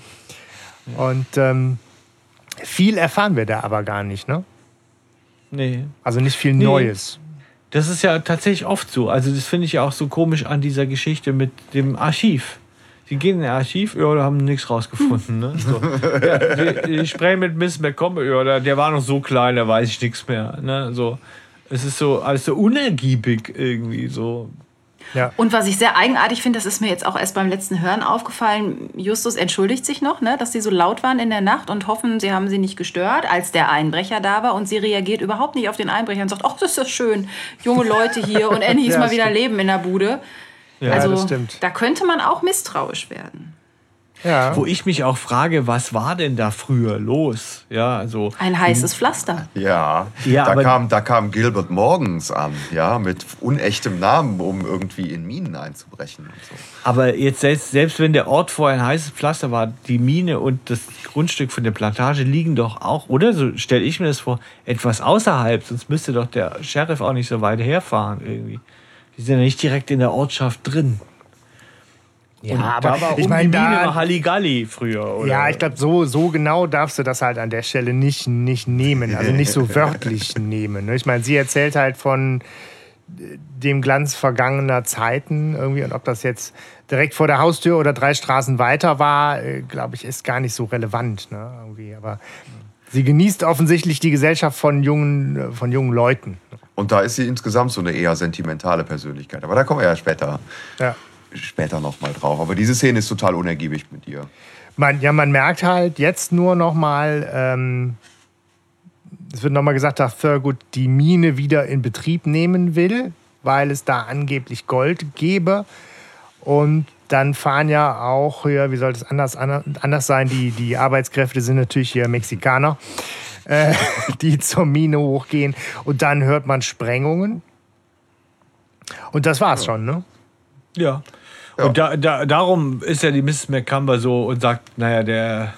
Und ähm, viel erfahren wir da aber gar nicht, ne? nee. Also nicht viel Nee. Neues. Das ist ja tatsächlich oft so. Also das finde ich ja auch so komisch an dieser Geschichte mit dem Archiv. Die gehen in ein Archiv, ja, da haben nichts rausgefunden. Ne? So. Ja, die, die sprechen mit Miss McComber, ja, der, der war noch so klein, da weiß ich nichts mehr. Ne? So. Es ist so alles so unergiebig irgendwie so. Ja. Und was ich sehr eigenartig finde, das ist mir jetzt auch erst beim letzten Hören aufgefallen, Justus entschuldigt sich noch, ne, dass sie so laut waren in der Nacht und hoffen, sie haben sie nicht gestört, als der Einbrecher da war. Und sie reagiert überhaupt nicht auf den Einbrecher und sagt, ach, das ist ja schön, junge Leute hier und Annie ist Ja, mal wieder stimmt. Leben in der Bude. Ja, also das stimmt. da könnte man auch misstrauisch werden. Ja. Wo ich mich auch frage, was war denn da früher los? Ja, also. Ein heißes Pflaster. Ja, Ja, da, kam, da kam Gilbert Morgens an, ja, mit unechtem Namen, um irgendwie in Minen einzubrechen und so. Aber jetzt selbst, selbst wenn der Ort vorher ein heißes Pflaster war, die Mine und das Grundstück von der Plantage liegen doch auch, oder so stelle ich mir das vor, etwas außerhalb, sonst müsste doch der Sheriff auch nicht so weit herfahren irgendwie. Die sind ja nicht direkt in der Ortschaft drin. Ja, Und aber da war ich meine, da, Halligalli früher, oder? Ja, ich glaube, so, so genau darfst du das halt an der Stelle nicht, nicht nehmen. Also nicht so <laughs> wörtlich nehmen. ne? Ich meine, sie erzählt halt von äh, dem Glanz vergangener Zeiten irgendwie. Und ob das jetzt direkt vor der Haustür oder drei Straßen weiter war, glaube ich, ist gar nicht so relevant. Ne? Irgendwie. Aber sie genießt offensichtlich die Gesellschaft von jungen, äh, von jungen Leuten. Und da ist sie insgesamt so eine eher sentimentale Persönlichkeit. Aber da kommen wir ja später, Ja. später nochmal drauf. Aber diese Szene ist total unergiebig mit ihr. Man, ja, man merkt halt jetzt nur noch mal, ähm, es wird noch mal gesagt, dass Thurgood die Mine wieder in Betrieb nehmen will, weil es da angeblich Gold gäbe. Und dann fahren ja auch hier, wie soll das anders, anders sein, die, die Arbeitskräfte sind natürlich hier Mexikaner, äh, <laughs> die zur Mine hochgehen. Und dann hört man Sprengungen. Und das war's schon, ne? Ja. Und da, da, darum ist ja die Mrs. McCumber so und sagt, naja, der,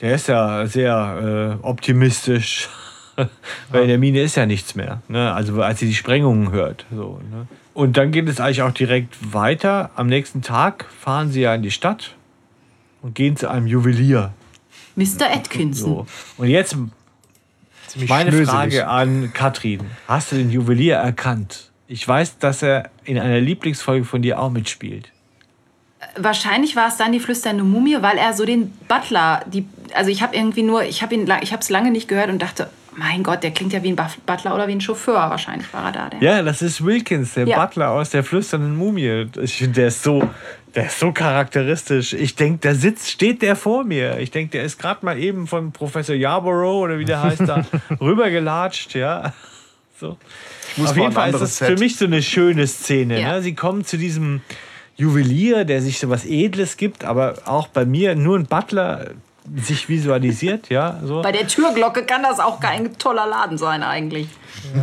der ist ja sehr äh, optimistisch. <laughs> Weil in der Mine ist ja nichts mehr. Ne? Also als sie die Sprengungen hört. So, ne? Und dann geht es eigentlich auch direkt weiter. Am nächsten Tag fahren sie ja in die Stadt und gehen zu einem Juwelier. Mr. Atkinson. So. Und jetzt Ziemlich meine schnöselig. Frage an Katrin. Hast du den Juwelier erkannt? Ich weiß, dass er in einer Lieblingsfolge von dir auch mitspielt. Wahrscheinlich war es dann die flüsternde Mumie, weil er so den Butler, die, also ich habe irgendwie nur, ich habe ihn, la- ich habe es lange nicht gehört und dachte, mein Gott, der klingt ja wie ein Butler oder wie ein Chauffeur. Wahrscheinlich war er da. Der. Ja, das ist Wilkins, der Ja. Butler aus der flüsternden Mumie. Ich finde, der ist so, der ist so charakteristisch. Ich denke, da sitzt, steht der vor mir. Ich denke, der ist gerade mal eben von Professor Yarborough oder wie der heißt da <laughs> rübergelatscht, ja. So. muss Auf jeden Fall ist das Set. für mich so eine schöne Szene. Ja. Ne? Sie kommen zu diesem Juwelier, der sich so was Edles gibt, aber auch bei mir nur ein Butler sich visualisiert, ja. So. Bei der Türglocke kann das auch kein toller Laden sein eigentlich.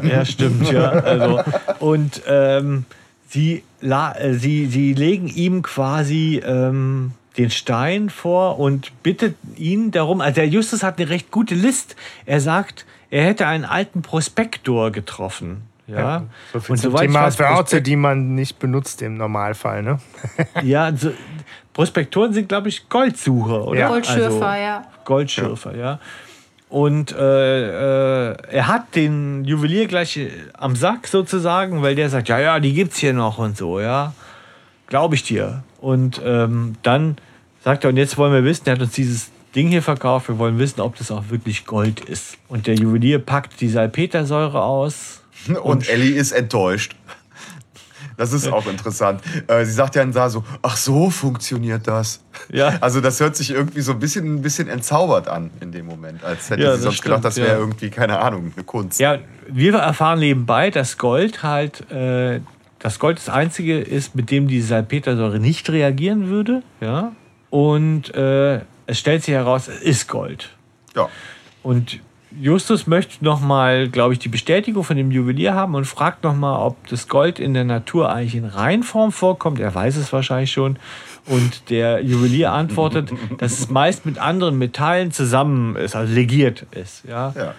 Ja, stimmt, ja. Also, und ähm, sie, la, äh, sie, sie legen ihm quasi ähm, den Stein vor und bittet ihn darum. Also der Justus hat eine recht gute List. Er sagt, er hätte einen alten Prospektor getroffen. Ja, So viel und zum Thema weiß, Wörter, Prospekt- die man nicht benutzt im Normalfall, ne? <laughs> ja, so, Prospektoren sind, glaube ich, Goldsucher, oder? Ja. Goldschürfer, Also, ja. Goldschürfer, ja. Und äh, äh, er hat den Juwelier gleich äh, am Sack sozusagen, weil der sagt, ja, ja, die gibt's hier noch und so, ja. Glaube ich dir. Und ähm, dann sagt er, und jetzt wollen wir wissen, er hat uns dieses Ding hier verkauft, wir wollen wissen, ob das auch wirklich Gold ist. Und der Juwelier packt die Salpetersäure aus. Und Ellie ist enttäuscht. Das ist auch interessant. Äh, sie sagt ja dann so, ach so funktioniert das. Ja. Also das hört sich irgendwie so ein bisschen, ein bisschen entzaubert an in dem Moment. Als hätte Ja, sie sonst stimmt, gedacht, das wäre ja. irgendwie, keine Ahnung, eine Kunst. Ja, wir erfahren nebenbei, dass Gold halt, äh, das Gold das einzige ist, mit dem die Salpetersäure nicht reagieren würde. Ja. Und äh, es stellt sich heraus, es ist Gold. Ja. Und Justus möchte nochmal, glaube ich, die Bestätigung von dem Juwelier haben und fragt nochmal, ob das Gold in der Natur eigentlich in Reinform vorkommt. Er weiß es wahrscheinlich schon. Und der Juwelier antwortet, <laughs> dass es meist mit anderen Metallen zusammen ist, also legiert ist. Ja. ja.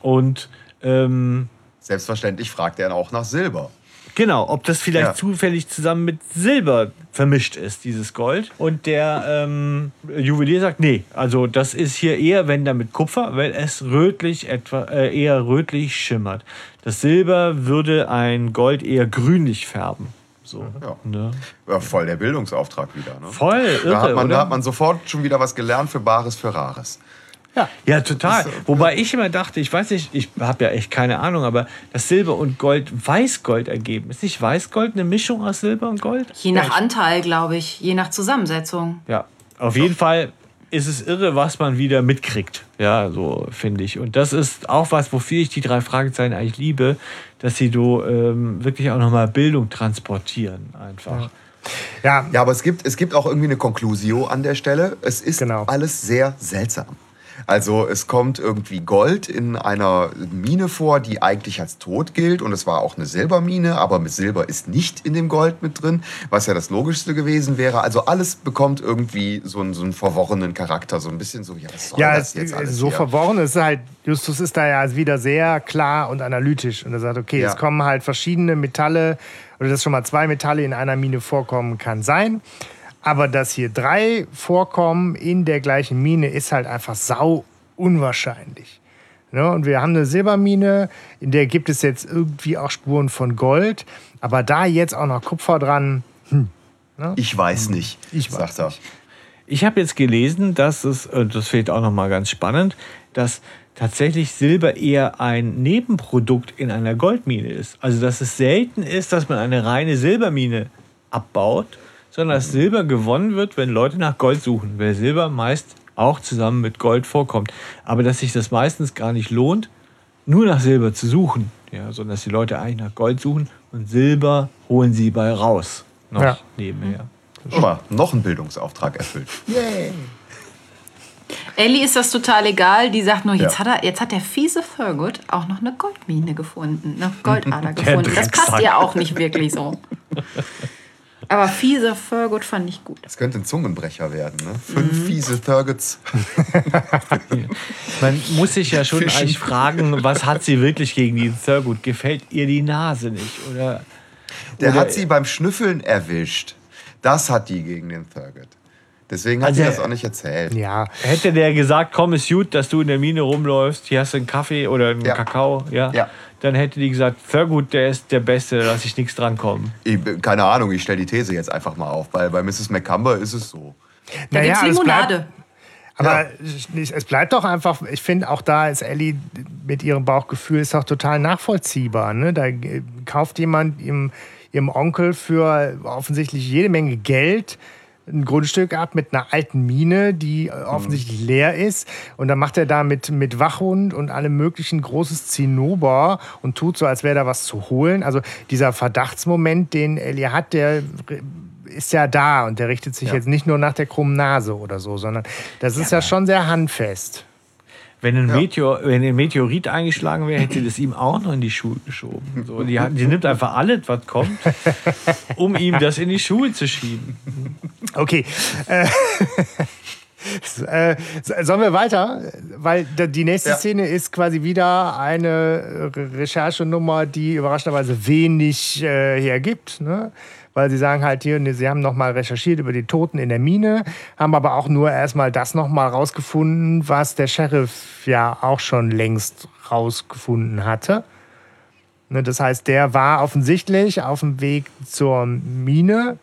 Und ähm, Selbstverständlich fragt er auch nach Silber. Genau, ob das vielleicht Ja. zufällig zusammen mit Silber vermischt ist, dieses Gold. Und der ähm, Juwelier sagt, nee, also das ist hier eher, wenn dann mit Kupfer, weil es rötlich etwa, äh, eher rötlich schimmert. Das Silber würde ein Gold eher grünlich färben. So, Ja. ne? Ja, voll der Bildungsauftrag wieder. Ne? Voll irre, Da hat, man, da hat man sofort schon wieder was gelernt für Bares für Rares. Ja, total. Wobei ich immer dachte, ich weiß nicht, ich habe ja echt keine Ahnung, aber das Silber und Gold Weißgold ergeben. Ist nicht Weißgold eine Mischung aus Silber und Gold? Je nach Anteil, glaube ich, je nach Zusammensetzung. Ja, auf jeden Fall ist es irre, was man wieder mitkriegt. Ja, so finde ich. Und das ist auch was, wofür ich die drei Fragezeichen eigentlich liebe, dass sie so ähm, wirklich auch nochmal Bildung transportieren einfach. Ja, Ja, aber es gibt, es gibt auch irgendwie eine Conclusio an der Stelle. Es ist Genau. alles sehr seltsam. Also es kommt irgendwie Gold in einer Mine vor, die eigentlich als tot gilt. Und es war auch eine Silbermine, aber mit Silber ist nicht in dem Gold mit drin, was ja das Logischste gewesen wäre. Also alles bekommt irgendwie so einen, so einen verworrenen Charakter. So ein bisschen so, ja, was soll Ja, das es, jetzt alles so hier? verworren ist halt, Justus ist da ja wieder sehr klar und analytisch. Und er sagt, okay, Ja. es kommen halt verschiedene Metalle, oder dass schon mal zwei Metalle in einer Mine vorkommen, kann sein. Aber dass hier drei vorkommen in der gleichen Mine, ist halt einfach sau unwahrscheinlich. Ne? Und wir haben eine Silbermine, in der gibt es jetzt irgendwie auch Spuren von Gold. Aber da jetzt auch noch Kupfer dran, Ich weiß nicht, Ich weiß sagt er. nicht. Ich habe jetzt gelesen, dass es, und das fehlt auch nochmal ganz spannend, dass tatsächlich Silber eher ein Nebenprodukt in einer Goldmine ist. Also dass es selten ist, dass man eine reine Silbermine abbaut, sondern dass Silber gewonnen wird, wenn Leute nach Gold suchen, weil Silber meist auch zusammen mit Gold vorkommt. Aber dass sich das meistens gar nicht lohnt, nur nach Silber zu suchen, ja, sondern dass die Leute eigentlich nach Gold suchen und Silber holen sie bei raus. Noch Ja. nebenher. Guck mal, noch ein Bildungsauftrag erfüllt. Ellie ist das total egal. Die sagt nur, jetzt, Ja. hat, er, jetzt hat der fiese Thurgood auch noch eine Goldmine gefunden, eine Goldader gefunden. Das passt ihr auch nicht wirklich so. <laughs> Aber fiese Thurgood fand ich gut. Das könnte ein Zungenbrecher werden, ne? Fünf fiese Targets. Man muss sich ja schon Fischen. eigentlich fragen, was hat sie wirklich gegen die Thurgood? Gefällt ihr die Nase nicht? Oder, Der oder hat sie beim Schnüffeln erwischt. Das hat die gegen den Thurgood. Deswegen hat Also sie das auch nicht erzählt. ja. hätte der gesagt, komm, ist gut, dass du in der Mine rumläufst, hier hast du einen Kaffee oder einen Ja. Kakao, ja? Ja. Dann hätte die gesagt, Thurgood, der ist der Beste, da lasse ich nichts drankommen. Ich, keine Ahnung, ich stelle die These jetzt einfach mal auf. Bei, bei Mrs. McCumber ist es so. Da Naja, gibt's es bleibt- Limonade. Aber es es bleibt doch einfach, ich finde auch da ist Ellie mit ihrem Bauchgefühl ist auch total nachvollziehbar. Ne? Da äh, kauft jemand ihrem, ihrem Onkel für offensichtlich jede Menge Geld ein Grundstück ab mit einer alten Mine, die äh, offensichtlich leer ist. Und dann macht er da mit, mit Wachhund und allem möglichen großes Zinnober und tut so, als wäre da was zu holen. Also dieser Verdachtsmoment, den Ellie hat, der ist ja da und der richtet sich Ja. jetzt nicht nur nach der krummen Nase oder so, sondern das ist ja, schon sehr handfest. Wenn ein, Ja. Meteor, wenn ein Meteorit eingeschlagen wäre, hätte sie das ihm auch noch in die Schuhe geschoben. So, die, die nimmt einfach alles, was kommt, um ihm das in die Schuhe zu schieben. Okay. Äh, äh, sollen wir weiter? Weil die nächste Ja. Szene ist quasi wieder eine Re- Recherchenummer, die überraschenderweise wenig äh, hergibt. Ne? Weil sie sagen halt hier, sie haben nochmal recherchiert über die Toten in der Mine, haben aber auch nur erstmal das nochmal rausgefunden, was der Sheriff ja auch schon längst rausgefunden hatte. Ne, das heißt, der war offensichtlich auf dem Weg zur Mine.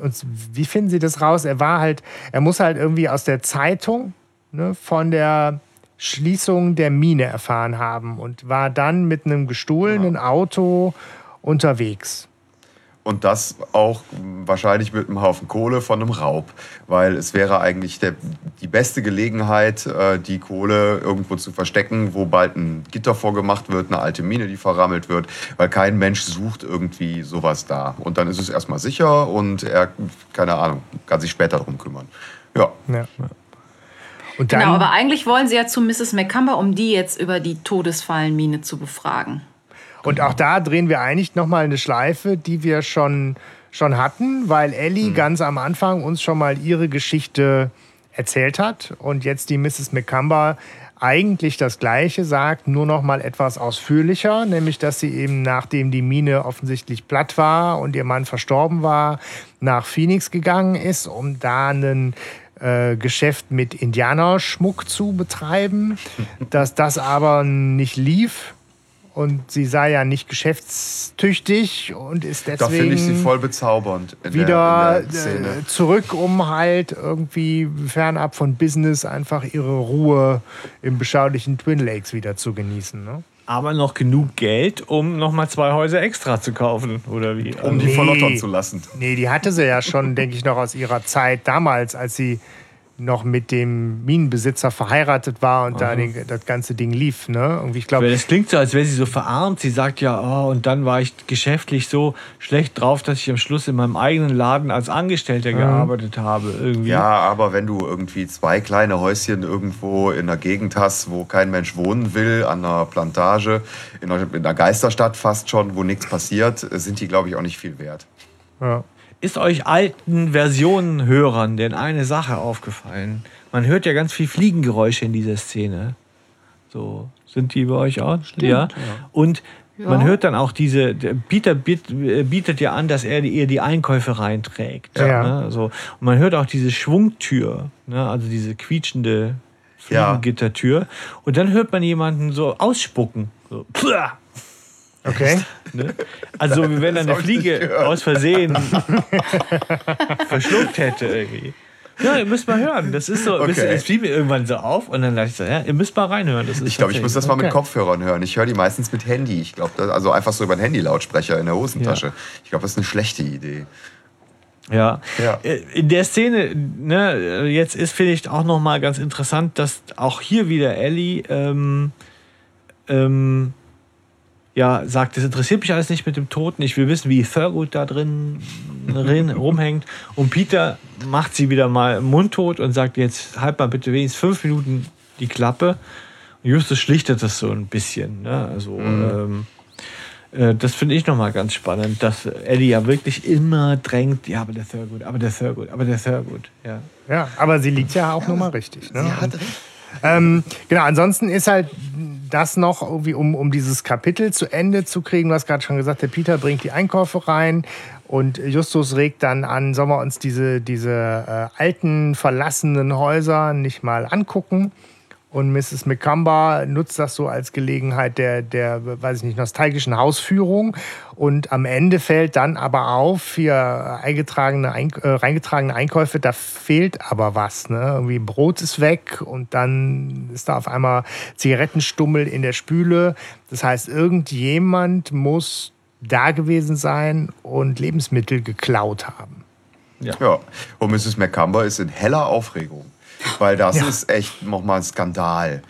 Und wie finden Sie das raus? Er war halt, er muss halt irgendwie aus der Zeitung ne, von der Schließung der Mine erfahren haben und war dann mit einem gestohlenen Auto unterwegs. Und das auch wahrscheinlich mit einem Haufen Kohle von einem Raub. Weil es wäre eigentlich der, die beste Gelegenheit, äh, die Kohle irgendwo zu verstecken, wo bald ein Gitter vorgemacht wird, eine alte Mine, die verrammelt wird. Weil kein Mensch sucht irgendwie sowas da. Und dann ist es erstmal sicher und er, keine Ahnung, kann sich später darum kümmern. Ja. ja. Und dann, genau, aber eigentlich wollen sie ja zu Mrs. McCumber, um die jetzt über die Todesfallenmine zu befragen. Und auch da drehen wir eigentlich nochmal eine Schleife, die wir schon, schon hatten, weil Ellie mhm. ganz am Anfang uns schon mal ihre Geschichte erzählt hat und jetzt die Mrs. McCumber eigentlich das Gleiche sagt, nur noch mal etwas ausführlicher, nämlich dass sie eben nachdem die Mine offensichtlich platt war und ihr Mann verstorben war, nach Phoenix gegangen ist, um da einen äh, Geschäft mit Indianerschmuck zu betreiben, <laughs> dass das aber nicht lief und sie sei ja nicht geschäftstüchtig und ist deswegen. Da finde ich sie voll bezaubernd. wieder der, der äh, zurück, um halt irgendwie fernab von Business einfach ihre Ruhe im beschaulichen Twin Lakes wieder zu genießen. Ne? aber noch genug Geld, um nochmal zwei Häuser extra zu kaufen, oder wie? Um die nee, verlottern zu lassen. Nee, die hatte sie ja schon, <laughs> denke ich, noch aus ihrer Zeit damals, als sie noch mit dem Minenbesitzer verheiratet war und Aha. da den, das ganze Ding lief. Ne? Irgendwie, ich glaub, das klingt so, als wäre sie so verarmt. Sie sagt ja, oh, und dann war ich geschäftlich so schlecht drauf, dass ich am Schluss in meinem eigenen Laden als Angestellter ja. gearbeitet habe. Irgendwie. Ja, aber wenn du irgendwie zwei kleine Häuschen irgendwo in der Gegend hast, wo kein Mensch wohnen will, an einer Plantage, in einer, in einer Geisterstadt fast schon, wo nichts passiert, sind die, glaube ich, auch nicht viel wert. Ja. Ist euch alten Versionen-Hörern denn eine Sache aufgefallen? Man hört ja ganz viel Fliegengeräusche in dieser Szene. So, sind die bei euch auch? Stimmt, ja. ja. Und ja. man hört dann auch diese, Peter bietet ja an, dass er ihr die Einkäufe reinträgt. Ja. Ne? Also, und man hört auch diese Schwungtür, ne? also diese quietschende Fliegengittertür. Und dann hört man jemanden so ausspucken. So, Okay. Ne? Also wenn eine Fliege aus Versehen <laughs> verschluckt hätte irgendwie. Ja, ihr müsst mal hören. Das ist so, okay. es fiel mir irgendwann so auf und dann dachte ich so, ja, ihr müsst mal reinhören. Das ist ich glaube, ich muss das mal mit Kopfhörern hören. Ich höre die meistens mit Handy. Ich glaube, also einfach so über den Handy-Lautsprecher in der Hosentasche. Ja. Ich glaube, das ist eine schlechte Idee. Ja. ja. Äh, in der Szene, ne, jetzt ist, finde ich, auch nochmal ganz interessant, dass auch hier wieder Ellie ähm, ähm, ja, sagt, das interessiert mich alles nicht mit dem Toten. Ich will wissen, wie Thurgood da drin, drin <laughs> rumhängt. Und Peter macht sie wieder mal mundtot und sagt, jetzt halt mal bitte wenigstens fünf Minuten die Klappe. Und Justus schlichtet das so ein bisschen. Ne? Also, mhm. ähm, äh, das finde ich nochmal ganz spannend, dass Ellie ja wirklich immer drängt, ja, aber der Thurgood, aber der Thurgood, aber der Thurgood. Ja, ja aber sie liegt ja auch ja, nochmal richtig. Ne? Sie hat recht. Ähm, genau, ansonsten ist halt das noch irgendwie, um, um dieses Kapitel zu Ende zu kriegen. Du hast gerade schon gesagt, der Peter bringt die Einkäufe rein und Justus regt dann an, sollen wir uns diese, diese äh, alten, verlassenen Häuser nicht mal angucken. Und Mrs. McCumber nutzt das so als Gelegenheit der, der, weiß ich nicht, nostalgischen Hausführung. Und am Ende fällt dann aber auf, hier eingetragene, äh, reingetragene Einkäufe, da fehlt aber was. Ne? Irgendwie Brot ist weg und dann ist da auf einmal Zigarettenstummel in der Spüle. Das heißt, irgendjemand muss da gewesen sein und Lebensmittel geklaut haben. Ja. ja. Und Mrs. McCumber ist in heller Aufregung. Weil das ja. ist echt nochmal ein Skandal.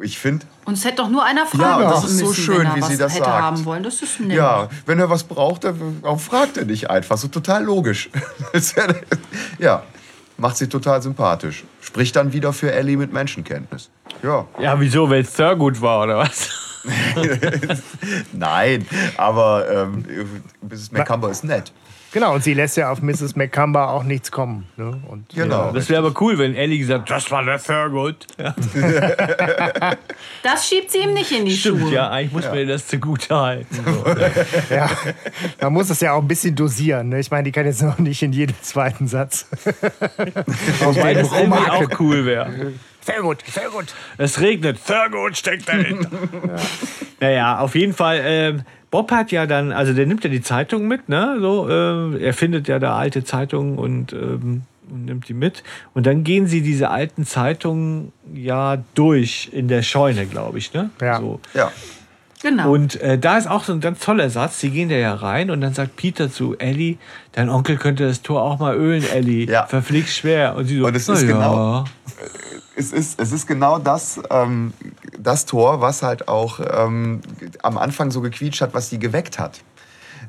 Ich finde. Und es hätte doch nur einer fragen Ja, das ist so schön, wie sie das hätte sagt. haben wollen. Das ist nett. Ja, wenn er was braucht, dann fragt er nicht einfach. So total logisch. <laughs> ja, macht sie total sympathisch. Spricht dann wieder für Ellie mit Menschenkenntnis. Ja. Ja, wieso, weil es Thurgood war, oder was? <laughs> Nein, aber ähm, <laughs> Mrs. McCumber ist nett. Genau, und sie lässt ja auf Mrs. McCumber auch nichts kommen. Ne? Und, Genau. Das wäre aber cool, wenn Ellie gesagt das war der Thurgood. Ja, <laughs> Das schiebt sie ihm nicht in die stimmt, Schuhe. ja, eigentlich muss mir das zugute halten. So. <laughs> Ja, man muss es ja auch ein bisschen dosieren. Ne? Ich meine, die kann jetzt noch nicht in jedem zweiten Satz. Wobei das auch cool wäre. Sehr gut, sehr gut. Es regnet, Thurgood steckt dahinter. <laughs> Naja, auf jeden Fall. ähm, Bob hat ja dann, also der nimmt ja die Zeitung mit, ne? So, äh, er findet ja da alte Zeitungen und, ähm, und nimmt die mit. Und dann gehen sie diese alten Zeitungen ja durch in der Scheune, glaube ich, ne? Ja. So. Ja. Genau. Und äh, da ist auch so ein ganz toller Satz. Sie gehen da ja rein und dann sagt Peter zu Ellie, dein Onkel könnte das Tor auch mal ölen, Ellie. Ja. Verflixt schwer. Und sie so, Und es "Na ist ja." genau- Es ist, es ist genau das, ähm, das Tor, was halt auch ähm, am Anfang so gequietscht hat, was sie geweckt hat.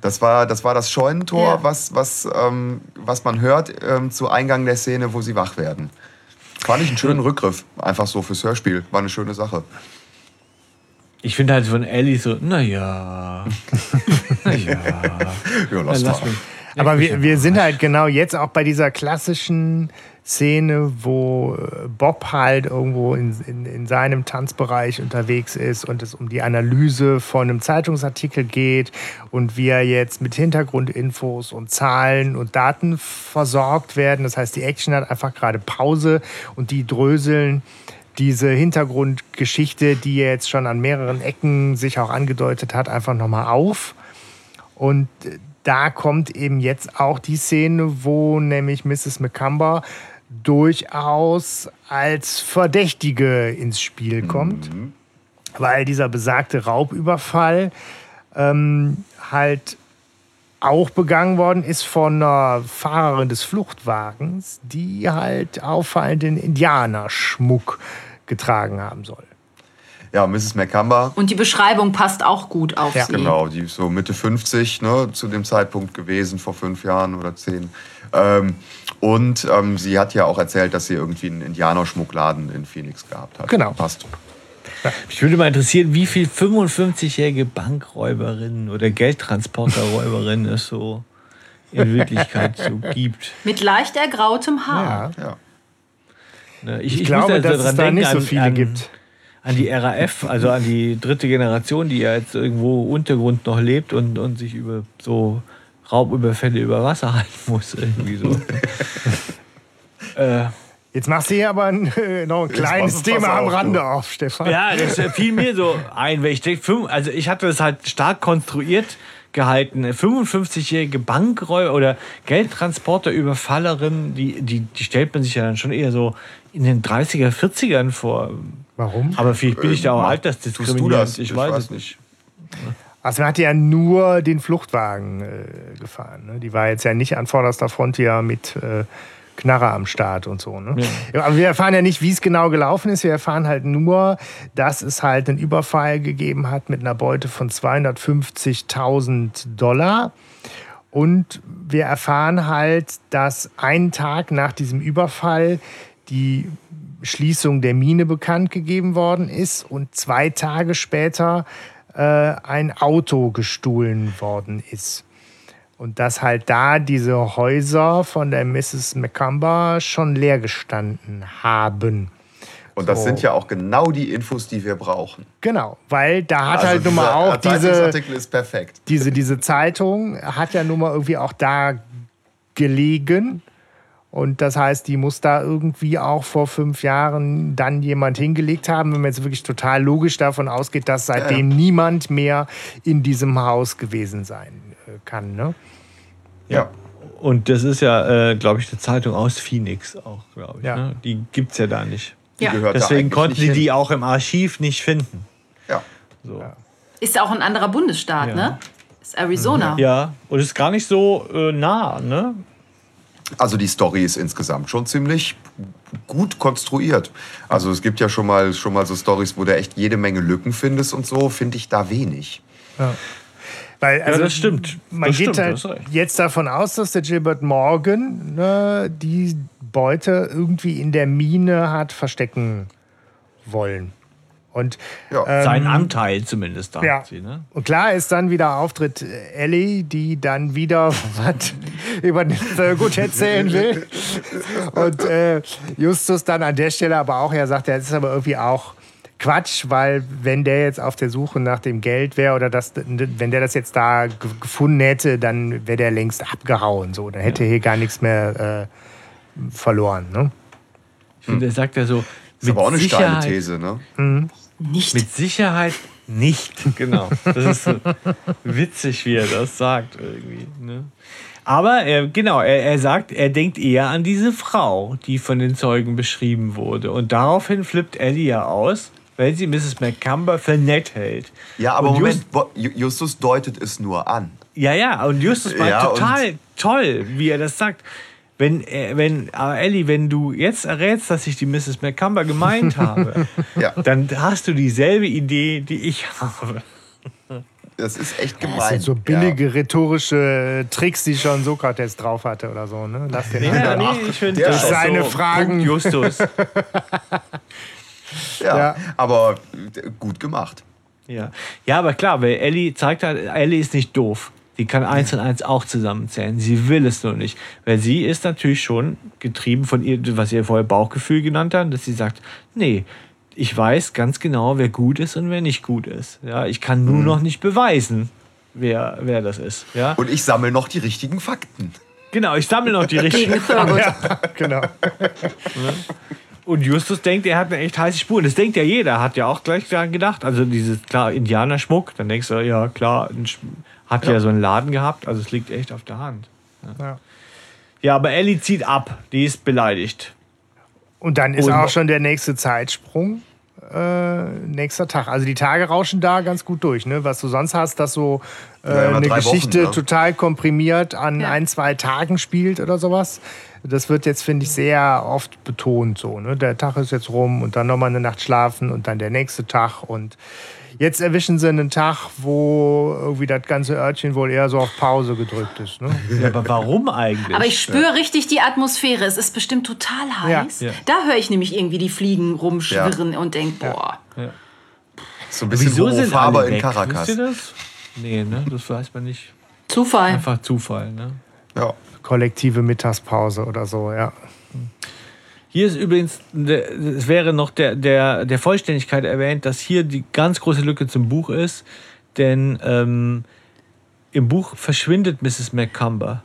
Das war das, war das Scheunentor, Ja. was, was, ähm, was man hört ähm, zu Eingang der Szene, wo sie wach werden. Fand ich einen schönen Rückgriff. Einfach so fürs Hörspiel. War eine schöne Sache. Ich finde halt von Ellie so, naja. <laughs> naja. Ja, lass Lass mal. mich. Aber wir, wir sind halt genau jetzt auch bei dieser klassischen Szene, wo äh, Bob halt irgendwo in, in, in seinem Tanzbereich unterwegs ist und es um die Analyse von einem Zeitungsartikel geht und wie er jetzt mit Hintergrundinfos und Zahlen und Daten versorgt werden. Das heißt, die Action hat einfach gerade Pause und die dröseln diese Hintergrundgeschichte, die jetzt schon an mehreren Ecken sich auch angedeutet hat, einfach nochmal auf. Und äh, da kommt eben jetzt auch die Szene, wo nämlich Mrs. McCumber durchaus als Verdächtige ins Spiel kommt, weil dieser besagte Raubüberfall ähm, halt auch begangen worden ist von einer Fahrerin des Fluchtwagens, die halt auffallenden Indianerschmuck getragen haben soll. Ja, Mrs. McCumber, Und die Beschreibung passt auch gut auf Ja, sie. Genau, die ist so Mitte 50 ne, zu dem Zeitpunkt gewesen, vor fünf Jahren oder zehn. Ähm, und ähm, sie hat ja auch erzählt, dass sie irgendwie einen Indianerschmuckladen in Phoenix gehabt hat. Genau. Passt. Mich würde mal interessieren, wie viel 55-jährige Bankräuberinnen oder Geldtransporterräuberinnen es so in Wirklichkeit so <laughs> gibt. Mit leicht ergrautem Haar. Ja. Ja. Ne, Ich, muss glaube, jetzt dass es dran da denken nicht so an- viele an, gibt. An die RAF, also an die dritte Generation, die ja jetzt irgendwo Untergrund noch lebt und, und sich über so Raubüberfälle über Wasser halten muss. Irgendwie so. <laughs> äh, Jetzt machst du hier aber ein, äh, noch ein kleines Thema am Rande du. auf, Stefan. Ja, das äh, fiel mir so ein, weil ich denke, also ich hatte das halt stark konstruiert gehalten. Eine 55-jährige Bankräuber oder Geldtransporter-Überfallerin, die, die, die stellt man sich ja dann schon eher so in den 30er, 40ern vor. Warum? Aber vielleicht bin ich da auch Äh, altersdiskriminierend. tust du das? Ich, Ich weiß, weiß es nicht. Also man hat ja nur den Fluchtwagen äh, gefahren. Ne? Die war jetzt ja nicht an vorderster Front hier mit äh, Knarre am Start und so. Ne? Ja. Aber wir erfahren ja nicht, wie es genau gelaufen ist. Wir erfahren halt nur, dass es halt einen Überfall gegeben hat mit einer Beute von 250.000 Dollar. Und wir erfahren halt, dass einen Tag nach diesem Überfall die Schließung der Mine bekannt gegeben worden ist und zwei Tage später äh, ein Auto gestohlen worden ist. Und dass halt da diese Häuser von der Mrs. McCumber schon leer gestanden haben. Und das So. sind ja auch genau die Infos, die wir brauchen. Genau, weil da hat Also halt nun mal auch diese, Zeitungsartikel ist perfekt. diese, diese Zeitung hat ja nun mal irgendwie auch da gelegen. Und das heißt, die muss da irgendwie auch vor fünf Jahren dann jemand hingelegt haben, wenn man jetzt wirklich total logisch davon ausgeht, dass seitdem niemand mehr in diesem Haus gewesen sein äh, kann. Ne? Ja. Und das ist ja, äh, glaube ich, eine Zeitung aus Phoenix auch, glaube ich. Ja. Ne? Die gibt es ja da nicht. Die Ja. Deswegen konnten sie die auch im Archiv nicht finden. Ja. So. Ist ja auch ein anderer Bundesstaat, Ja. ne? Ist Arizona. Ja, und ist gar nicht so äh, nah, ne? Also die Story ist insgesamt schon ziemlich gut konstruiert. Also es gibt ja schon mal, schon mal so Stories, wo du echt jede Menge Lücken findest und so, finde ich da wenig. Weil, also, das stimmt. Man Das geht stimmt, halt jetzt davon aus, dass der Gilbert Morgan ne, die Beute irgendwie in der Mine hat verstecken wollen. Und Ja. ähm, Sein Anteil zumindest, sagt ja. sie. Ne? Und klar ist dann wieder Auftritt äh, Ellie, die dann wieder <laughs> was über den gut erzählen will. Und äh, Justus dann an der Stelle aber auch, er sagt, das ist aber irgendwie auch Quatsch, weil wenn der jetzt auf der Suche nach dem Geld wäre oder das, wenn der das jetzt da ge- gefunden hätte, dann wäre der längst abgehauen. So, dann hätte hier gar nichts mehr äh, verloren. Ne? Ich finde, er sagt ja so, Ist aber auch eine steile Sicherheit, These, ne? Nicht. mit Sicherheit nicht. <laughs> Genau. Das ist so witzig, wie er das sagt irgendwie. Ne? Aber er, genau, er, er sagt, er denkt eher an diese Frau, die von den Zeugen beschrieben wurde. Und daraufhin flippt Ellie ja aus, weil sie Mrs. McCumber für nett hält. Ja, aber Moment, Just- Ju- Justus deutet es nur an. Ja, ja, und Justus meint Ja, total toll, wie er das sagt. Wenn, äh, wenn, aber Ellie, wenn du jetzt errätst, dass ich die Mrs. McCumber gemeint habe, <laughs> Ja, dann hast du dieselbe Idee, die ich habe. das ist echt Das gemein. sind so billige rhetorische Tricks, die schon Sokrates drauf hatte oder so. Ne? Lass den Ja, nee, ich finde das ist seine so. Fragen. Punkt Justus. Ja, Ja. aber äh, gut gemacht. Ja. ja, aber klar, weil Ellie zeigt halt, Ellie ist nicht doof. Die kann eins und eins auch zusammenzählen. Sie will es nur nicht. Weil sie ist natürlich schon getrieben von ihr, was ihr vorher Bauchgefühl genannt hat, dass sie sagt, nee, ich weiß ganz genau, wer gut ist und wer nicht gut ist. Ja, ich kann nur noch nicht beweisen, wer, wer das ist. Ja, Und ich sammle noch die richtigen Fakten. genau, ich sammle noch die <laughs> richtigen. Gegen Thurgood. Genau. Und Justus denkt, er hat eine echt heiße Spur. Und das denkt ja jeder, hat ja auch gleich daran gedacht. Also dieses, klar, Indianerschmuck, dann denkst du, ja klar, ein Sch- hat ja. so einen Laden gehabt, also es liegt echt auf der Hand. Ja. Ja, aber Ellie zieht ab, die ist beleidigt. Und dann ist Und- auch schon der nächste Zeitsprung. Äh, nächster Tag. Also die Tage rauschen da ganz gut durch. Ne? Was du sonst hast, dass so äh, Ja, eine drei Wochen, Geschichte ne? total komprimiert an Ja. ein, zwei Tagen spielt oder sowas. Das wird jetzt, finde ich, sehr oft betont so. Ne? Der Tag ist jetzt rum und dann nochmal eine Nacht schlafen und dann der nächste Tag. Und jetzt erwischen sie einen Tag, wo irgendwie das ganze Örtchen wohl eher so auf Pause gedrückt ist. Ne? <laughs> Ja, aber warum eigentlich? Aber ich spüre richtig die Atmosphäre. Es ist bestimmt total heiß. Ja. Da höre ich nämlich irgendwie die Fliegen rumschwirren und denke, boah. So ein bisschen Wieso sind Faber alle in? Caracas. Wisst ihr das? Nee, ne? Das weiß man nicht. Zufall. Einfach Zufall, ne? Ja. Kollektive Mittagspause oder so, ja. Hier ist übrigens, es wäre noch der, der, der Vollständigkeit erwähnt, dass hier die ganz große Lücke zum Buch ist, denn ähm, im Buch verschwindet Mrs. McCumber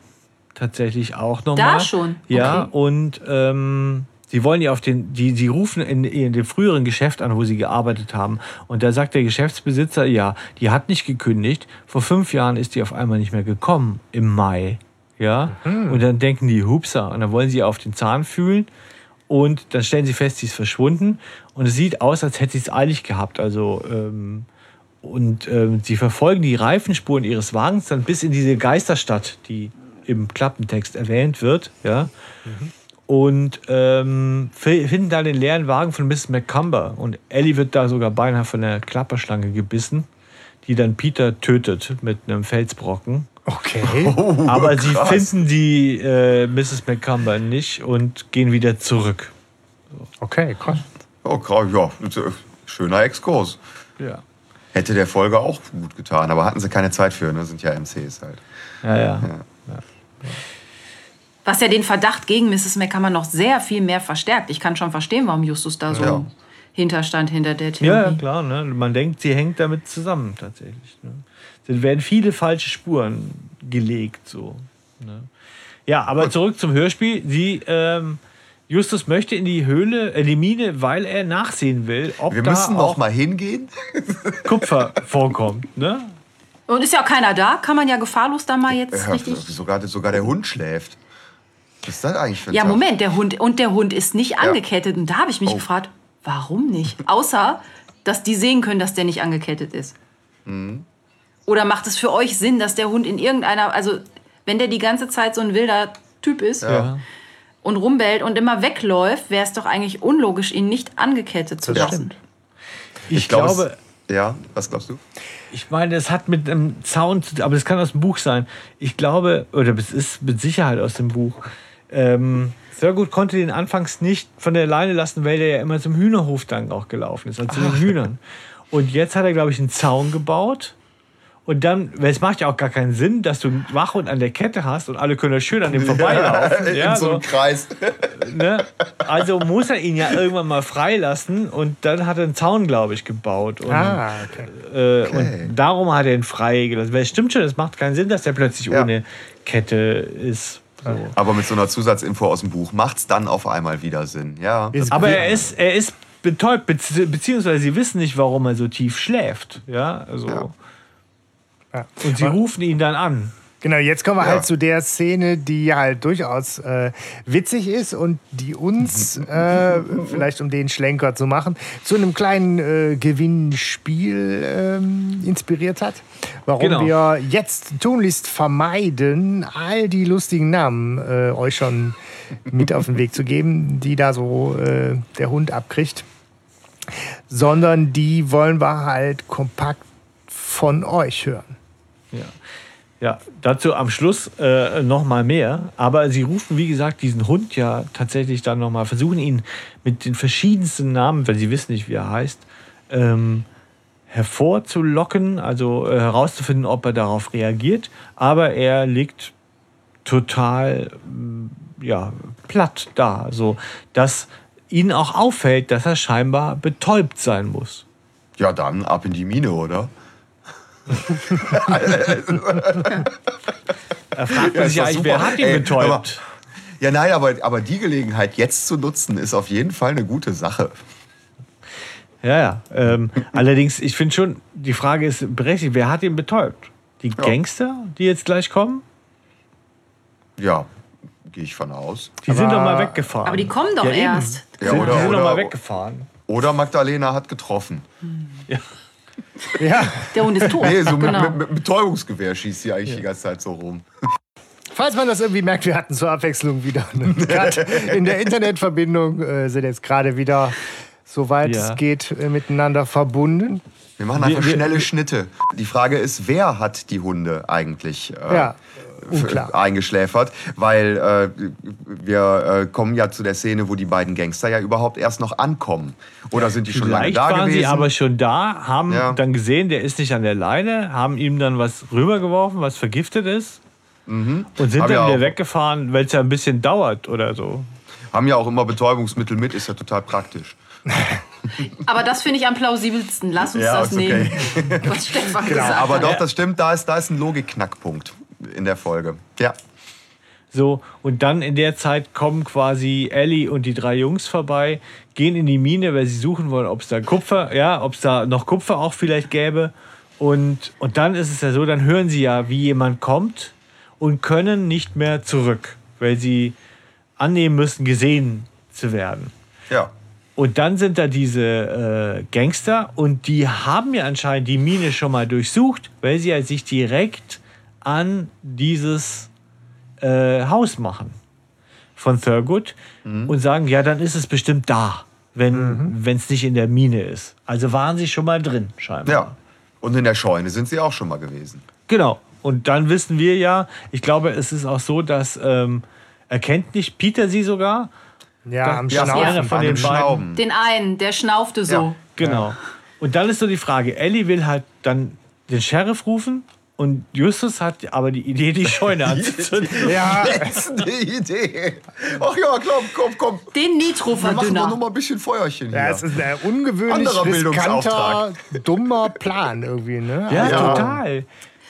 tatsächlich auch nochmal. Da schon? Ja, Okay. und ähm, sie wollen ja auf den, die, die rufen in, in dem früheren Geschäft an, wo sie gearbeitet haben. Und da sagt der Geschäftsbesitzer, ja, die hat nicht gekündigt. Vor fünf Jahren ist die auf einmal nicht mehr gekommen, im Mai. Ja, und dann denken die, hupsa, und dann wollen sie auf den Zahn fühlen. Und dann stellen sie fest, sie ist verschwunden. Und es sieht aus, als hätte sie es eilig gehabt. Also, ähm, und ähm, sie verfolgen die Reifenspuren ihres Wagens dann bis in diese Geisterstadt, die im Klappentext erwähnt wird. Ja. Und ähm, fi- finden da den leeren Wagen von Miss McCumber. Und Ellie wird da sogar beinahe von der Klapperschlange gebissen, die dann Peter tötet mit einem Felsbrocken. Okay. Aber sie krass. finden die äh, Mrs. McCumber nicht und gehen wieder zurück. Okay, krass. Oh, krass, ja. Schöner Exkurs. Ja. Hätte der Folge auch gut getan, aber hatten sie keine Zeit für, ne? Sind ja MCs halt. Ja, ja. Was ja den Verdacht gegen Mrs. McCumber noch sehr viel mehr verstärkt. Ich kann schon verstehen, warum Justus da so Ja. hinterstand hinter der Theorie. Ja, ja, klar. Ne? Man denkt, sie hängt damit zusammen tatsächlich. Ne? Es werden viele falsche Spuren gelegt. So, ne? Ja, aber zurück zum Hörspiel. Sie, ähm, Justus möchte in die Höhle, in die Mine, weil er nachsehen will, ob Wir da müssen auch noch mal hingehen. Kupfer vorkommt. Ne? Und ist ja auch keiner da, kann man ja gefahrlos da mal jetzt Ja, richtig. sogar, sogar der Hund schläft. Was ist das eigentlich für ein Ja, Tag? Moment, der Hund und der Hund ist nicht angekettet. Und da habe ich mich Oh. gefragt, warum nicht? Außer, dass die sehen können, dass der nicht angekettet ist. Mhm. Oder macht es für euch Sinn, dass der Hund in irgendeiner, also wenn der die ganze Zeit so ein wilder Typ ist Ja. und rumbellt und immer wegläuft, wäre es doch eigentlich unlogisch, ihn nicht angekettet zu Das lassen. stimmt. Ich, glaub, glaube, es- Ja, was glaubst du? ich meine, es hat mit einem Zaun, zu- aber es kann aus dem Buch sein. Ich glaube, oder es ist mit Sicherheit aus dem Buch. ähm, Thurgood konnte den anfangs nicht von der Leine lassen, weil der ja immer zum Hühnerhof dann auch gelaufen ist, also zu den Hühnern. Und jetzt hat er, glaube ich, einen Zaun gebaut. Und dann, weil es macht ja auch gar keinen Sinn, dass du einen Wachhund an der Kette hast und alle können da schön an dem vorbeilaufen. in Ja, so einem Kreis. <laughs> ne? Also muss er ihn ja irgendwann mal freilassen und dann hat er einen Zaun, glaube ich, gebaut. Und, Ah, okay. äh, Okay. und darum hat er ihn freigelassen. Weil es stimmt schon, es macht keinen Sinn, dass der plötzlich Ja. ohne Kette ist. So. Aber mit so einer Zusatzinfo aus dem Buch macht's dann auf einmal wieder Sinn. Ja. Aber er ist, er ist betäubt, bezieh- beziehungsweise sie wissen nicht, warum er so tief schläft. Ja, also. Ja. Ja. Und sie rufen ihn dann an. Genau, jetzt kommen wir Ja. halt zu der Szene, die halt durchaus äh, witzig ist und die uns, <laughs> äh, vielleicht um den Schlenker zu machen, zu einem kleinen äh, Gewinnspiel ähm, inspiriert hat. Warum Genau. wir jetzt tunlichst vermeiden, all die lustigen Namen äh, euch schon mit auf den Weg zu geben, die da so äh, der Hund abkriegt. Sondern die wollen wir halt kompakt von euch hören. Ja. Ja, dazu am Schluss äh, noch mal mehr. Aber sie rufen, wie gesagt, diesen Hund ja tatsächlich dann noch mal, versuchen ihn mit den verschiedensten Namen, weil sie wissen nicht, wie er heißt, ähm, hervorzulocken, also äh, herauszufinden, ob er darauf reagiert. Aber er liegt total mm, ja, platt da, so dass ihnen auch auffällt, dass er scheinbar betäubt sein muss. Ja, dann ab in die Mine, oder? Er fragt Ja, man sich doch eigentlich, wer hat ihn Ey, betäubt? aber- Ja, nein, aber, aber die Gelegenheit jetzt zu nutzen, ist auf jeden Fall eine gute Sache. Ja, ja. Ähm, allerdings, ich finde schon, die Frage ist berechtigt, wer hat ihn betäubt? Die Gangster, die jetzt gleich kommen? Ja, gehe ich von aus. Die sind Aber- doch mal weggefahren. Aber die kommen doch Ja, erst. Ja, sind, oder- die sind doch mal weggefahren. Oder Magdalena hat getroffen. Ja. Der Hund ist tot. Nee, so mit, genau. mit, mit Betäubungsgewehr schießt sie eigentlich die ganze Zeit so rum. Falls man das irgendwie merkt, wir hatten zur Abwechslung wieder einen Cut in der Internetverbindung, äh, sind jetzt gerade wieder, soweit Ja. es geht, äh, miteinander verbunden. Wir machen einfach Wir- wir- schnelle Schnitte. Die Frage ist, wer hat die Hunde eigentlich äh, Ja, unklar. eingeschläfert? Weil äh, wir äh, kommen ja zu der Szene, wo die beiden Gangster ja überhaupt erst noch ankommen. Oder sind die schon lange Vielleicht da waren gewesen? sie aber schon da, haben Ja. dann gesehen, der ist nicht an der Leine, haben ihm dann was rübergeworfen, was vergiftet ist. Und sind Mhm. Hab dann wieder auch- weggefahren, weil es ja ein bisschen dauert oder so. Haben ja auch immer Betäubungsmittel mit, ist ja total praktisch. <laughs> Aber das finde ich am plausibelsten. Lass uns Ja, das okay. nehmen. Was Stefan <laughs> gesagt Aber hat. doch, das stimmt, da ist, da ist ein Logikknackpunkt in der Folge. Ja. So, und dann in der Zeit kommen quasi Ellie und die drei Jungs vorbei, gehen in die Mine, weil sie suchen wollen, ob es da Kupfer, ja, ob es da noch Kupfer auch vielleicht gäbe. Und, und dann ist es ja so, dann hören sie ja, wie jemand kommt und können nicht mehr zurück, weil sie annehmen müssen, gesehen zu werden. Ja. Und dann sind da diese äh, Gangster und die haben ja anscheinend die Mine schon mal durchsucht, weil sie ja sich direkt an dieses äh, Haus machen von Thurgood und sagen, ja, dann ist es bestimmt da, wenn es nicht in der Mine ist. Also waren sie schon mal drin, scheinbar. Ja. Und in der Scheune sind sie auch schon mal gewesen. Genau. Und dann wissen wir ja, ich glaube, es ist auch so, dass ähm, erkennt nicht Peter sie sogar. Ja, am Ja, Schnaufen. einer von den. Schnauben. Den einen, der schnaufte so. Ja. Genau. Und dann ist so die Frage, Ellie will halt dann den Sheriff rufen und Justus hat aber die Idee, die Scheune <laughs> anzuzünden. Ja, Das ist eine Idee. Ach ja, komm, komm, komm. Den Wir machen doch Nitroverdünner. noch mal ein bisschen Feuerchen hier. ja, es ist ein ungewöhnlich Anderer riskanter, Bildungsauftrag. dummer Plan irgendwie, ne? Ja, Ja. total.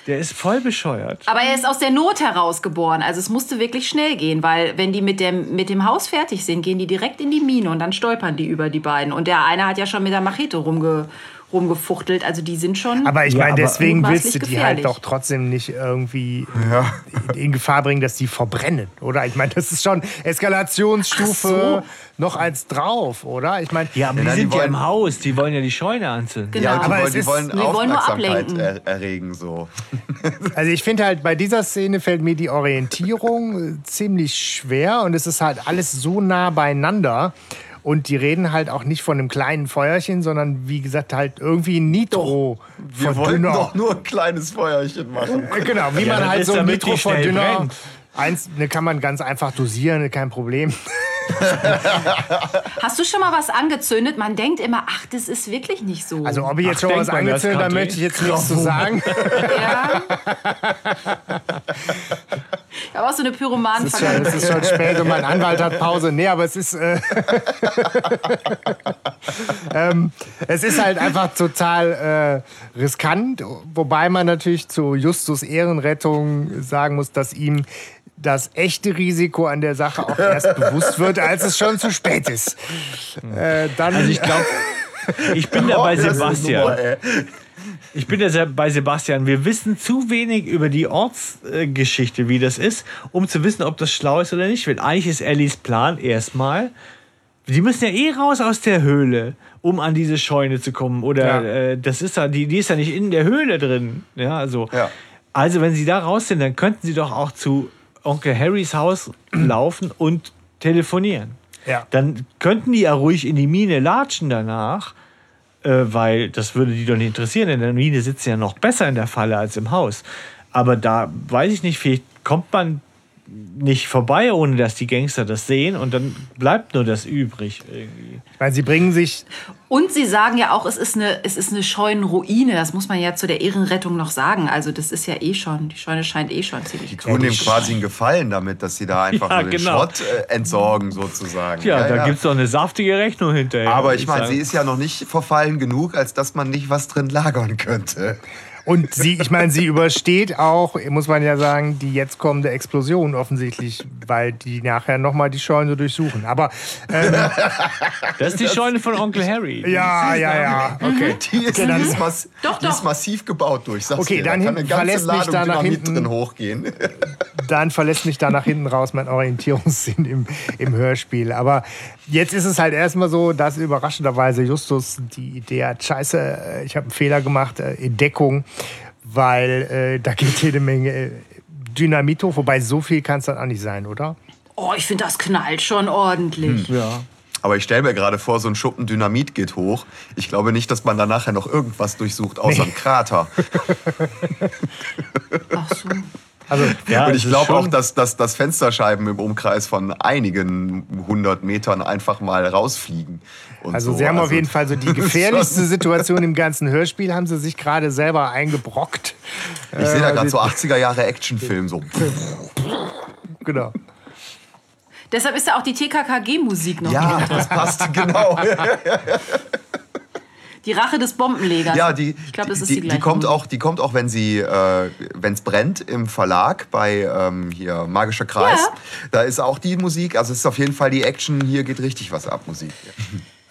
Der ist voll bescheuert. Aber er ist aus der Not heraus geboren. Also es musste wirklich schnell gehen, weil wenn die mit dem, mit dem Haus fertig sind, gehen die direkt in die Mine und dann stolpern die über die beiden. Und der eine hat ja schon mit der Machete rumge, rumgefuchtelt. Also die sind schon. Aber ich Ja, meine, deswegen willst du die gefährlich. halt doch trotzdem nicht irgendwie in Gefahr bringen, dass die verbrennen, oder? Ich meine, das ist schon Eskalationsstufe noch als drauf, oder? Ich meine, Ja, aber Ja, die nein, die sind ja im Haus, die wollen ja die Scheune anzünden. Genau. Ja, die Aber wollen, die ist- wollen nur Aufmerksamkeit ablenken. er, erregen. So. <laughs> also ich finde halt, bei dieser Szene fällt mir die Orientierung äh, ziemlich schwer und es ist halt alles so nah beieinander. Und die reden halt auch nicht von einem kleinen Feuerchen, sondern wie gesagt halt irgendwie ein Nitro Wir wollten doch nur ein kleines Feuerchen machen. Äh, Genau, wie Ja, man halt so ein schnell Nitro-Verdünner brennt. Eins ne, kann man ganz einfach dosieren, kein Problem. <laughs> Hast du schon mal was angezündet? Man denkt immer, ach, das ist wirklich nicht so. Also ob ich jetzt Ach, schon was angezündet, grad möchte ich jetzt nichts zu sagen. ja. <laughs> <laughs> Habe auch so eine pyromanen Es ist, schon, es ist schon spät und mein Anwalt hat Pause. Nee, aber es ist. Äh <laughs> ähm, es ist halt einfach total äh, riskant, wobei man natürlich zu Justus Ehrenrettung sagen muss, dass ihm das echte Risiko an der Sache auch erst <laughs> bewusst wird, als es schon zu spät ist. Äh, dann, Also ich glaube, ich bin da <laughs> bei Oh, Sebastian. Nummer. Ich bin sehr bei Sebastian. Wir wissen zu wenig über die Ortsgeschichte, wie das ist, um zu wissen, ob das schlau ist oder nicht. Weil eigentlich ist Ellies Plan erstmal, die müssen ja eh raus aus der Höhle, um an diese Scheune zu kommen. Oder Ja. äh, das ist ja, die, die ist ja nicht in der Höhle drin. Ja, also, Ja. also wenn sie da raus sind, dann könnten sie doch auch zu Onkel Harrys Haus <clears throat> laufen und telefonieren. Ja. Dann könnten die ja ruhig in die Mine latschen danach, äh, weil das würde die doch nicht interessieren. In der Mine sitzen sie ja noch besser in der Falle als im Haus. Aber da weiß ich nicht, vielleicht kommt man nicht vorbei, ohne dass die Gangster das sehen und dann bleibt nur das übrig irgendwie. weil sie bringen sich Und sie sagen ja auch, es ist eine, es ist eine Scheunenruine. Das muss man ja zu der Ehrenrettung noch sagen. Also das ist ja eh schon, die Scheune scheint eh schon ziemlich Die tun dem quasi einen Gefallen damit, dass sie da einfach Ja, nur den genau. Schrott äh, entsorgen, sozusagen. Tja, da gibt's doch eine saftige Rechnung hinterher. Aber ich meine, sie ist ja noch nicht verfallen genug, als dass man nicht was drin lagern könnte. Und sie, ich meine, sie übersteht auch, muss man ja sagen, die jetzt kommende Explosion offensichtlich, weil die nachher nochmal die Scheune durchsuchen. Aber ähm, <laughs> Das ist die Scheune von Onkel Harry. ja, ja, ja, okay. Die ist, Okay, dann- die ist, mass <laughs> Doch, die ist massiv gebaut durch. Sag's Okay, dir. dann da kann eine ganze verlässt mich Ladung da nach hinten. drin hochgehen. Dann verlässt mich da nach hinten raus mein Orientierungssinn im, im Hörspiel. Aber jetzt ist es halt erstmal so, dass überraschenderweise Justus die Idee hat, scheiße, äh, ich habe einen Fehler gemacht, äh, Entdeckung, weil äh, da geht jede Menge äh, Dynamit hoch, wobei so viel kann es dann auch nicht sein, oder? Oh, ich finde, das knallt schon ordentlich. Ja. Aber ich stelle mir gerade vor, so ein Schuppen Dynamit geht hoch. Ich glaube nicht, dass man da nachher noch irgendwas durchsucht, außer einen Krater. <laughs> Ach so. Also, Ja, Und ich glaube auch, dass, dass, dass Fensterscheiben im Umkreis von einigen hundert Metern einfach mal rausfliegen. Und Also so. sie haben auf Also- jeden Fall so die <laughs> gefährlichste Situation im ganzen Hörspiel, haben sie sich gerade selber eingebrockt. Ich sehe da Äh, gerade so 80er Jahre Actionfilm so. Genau. Deshalb ist ja auch die TKKG-Musik noch. Ja, das passt genau. <laughs> Die Rache des Bombenlegers. Ja, die, ich glaube, das ist die, die, die, gleiche kommt auch, die kommt auch, wenn sie, äh, wenn es brennt im Verlag bei ähm, hier Magischer Kreis. Ja. Da ist auch die Musik. Also es ist auf jeden Fall die Action. Hier geht richtig was ab, Musik.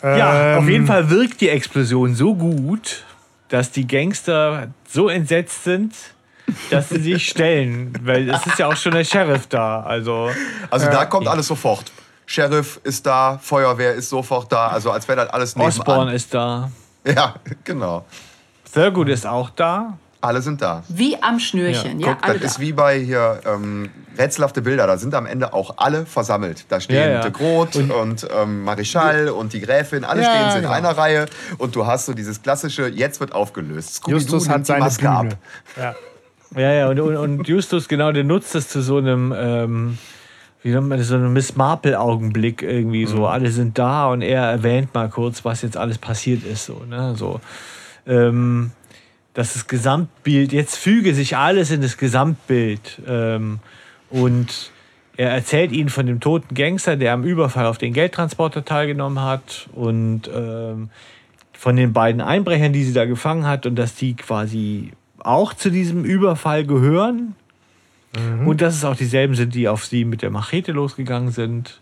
Ja, auf Ähm, jeden Fall wirkt die Explosion so gut, dass die Gangster so entsetzt sind, dass sie sich <laughs> stellen. Weil es ist ja auch schon der Sheriff da. Also, Also da kommt alles sofort. Sheriff ist da, Feuerwehr ist sofort da. Also als wäre das alles Osborne nebenan. ist da. <laughs> Ja, genau. Thurgood ist auch da. Alle sind da. Wie am Schnürchen. Ja, Guck, alle das ist da. wie bei hier ähm, rätselhafte Bilder. Da sind am Ende auch alle versammelt. Da stehen Ja, ja. de Groot und, ähm, Marischal und die Gräfin. Alle Ja, stehen so in genau. einer Reihe. Und du hast so dieses klassische, jetzt wird aufgelöst. Justus hat die seine Maske Bühne. ab. Ja. Ja, ja, und, und, und Justus, genau, der nutzt das zu so einem, ähm, wie nennt man das, so einem Miss Marple-Augenblick irgendwie so. Alle sind da und er erwähnt mal kurz, was jetzt alles passiert ist. So, ne? so, ähm, dass das Gesamtbild, jetzt füge sich alles in das Gesamtbild. Ähm, und er erzählt ihnen von dem toten Gangster, der am Überfall auf den Geldtransporter teilgenommen hat und ähm, von den beiden Einbrechern, die sie da gefangen hat und dass die quasi auch zu diesem Überfall gehören und dass es auch dieselben sind, die auf sie mit der Machete losgegangen sind.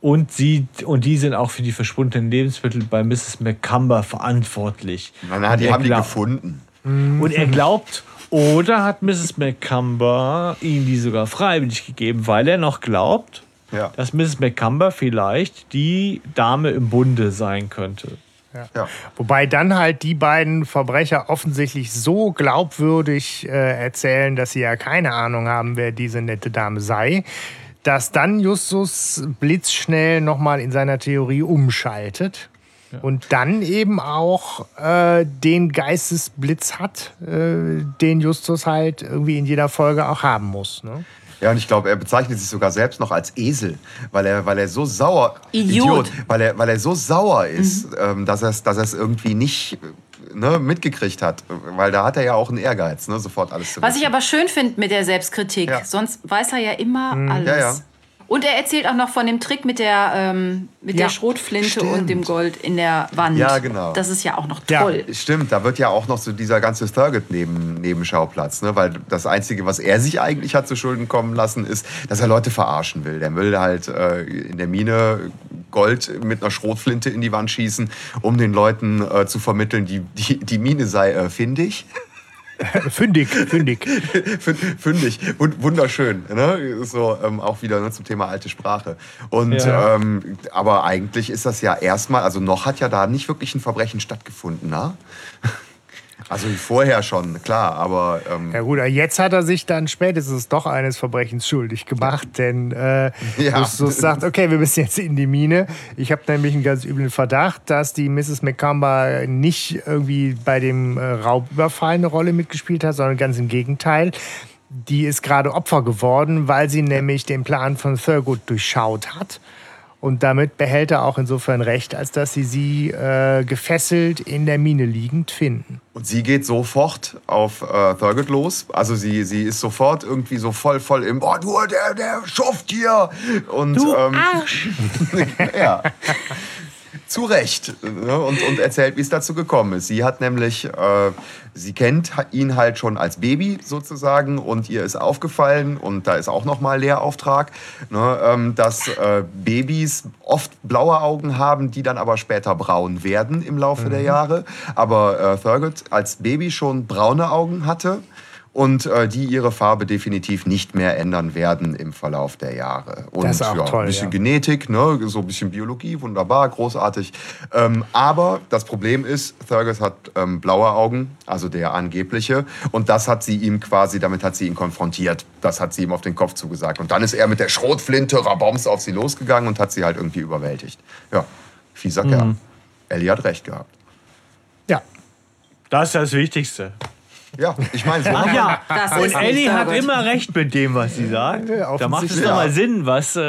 Und, sie, und die sind auch für die verschwundenen Lebensmittel bei Mrs. McCumber verantwortlich. Na, na, die er haben die gefunden. Und er glaubt, oder hat Mrs. McCumber ihm die sogar freiwillig gegeben, weil er noch glaubt, Ja. dass Mrs. McCumber vielleicht die Dame im Bunde sein könnte. Ja. Wobei dann halt die beiden Verbrecher offensichtlich so glaubwürdig äh, erzählen, dass sie ja keine Ahnung haben, wer diese nette Dame sei, dass dann Justus blitzschnell nochmal in seiner Theorie umschaltet. Und dann eben auch äh, den Geistesblitz hat, äh, den Justus halt irgendwie in jeder Folge auch haben muss. Ne? Ja, und ich glaube, er bezeichnet sich sogar selbst noch als Esel, weil er, weil er so sauer, Idiot. weil er, weil er so sauer ist, ähm, dass er es, dass er es irgendwie nicht ne, mitgekriegt hat, weil da hat er ja auch einen Ehrgeiz, ne, sofort alles zu Was ich wissen. aber schön finde mit der Selbstkritik, Ja. sonst weiß er ja immer alles. Ja, ja. Und er erzählt auch noch von dem Trick mit der, ähm, mit Ja, der Schrotflinte stimmt. und dem Gold in der Wand. Ja, genau. Das ist ja auch noch Ja. toll. Stimmt, da wird ja auch noch so dieser ganze Thurgood-Nebenschauplatz, ne? weil das Einzige, was er sich eigentlich hat zu Schulden kommen lassen, ist, dass er Leute verarschen will. Der will halt äh, in der Mine Gold mit einer Schrotflinte in die Wand schießen, um den Leuten äh, zu vermitteln, die, die, die Mine sei äh, findig. <laughs> Fündig, fündig. <laughs> Fün- Fündig, Wun- wunderschön. Ne? So ähm, auch wieder ne, zum Thema alte Sprache. Und Ja. ähm, aber eigentlich ist das ja erstmal, also noch hat ja da nicht wirklich ein Verbrechen stattgefunden, ne? Also vorher schon, klar, aber ähm, Ja gut, jetzt hat er sich dann spätestens doch eines Verbrechens schuldig gemacht, denn äh, <laughs> Ja. Justus sagt, okay, wir müssen jetzt in die Mine. Ich habe nämlich einen ganz üblen Verdacht, dass die Mrs. McCumber nicht irgendwie bei dem äh, Raubüberfall eine Rolle mitgespielt hat, sondern ganz im Gegenteil. Die ist gerade Opfer geworden, weil sie nämlich den Plan von Thurgood durchschaut hat. Und damit behält er auch insofern recht, als dass sie sie äh, gefesselt in der Mine liegend finden. Und sie geht sofort auf äh, Thurgood los. Also sie, sie ist sofort irgendwie so voll, voll im, oh, du, der, der Schuft hier. Und, Du ähm, Arsch! <laughs> ja. Zu Recht. Ne? Und, und erzählt, wie es dazu gekommen ist. Sie hat nämlich, äh, sie kennt ihn halt schon als Baby sozusagen und ihr ist aufgefallen, und da ist auch nochmal Lehrauftrag, ne, ähm, dass äh, Babys oft blaue Augen haben, die dann aber später braun werden im Laufe der Jahre. Aber äh, Thurgood als Baby schon braune Augen hatte und äh, die ihre Farbe definitiv nicht mehr ändern werden im Verlauf der Jahre. Und Das ist auch ja, toll, ein bisschen ja. Genetik, ne? so ein bisschen Biologie, wunderbar, großartig. Ähm, aber das Problem ist, Thurgood hat ähm, blaue Augen, also der angebliche, und das hat sie ihm quasi, damit hat sie ihn konfrontiert. Das hat sie ihm auf den Kopf zugesagt. Und dann ist er mit der Schrotflinte raboms auf sie losgegangen und hat sie halt irgendwie überwältigt. Ja, fieser Mhm. Kerl. Ellie hat recht gehabt. Ja, Das ist das Wichtigste. Ja, ich meine, so. Ach ja, Das und Ellie hat immer recht mit dem, was sie sagt. Ja, Da macht es doch mal Ja. Sinn, was. Äh,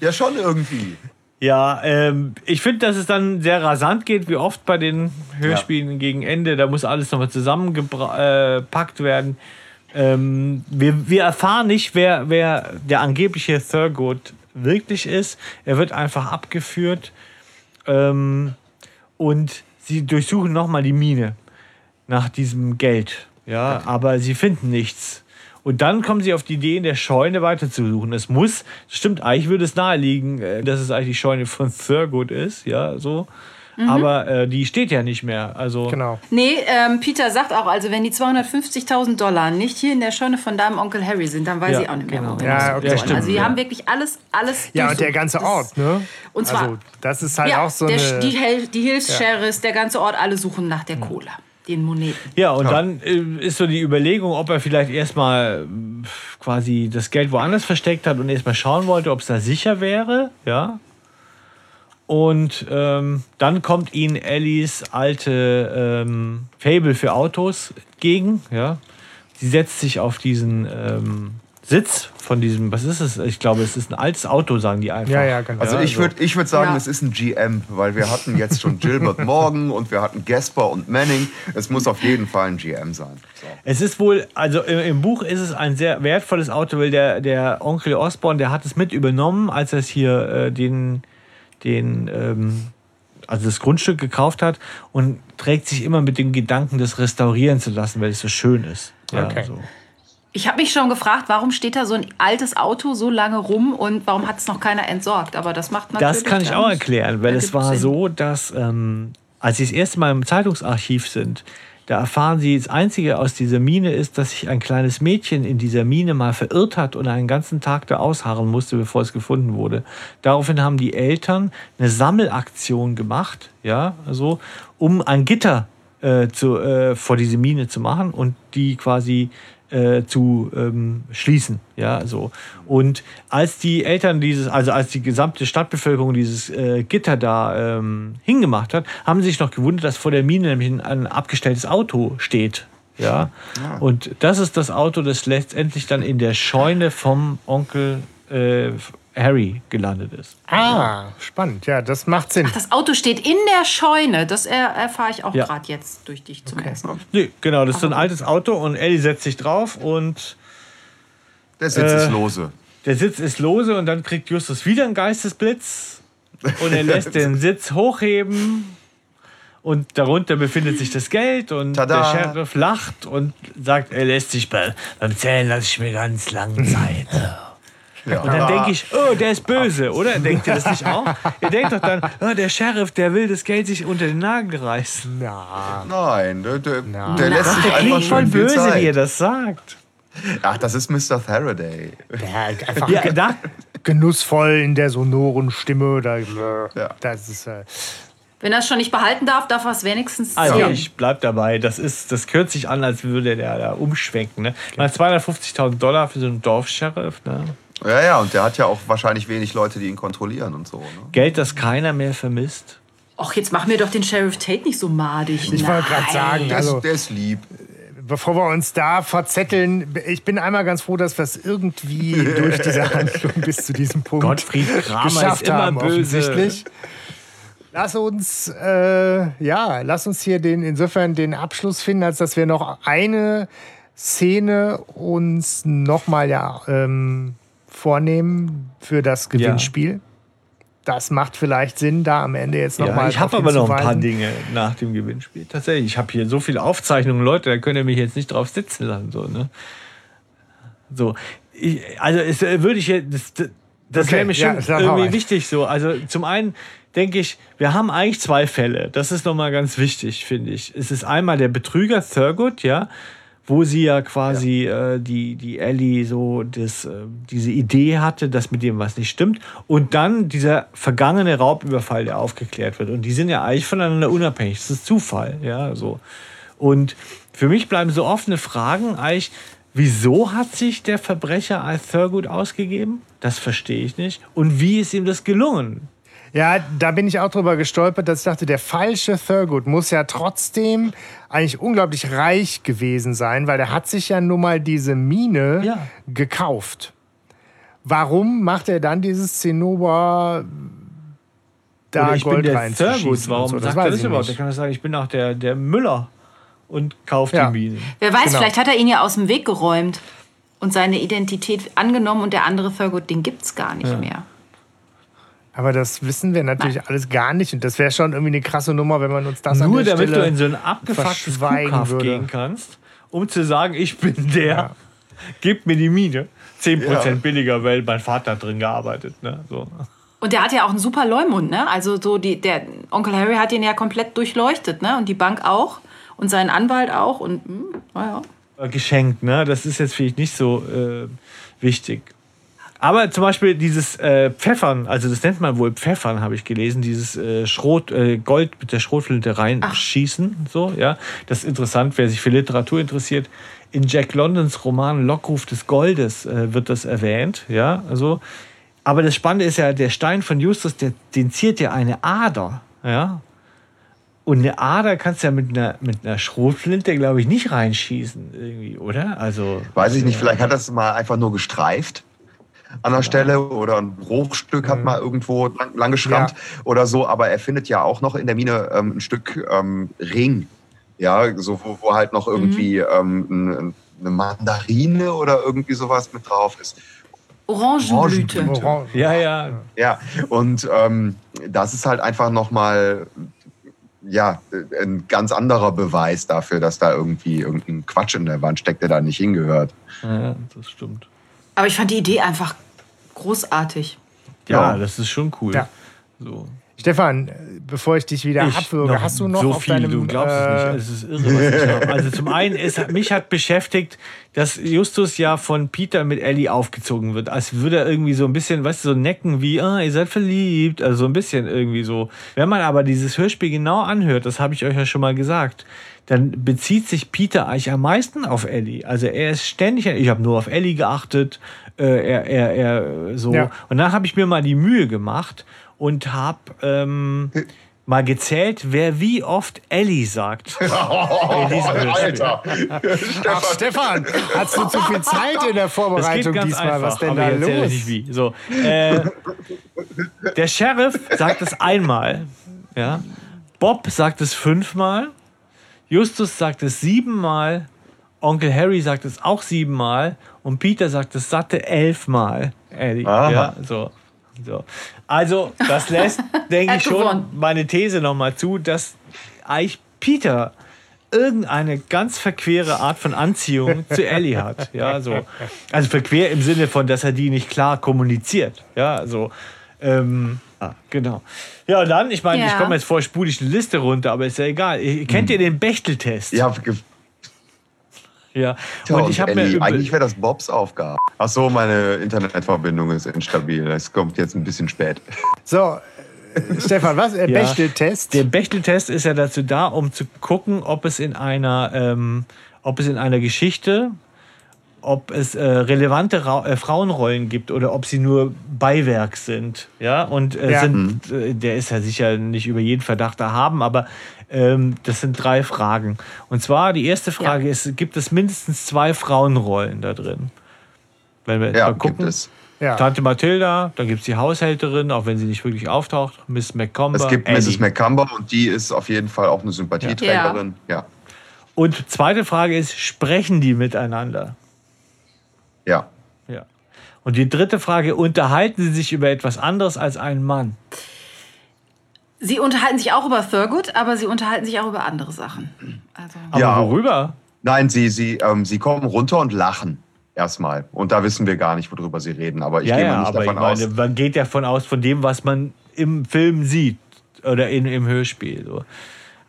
ja, schon irgendwie. ja, ähm, ich finde, dass es dann sehr rasant geht, wie oft bei den Hörspielen gegen Ende. Da muss alles nochmal zusammengepackt werden. Ähm, wir, wir erfahren nicht, wer, wer der angebliche Thurgood wirklich ist. Er wird einfach abgeführt. Ähm, und sie durchsuchen nochmal die Mine nach diesem Geld. Ja, aber sie finden nichts. Und dann kommen sie auf die Idee, in der Scheune weiterzusuchen. Es muss, stimmt, eigentlich würde es naheliegen, äh, dass es eigentlich die Scheune von Thurgood ist, ja, so. Aber äh, die steht ja nicht mehr. Also, genau. Nee, ähm, Peter sagt auch, also wenn die 250.000 Dollar nicht hier in der Scheune von deinem Onkel Harry sind, dann weiß Ja, ich auch nicht mehr, genau. wo wir Ja, das okay, wollen. stimmt, Also die ja. haben wirklich alles, alles Ja, und der ganze Ort, ne? Und zwar- Also, das ist halt Ja, auch so der, eine. die, Hel- die Hilfs-Sheriffs, der ganze Ort, alle suchen nach der Kohle, den Moneten. Ja, und dann äh, ist so die Überlegung, ob er vielleicht erstmal quasi das Geld woanders versteckt hat und erstmal schauen wollte, ob es da sicher wäre. Ja. Und ähm, dann kommt ihnen Ellies alte ähm, Fable für Autos gegen. Ja. Sie setzt sich auf diesen ähm, Sitz von diesem, was ist es? Ich glaube, es ist ein altes Auto, sagen die einfach. Ja, ja, genau. Also ich würde ich würd sagen, Ja. es ist ein GM, weil wir hatten jetzt schon Gilbert <laughs> Morgan und wir hatten Gasper und Manning. Es muss auf jeden Fall ein GM sein. So. Es ist wohl, also im, im Buch ist es ein sehr wertvolles Auto, weil der, der Onkel Osborne, der hat es mit übernommen, als er es hier äh, den, den, ähm, also das Grundstück gekauft hat und trägt sich immer mit dem Gedanken, das restaurieren zu lassen, weil es so schön ist. Ja, Okay. so. Ich habe mich schon gefragt, warum steht da so ein altes Auto so lange rum und warum hat es noch keiner entsorgt? Aber das macht natürlich. Das kann ich auch erklären, weil es war Sinn. so, dass ähm, als sie das erste Mal im Zeitungsarchiv sind, da erfahren sie, das Einzige aus dieser Mine ist, dass sich ein kleines Mädchen in dieser Mine mal verirrt hat und einen ganzen Tag da ausharren musste, bevor es gefunden wurde. Daraufhin haben die Eltern eine Sammelaktion gemacht, ja, also, um ein Gitter äh, zu, äh, vor diese Mine zu machen und die quasi äh, zu ähm, schließen. Ja, so. Und als die Eltern dieses, also als die gesamte Stadtbevölkerung dieses äh, Gitter da ähm, hingemacht hat, haben sie sich noch gewundert, dass vor der Mine nämlich ein, ein abgestelltes Auto steht. Ja. Und das ist das Auto, das letztendlich dann in der Scheune vom Onkel äh, Harry gelandet ist. Ah, spannend. Ja, das macht Sinn. Das Auto steht in der Scheune. Das er, erfahre ich auch Ja. gerade jetzt durch dich zum ersten Mal. Nee, genau, das ist so ein altes Auto und Ellie setzt sich drauf und Der Sitz Äh, ist lose. der Sitz ist lose und dann kriegt Justus wieder einen Geistesblitz und er lässt <laughs> den Sitz hochheben und darunter befindet sich das Geld und Tada. der Sheriff lacht und sagt, er lässt sich bei, beim Zählen lasse ich mir ganz lange Zeit. <laughs> Ja. Und dann denke ich, oh, der ist böse, oder? Denkt ihr das nicht auch? Ihr denkt doch dann, oh, der Sheriff, der will das Geld sich unter den Nagel reißen. Ja. Nein, der, der, der lässt sich der einfach klingt voll böse, wie ihr Zeit. das sagt. Ach, das ist Mr. Faraday. ja einfach Ja, da, genussvoll in der sonoren Stimme. Da, Ja. Das ist. Äh, Wenn er es schon nicht behalten darf, darf er es wenigstens also sehen. ich bleib dabei. Das, ist, das hört sich an, als würde der da umschwenken. Ne? Mal 250.000 Dollar für so einen Dorfsheriff. Ne? Ja, ja, und der hat ja auch wahrscheinlich wenig Leute, die ihn kontrollieren und so. Ne? Geld, das keiner mehr vermisst. Och, jetzt mach mir doch den Sheriff Tate nicht so madig. Ich wollte gerade sagen, Der, also ist, der ist lieb. bevor wir uns da verzetteln, ich bin einmal ganz froh, dass wir es irgendwie <laughs> durch diese Handlung bis zu diesem Punkt Gottfried Kramer geschafft ist immer haben, böse. offensichtlich. Lass uns, äh, ja, lass uns hier den, insofern den Abschluss finden, als dass wir noch eine Szene uns nochmal ja, ähm, vornehmen für das Gewinnspiel. Das macht vielleicht Sinn, da am Ende jetzt nochmal Ja, ich habe aber noch ein paar Dinge nach dem Gewinnspiel. Tatsächlich, ich habe hier so viele Aufzeichnungen, Leute, da könnt ihr mich jetzt nicht drauf sitzen lassen. So, ne? so ich, also es, äh, würde ich jetzt, das, das, das Okay, wäre mir ja, schon mal irgendwie wichtig so. Also zum einen denke ich, wir haben eigentlich zwei Fälle. Das ist nochmal ganz wichtig, finde ich. Es ist einmal der Betrüger Thurgood, ja, wo sie ja quasi Äh, die, die Ellie so das, äh, diese Idee hatte, dass mit dem was nicht stimmt. Und dann dieser vergangene Raubüberfall, der aufgeklärt wird. Und die sind ja eigentlich voneinander unabhängig. Das ist Zufall, ja, so. Und für mich bleiben so offene Fragen eigentlich, wieso hat sich der Verbrecher als Thurgood ausgegeben? Das verstehe ich nicht. Und wie ist ihm das gelungen? Ja, da bin ich auch drüber gestolpert, dass ich dachte, der falsche Thurgood muss ja trotzdem eigentlich unglaublich reich gewesen sein, weil der hat sich ja nun mal diese Mine Ja. gekauft. Warum macht er dann dieses Zinnober da Oder ich bin Gold der reinzuschießen Thurgood. Warum so? sagt er das ich überhaupt? Der nicht. kann sagen, ich bin auch der, der Müller und kauft Ja. die Minen. Wer weiß, Genau. vielleicht hat er ihn ja aus dem Weg geräumt und seine Identität angenommen und der andere Thurgood, den gibt's gar nicht mehr. Aber das wissen wir natürlich alles gar nicht und das wäre schon irgendwie eine krasse Nummer, wenn man uns das an Nur der damit Stelle du in so ein abgefucktes verschweigen Kuhkaff würde. gehen kannst, um zu sagen, ich bin der, Ja. gib mir die Mine. 10% Ja. billiger, weil mein Vater drin gearbeitet. Ne? So. Und der hat ja auch einen super Leumund, ne? Also so die, der Onkel Harry hat ihn ja komplett durchleuchtet, ne? Und die Bank auch und seinen Anwalt auch und hm, naja. Geschenkt. Ne? Das ist jetzt vielleicht nicht so äh, wichtig. Aber zum Beispiel dieses äh, Pfeffern, also das nennt man wohl Pfeffern, habe ich gelesen, dieses äh, Schrot, äh, Gold mit der Schrotflinte reinschießen. So, ja. Das ist interessant, wer sich für Literatur interessiert. In Jack Londons Roman Lockruf des Goldes äh, wird das erwähnt. Ja, also. Aber das Spannende ist ja, der Stein von Justus, der, den ziert ja eine Ader. Ja. Und eine Ader kannst du ja mit einer, mit einer Schrotflinte, glaube ich, nicht reinschießen, irgendwie, oder? Also. Weiß ich nicht, vielleicht hat es mal einfach nur gestreift an der Stelle oder ein Bruchstück hat mal irgendwo lang, lang geschrammt Ja. oder so, aber er findet ja auch noch in der Mine ähm, ein Stück ähm, Ring. Ja, so wo, wo halt noch irgendwie ähm, ein- eine Mandarine oder irgendwie sowas mit drauf ist. Orangenblüte. Orangenblüte. Orange. Ja, ja. Ja, und ähm, das ist halt einfach nochmal ja, ein ganz anderer Beweis dafür, dass da irgendwie irgendein Quatsch in der Wand steckt, der da nicht hingehört. Ja, das stimmt. Aber ich fand die Idee einfach großartig. Ja, Ja. das ist schon cool. Ja. So. Stefan, bevor ich dich wieder Ich abwürge, hast du noch so auf viel, deinem du glaubst äh, es nicht. Es ist irre, was ich habe. Also zum <laughs> einen ist, mich hat beschäftigt, dass Justus ja von Peter mit Ellie aufgezogen wird, als würde er irgendwie so ein bisschen, weißt du, so necken wie, ah, ihr seid verliebt, also so ein bisschen irgendwie so. Wenn man aber dieses Hörspiel genau anhört, das habe ich euch ja schon mal gesagt, dann bezieht sich Peter eigentlich am meisten auf Ellie. Also er ist ständig, ich habe nur auf Ellie geachtet, äh, er, er, er so. Ja. Und dann habe ich mir mal die Mühe gemacht und habe ähm, mal gezählt, wer wie oft Ellie sagt. <laughs> Hörspiel. Alter. Ach, Stefan, hast du zu viel Zeit in der Vorbereitung ganz diesmal? einfach, Was denn aber da ich los? nicht wie. So, äh, der Sheriff sagt es einmal. Ja. Bob sagt es fünfmal. Justus sagt es siebenmal. Onkel Harry sagt es auch siebenmal. Und Peter sagt es satte elfmal. Eddie. Ja, so. So. Also, das lässt, <laughs> denke ich, schon meine These nochmal zu, dass eigentlich Peter irgendeine ganz verquere Art von Anziehung zu Ellie hat. Ja, so. Also verquer im Sinne von, dass er die nicht klar kommuniziert. Ja, so. Ähm, ah, genau. Ja, und dann, ich meine, ich Ja. komme jetzt vor, spule ich eine Liste runter, aber ist ja egal. Kennt ihr den Bechteltest? Ja, ja. Tja, Und ich habe mir eigentlich wäre das Bobs Aufgabe. Ach so, meine Internetverbindung ist instabil. Es kommt jetzt ein bisschen spät. So, äh, Stefan, was? Äh, Ja. Bechteltest? Der Bechteltest ist ja dazu da, um zu gucken, ob es in einer, ähm, ob es in einer Geschichte, ob es äh, relevante Ra äh, Frauenrollen gibt oder ob sie nur Beiwerk sind. Ja, und äh, Ja. sind, äh, der ist ja sicher nicht über jeden Verdacht erhaben, aber ähm, das sind drei Fragen. Und zwar die erste Frage ist: Gibt es mindestens zwei Frauenrollen da drin? Wenn wir jetzt Ja, mal gucken. gibt es. Ja. Tante Mathilda, dann gibt es die Haushälterin, auch wenn sie nicht wirklich auftaucht. Miss McComber. Es gibt Ellie. Mrs. McCumber und die ist auf jeden Fall auch eine Sympathieträgerin. Ja. Und zweite Frage ist, sprechen die miteinander? Ja. Ja. Und die dritte Frage, unterhalten sie sich über etwas anderes als ein Mann? Sie unterhalten sich auch über Thurgood, aber sie unterhalten sich auch über andere Sachen. Also, Aber Ja. worüber? Nein, sie, sie, ähm, sie kommen runter und lachen. Erstmal. Und da wissen wir gar nicht, worüber sie reden. Aber ich ja, gehe mal nicht aber ich davon meine, aus. man geht ja von aus, von dem, was man im Film sieht oder in, im Hörspiel. So.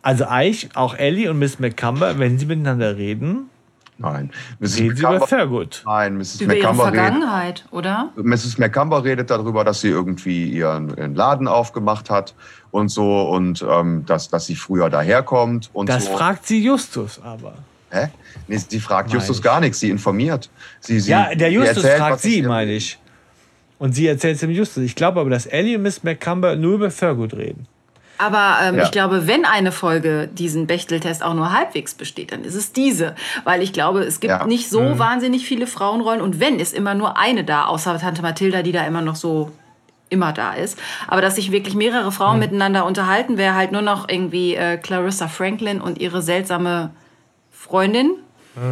Also eigentlich auch Ellie und Miss McCumber, wenn sie miteinander reden, Nein. Mrs. reden sie über Thurgood. nein, Mrs. über ihre McCumber redet, Vergangenheit, oder? Mrs. McCumber redet darüber, dass sie irgendwie ihren, ihren Laden aufgemacht hat und so und ähm, dass, dass sie früher daherkommt und Das so. fragt sie Justus aber. Hä? Nee, sie fragt Meine Justus ich. gar nichts, sie informiert. Sie, sie, Ja, der Justus erzählt, fragt sie, meine ich. Und sie erzählt es dem Justus. Ich glaube aber, dass Ellie und Miss McCumber nur über Thurgood reden. Aber ähm, Ja. ich glaube, wenn eine Folge diesen Bechteltest auch nur halbwegs besteht, dann ist es diese. Weil ich glaube, es gibt Ja. nicht so wahnsinnig viele Frauenrollen. Und wenn, ist immer nur eine da, außer Tante Mathilda, die da immer noch so immer da ist. Aber dass sich wirklich mehrere Frauen miteinander unterhalten, wäre halt nur noch irgendwie äh, Clarissa Franklin und ihre seltsame Freundin.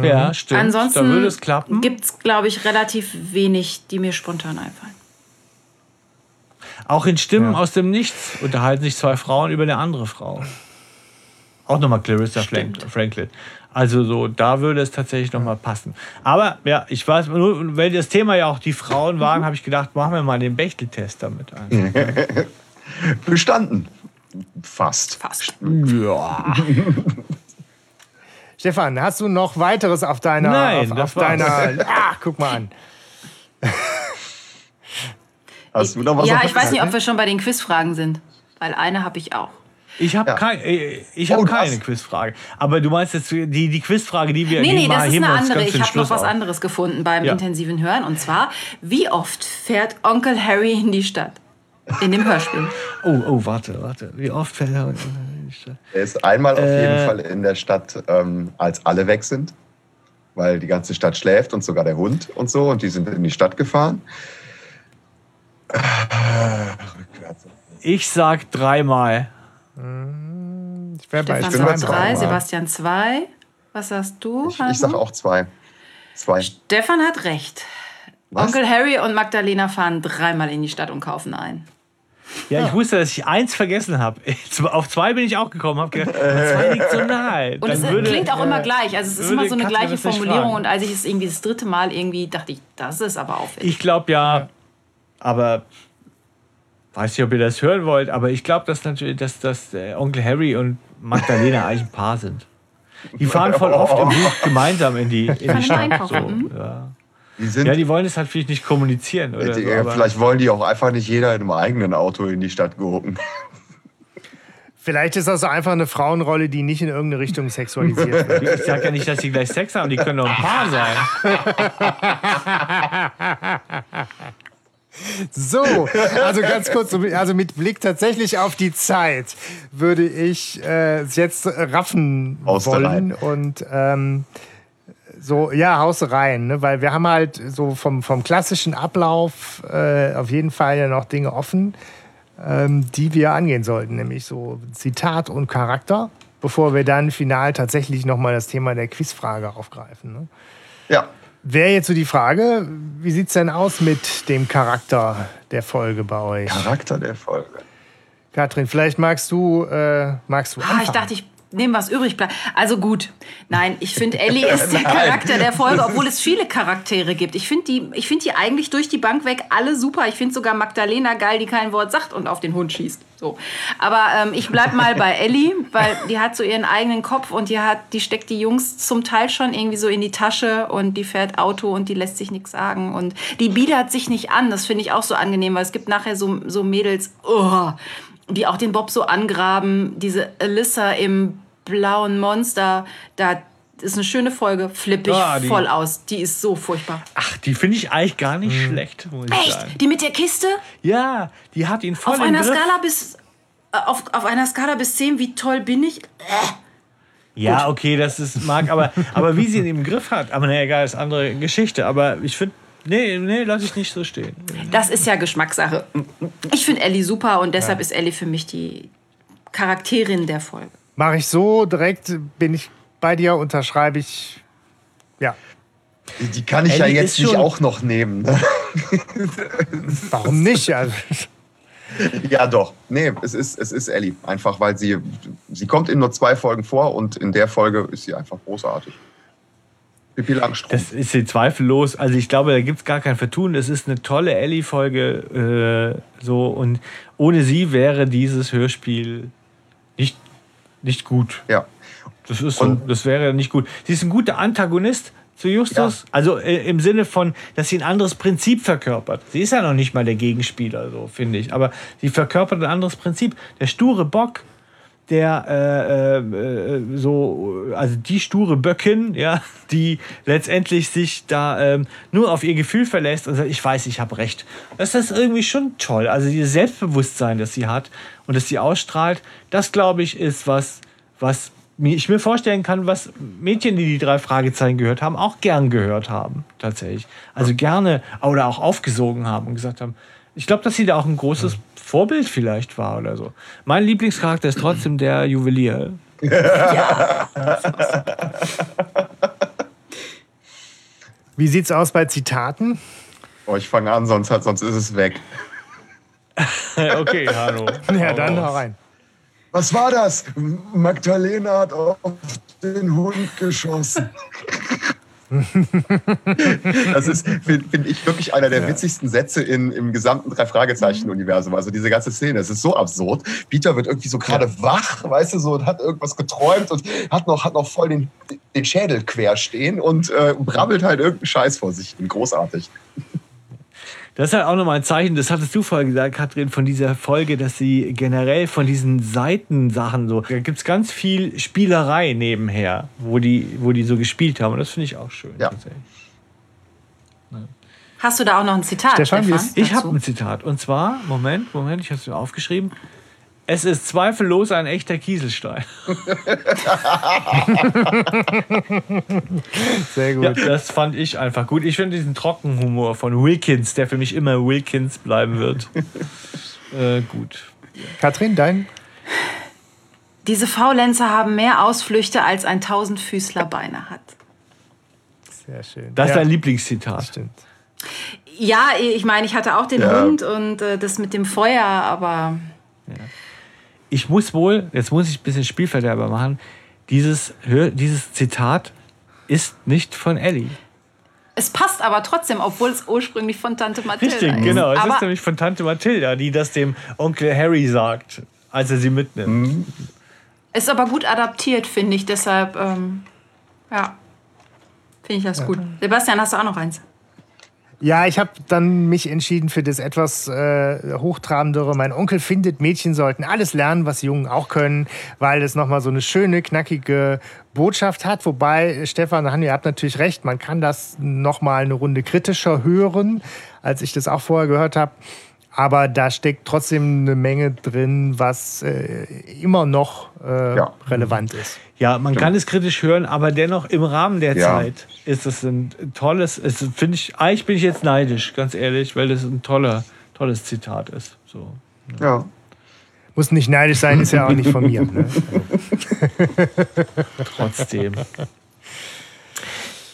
Ja, stimmt. Ansonsten da würde es klappen. gibt es, glaube ich, relativ wenig, die mir spontan einfallen. Auch in Stimmen aus dem Nichts unterhalten sich zwei Frauen über eine andere Frau. Auch nochmal Clarissa Frank Franklin. Also so, da würde es tatsächlich nochmal passen. Aber ja, ich weiß, nur weil das Thema ja auch die Frauen waren, habe ich gedacht, machen wir mal den Bechteltest damit. ein. <laughs> Bestanden. Fast. Fast. Ja. <laughs> Stefan, hast du noch weiteres auf deiner. Nein, auf, das auf deiner. war's. Ah, guck mal an. <laughs> Hast du noch was Ja, auf ich weiß nicht, ob wir schon bei den Quizfragen sind. Weil eine habe ich auch. Ich habe Ja. kein, äh, ich hab Oh, keine Quizfrage. Aber du meinst jetzt die, die Quizfrage, die wir Nee, die nee, das ist eine andere. Ich habe noch was auf. anderes gefunden beim Ja. intensiven Hören. Und zwar, wie oft fährt Onkel Harry in die Stadt? In dem Hörspiel. <laughs> Oh, oh, warte, warte. Wie oft fällt er? Er ist einmal auf Äh. jeden Fall in der Stadt, ähm, als alle weg sind. Weil die ganze Stadt schläft und sogar der Hund und so. Und die sind in die Stadt gefahren. Rückwärts. Ich sag dreimal. Ich wäre bei Stefan bin bei drei, Sebastian zwei. Was sagst du? Ich, ich sage auch zwei. Zwei. Stefan hat recht. Was? Onkel Harry und Magdalena fahren dreimal in die Stadt und kaufen ein. Ja, ich wusste, dass ich eins vergessen habe. Auf zwei bin ich auch gekommen, habe gedacht, zwei liegt so nahe. Und es klingt auch immer gleich. Also es ist immer so eine Katrin gleiche Formulierung. Und als ich es irgendwie das dritte Mal irgendwie dachte ich, das ist aber auffällig. Ich glaube ja, aber weiß nicht, ob ihr das hören wollt, aber ich glaube, dass natürlich, dass, dass äh, Onkel Harry und Magdalena eigentlich ein Paar sind. Die fahren voll oft im <laughs> Buch gemeinsam in die, in die Stadt. So, ja. Die sind, ja, die wollen es halt vielleicht nicht kommunizieren. Oder die, so, aber vielleicht wollen die auch einfach nicht jeder in einem eigenen Auto in die Stadt gucken. Vielleicht ist das so einfach eine Frauenrolle, die nicht in irgendeine Richtung sexualisiert wird. ich sage ja nicht, dass sie gleich Sex haben, die können doch ein Paar sein. <laughs> So, also ganz kurz, also mit Blick tatsächlich auf die Zeit würde ich äh, jetzt raffen wollen und ähm, so, ja, Haus rein, ne? weil wir haben halt so vom, vom klassischen Ablauf äh, auf jeden Fall ja noch Dinge offen, ähm, die wir angehen sollten, nämlich so Zitat und Charakter, bevor wir dann final tatsächlich nochmal das Thema der Quizfrage aufgreifen. Ne? Ja. Wäre jetzt so die Frage, wie sieht es denn aus mit dem Charakter der Folge bei euch? Charakter der Folge. Katrin, vielleicht magst du, äh, magst du Ah, ich dachte, ich nehme was übrig. bleibt. Also gut. Nein, ich finde, Ellie <laughs> ist der Charakter der Folge, obwohl es viele Charaktere gibt. Ich finde die, ich find die eigentlich durch die Bank weg alle super. Ich finde sogar Magdalena geil, die kein Wort sagt und auf den Hund schießt. So. Aber ähm, ich bleib mal bei Ellie, weil die hat so ihren eigenen Kopf und die, hat, die steckt die Jungs zum Teil schon irgendwie so in die Tasche und die fährt Auto und die lässt sich nichts sagen. Und die biedert sich nicht an. Das finde ich auch so angenehm, weil es gibt nachher so, so Mädels, oh, die auch den Bob so angraben. Diese Alyssa im blauen Monster, da ist eine schöne Folge, flippe ich Ah, die- voll aus. Die ist so furchtbar. Ach, die finde ich eigentlich gar nicht Hm. schlecht, muss ich sagen. Echt? Die mit der Kiste? Ja, die hat ihn voll Auf im einer Griff. Skala bis äh, auf, auf einer Skala bis 10, wie toll bin ich? Ja, okay, das ist mag, aber, aber wie sie ihn im Griff hat, aber ne, egal, ist andere Geschichte. Aber ich finde, nee, nee, lass ich nicht so stehen. Das ist ja Geschmackssache. Ich finde Ellie super und deshalb ist Ellie für mich die Charakterin der Folge. Mache ich so, direkt bin ich bei dir, unterschreibe ich. Ja, Die, die kann ich Ellie ja jetzt nicht auch noch nehmen. Ne? <laughs> warum nicht? Also, Ja, doch. Nee, es ist, es ist Ellie. Einfach, weil sie, sie kommt in nur zwei Folgen vor und in der Folge ist sie einfach großartig. Pippi Langstrumpf. Das ist sie zweifellos. Also ich glaube, da gibt es gar kein Vertun. Es ist eine tolle Ellie-Folge. Äh, so, und ohne sie wäre dieses Hörspiel nicht, nicht gut. ja. Das ist so. Und- das wäre nicht gut. Sie ist ein guter Antagonist zu Justus. Also äh, im Sinne von, dass sie ein anderes Prinzip verkörpert. Sie ist ja noch nicht mal der Gegenspieler, so finde ich. Aber sie verkörpert ein anderes Prinzip. Der sture Bock, der äh, äh, äh, so, also die sture Böckin, ja, die letztendlich sich da ähm, nur auf ihr Gefühl verlässt und sagt, ich weiß, ich habe recht. Das ist irgendwie schon toll. Also dieses Selbstbewusstsein, das sie hat und das sie ausstrahlt, das glaube ich ist was, was ich mir vorstellen kann, was Mädchen, die die drei Fragezeichen gehört haben, auch gern gehört haben, tatsächlich. Also gerne oder auch aufgesogen haben und gesagt haben, ich glaube, dass sie da auch ein großes Vorbild vielleicht war oder so. Mein Lieblingscharakter ist trotzdem der Juwelier. <laughs> wie sieht's aus bei Zitaten? Oh, ich fange an, sonst, hat, sonst ist es weg. <laughs> okay, Hanno. <laughs> Ja, dann hau rein. Was war das? Magdalena hat auf den Hund geschossen. <laughs> Das ist, finde find ich, wirklich einer der witzigsten Sätze in, im gesamten Drei-Fragezeichen-Universum. Also diese ganze Szene, es ist so absurd. Peter wird irgendwie so gerade wach, weißt du, so, und hat irgendwas geträumt und hat noch, hat noch voll den, den Schädel quer stehen und äh, brabbelt halt irgendeinen Scheiß vor sich hin. Großartig. Das ist halt auch nochmal ein Zeichen, das hattest du vorher gesagt, Katrin, von dieser Folge, dass sie generell von diesen Seitensachen so, da gibt es ganz viel Spielerei nebenher, wo die, wo die so gespielt haben. Und das finde ich auch schön. Ja. Hast du da auch noch ein Zitat? Stefan, Stefan, Ich habe ein Zitat. Und zwar, Moment, Moment, ich habe es mir aufgeschrieben. Es ist zweifellos ein echter Kieselstein. <laughs> Sehr Ja, gut. das fand ich einfach gut. Ich finde diesen Trockenhumor von Wilkins, der für mich immer Wilkins bleiben wird, <laughs> äh, gut. Katrin, dein? Diese Faulenzer haben mehr Ausflüchte als ein Tausendfüßler Beine hat. Sehr schön. Das ist ja, dein Lieblingszitat. stimmt. Ja, ich meine, ich hatte auch den Ja. Hund und äh, das mit dem Feuer, aber Ich muss wohl, jetzt muss ich ein bisschen Spielverderber machen, dieses, dieses Zitat ist nicht von Ellie. es passt aber trotzdem, obwohl es ursprünglich von Tante Mathilda Richtig, ist. genau. Es ist aber nämlich von Tante Mathilda, die das dem Onkel Harry sagt, als er sie mitnimmt. ist aber gut adaptiert, finde ich. Deshalb, ähm, ja, finde ich das gut. Sebastian, hast du auch noch eins? Ja, ich habe dann mich entschieden für das etwas äh, hochtrabendere. Mein Onkel findet, Mädchen sollten alles lernen, was Jungen auch können, weil es nochmal so eine schöne, knackige Botschaft hat. Wobei, Stefan, ihr habt natürlich recht, man kann das nochmal eine Runde kritischer hören, als ich das auch vorher gehört habe. Aber da steckt trotzdem eine Menge drin, was äh, immer noch äh, ja. relevant ist. Ja, man Stimmt. kann es kritisch hören, aber dennoch im Rahmen der ja. Zeit ist es ein tolles, finde ich, eigentlich bin ich jetzt neidisch, ganz ehrlich, weil es ein toller, tolles Zitat ist. So, ja. ja. Muss nicht neidisch sein, ist ja auch nicht von mir. Ne? <laughs> Trotzdem.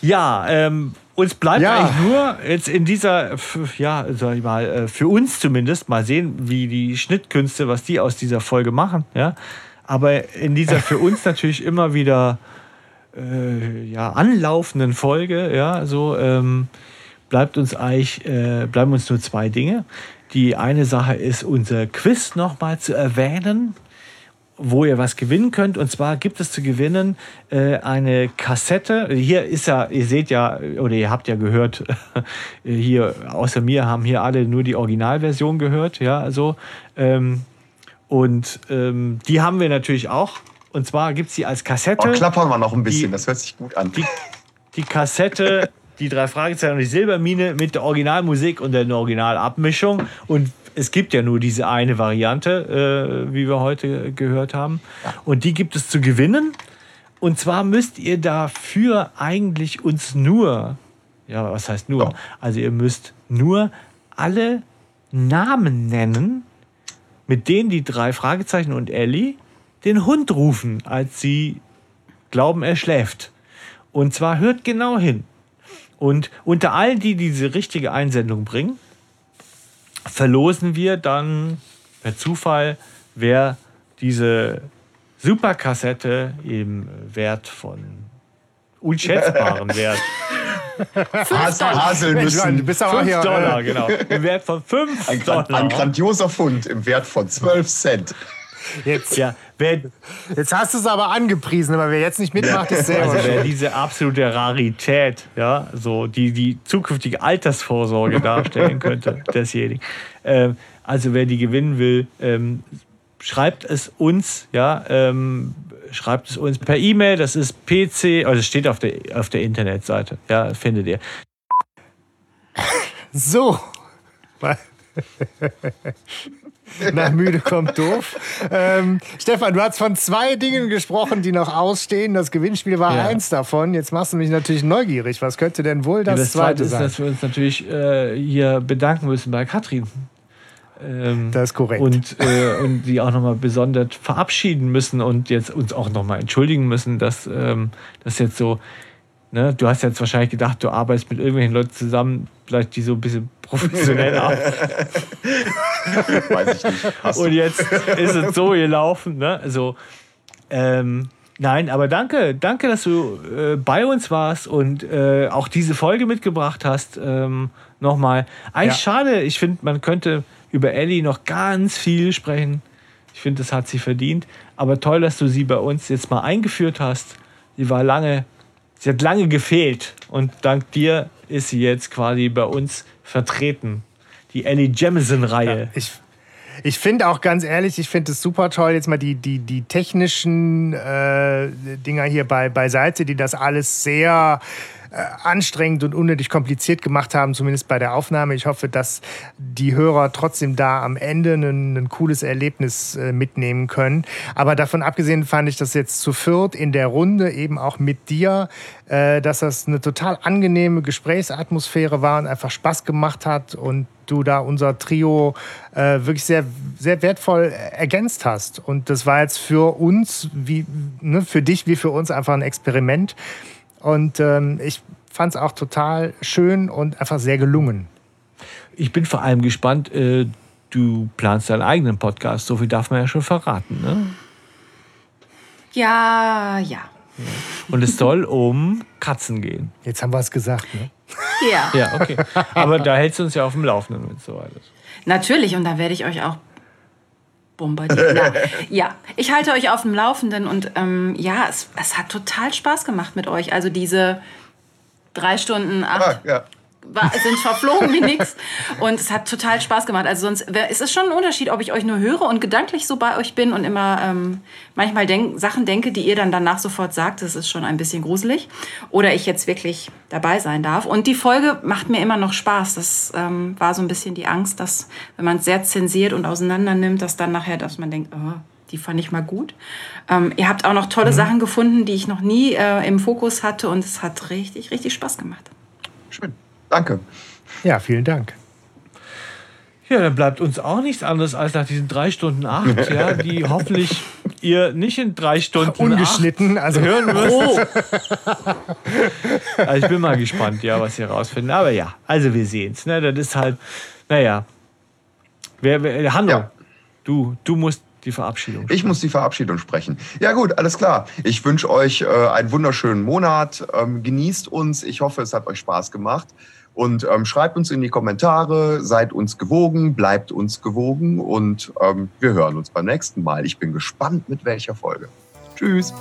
Ja, ähm, uns bleibt ja. eigentlich nur jetzt in dieser, ja, sag ich mal, äh, für uns zumindest mal sehen, wie die Schnittkünste, was die aus dieser Folge machen, ja. Aber in dieser für uns <laughs> natürlich immer wieder äh, ja, anlaufenden Folge, ja, so ähm, bleibt uns eigentlich, äh, bleiben uns nur zwei Dinge. Die eine Sache ist, unser Quiz nochmal zu erwähnen wo ihr was gewinnen könnt. Und zwar gibt es zu gewinnen äh, eine Kassette. Hier ist ja, ihr seht ja, oder ihr habt ja gehört, <laughs> hier außer mir haben hier alle nur die Originalversion gehört. Ja, also. Ähm, und ähm, die haben wir natürlich auch. Und zwar gibt es sie als Kassette. Oh, klappern wir noch ein bisschen, die, das hört sich gut an. Die, die Kassette die drei Fragezeichen und die Silbermine mit der Originalmusik und der Originalabmischung. Und es gibt ja nur diese eine Variante, äh, wie wir heute gehört haben. Und die gibt es zu gewinnen. Und zwar müsst ihr dafür eigentlich uns nur, ja, was heißt nur? Also ihr müsst nur alle Namen nennen, mit denen die drei Fragezeichen und Ellie den Hund rufen, als sie glauben, er schläft. Und zwar hört genau hin. Und unter allen, die diese richtige Einsendung bringen, verlosen wir dann per Zufall, wer diese Superkassette im Wert von unschätzbaren <laughs> Wert. Haselnüssen. Du bist aber 5 hier, Dollar, äh, genau. Im Wert von 5 ein, Dollar. Ein grandioser Fund im Wert von 12 Cent. Jetzt, ja, wer, jetzt hast du es aber angepriesen, aber wer jetzt nicht mitmacht, ist selber. Also wer diese absolute Rarität, ja, so die die zukünftige Altersvorsorge <laughs> darstellen könnte, desjenigen. Ähm, also wer die gewinnen will, ähm, schreibt es uns, ja, ähm, schreibt es uns per E-Mail. Das ist PC, also steht auf der auf der Internetseite, ja, findet ihr. So. <laughs> <laughs> Nach müde kommt doof. Ähm, Stefan, du hast von zwei Dingen gesprochen, die noch ausstehen. Das Gewinnspiel war ja. eins davon. Jetzt machst du mich natürlich neugierig. Was könnte denn wohl das, ja, das zweite, sein? Das zweite ist, dass wir uns natürlich äh, hier bedanken müssen bei Katrin. Ähm, das ist korrekt. Und, äh, und die auch nochmal besonders verabschieden müssen und jetzt uns auch nochmal entschuldigen müssen, dass ähm, das jetzt so Ne? Du hast jetzt wahrscheinlich gedacht, du arbeitest mit irgendwelchen Leuten zusammen, vielleicht die so ein bisschen professionell <laughs> arbeiten. Weiß ich nicht. Hast Und jetzt ist es so gelaufen. Ne? Also, ähm, nein, aber danke, danke, dass du äh, bei uns warst und äh, auch diese Folge mitgebracht hast. Ähm, Nochmal. Eigentlich ja. schade, ich finde, man könnte über Ellie noch ganz viel sprechen. Ich finde, das hat sie verdient. Aber toll, dass du sie bei uns jetzt mal eingeführt hast. Sie war lange sie hat lange gefehlt und dank dir ist sie jetzt quasi bei uns vertreten. Die Ellie Jemison-Reihe. Ja, ich ich finde auch ganz ehrlich, ich finde es super toll, jetzt mal die, die, die technischen äh, Dinger hier bei, beiseite, die das alles sehr anstrengend und unnötig kompliziert gemacht haben, zumindest bei der Aufnahme. Ich hoffe, dass die Hörer trotzdem da am Ende ein, ein cooles Erlebnis äh, mitnehmen können. Aber davon abgesehen fand ich das jetzt zu viert in der Runde, eben auch mit dir, äh, dass das eine total angenehme Gesprächsatmosphäre war und einfach Spaß gemacht hat und du da unser Trio äh, wirklich sehr, sehr wertvoll ergänzt hast. Und das war jetzt für uns, wie, ne, für dich wie für uns einfach ein Experiment. Und ähm, ich fand es auch total schön und einfach sehr gelungen. Ich bin vor allem gespannt, äh, du planst deinen eigenen Podcast, so viel darf man ja schon verraten, ne? Ja, ja. Und es soll um Katzen gehen. Jetzt haben wir es gesagt, ne? Ja. Ja, okay. Aber da hältst du uns ja auf dem Laufenden mit so alles. Natürlich, und da werde ich euch auch bombardieren. Na, ja, ich halte euch auf dem Laufenden und ähm, ja, es, es, hat total Spaß gemacht mit euch. Also diese drei Stunden, acht, ah, ja. War, sind verflogen wie nix. Und es hat total Spaß gemacht. Also sonst wär, es ist schon ein Unterschied, ob ich euch nur höre und gedanklich so bei euch bin und immer ähm, manchmal denk, Sachen denke, die ihr dann danach sofort sagt. Das ist schon ein bisschen gruselig. Oder ich jetzt wirklich dabei sein darf. Und die Folge macht mir immer noch Spaß. Das ähm, war so ein bisschen die Angst, dass wenn man es sehr zensiert und auseinander nimmt, dass dann nachher, dass man denkt, oh, die fand ich mal gut. Ähm, ihr habt auch noch tolle mhm. Sachen gefunden, die ich noch nie äh, im Fokus hatte und es hat richtig, richtig Spaß gemacht. Schön. Danke. Ja, vielen Dank. Ja, dann bleibt uns auch nichts anderes als nach diesen drei Stunden acht, <laughs> ja, die hoffentlich ihr nicht in drei Stunden ungeschnitten also hören <laughs> müsst. Oh. also ich bin mal gespannt, ja, was ihr rausfinden. Aber ja, also wir sehen es. Ne? Das ist halt, naja. Wer, wer, Hanno, ja. du, du musst die Verabschiedung. Sprechen. Ich muss die Verabschiedung sprechen. Ja gut, alles klar. Ich wünsche euch äh, einen wunderschönen Monat. Ähm, genießt uns. Ich hoffe, es hat euch Spaß gemacht. Und ähm, schreibt uns in die Kommentare, seid uns gewogen, bleibt uns gewogen und ähm, wir hören uns beim nächsten Mal. Ich bin gespannt, mit welcher Folge. Tschüss.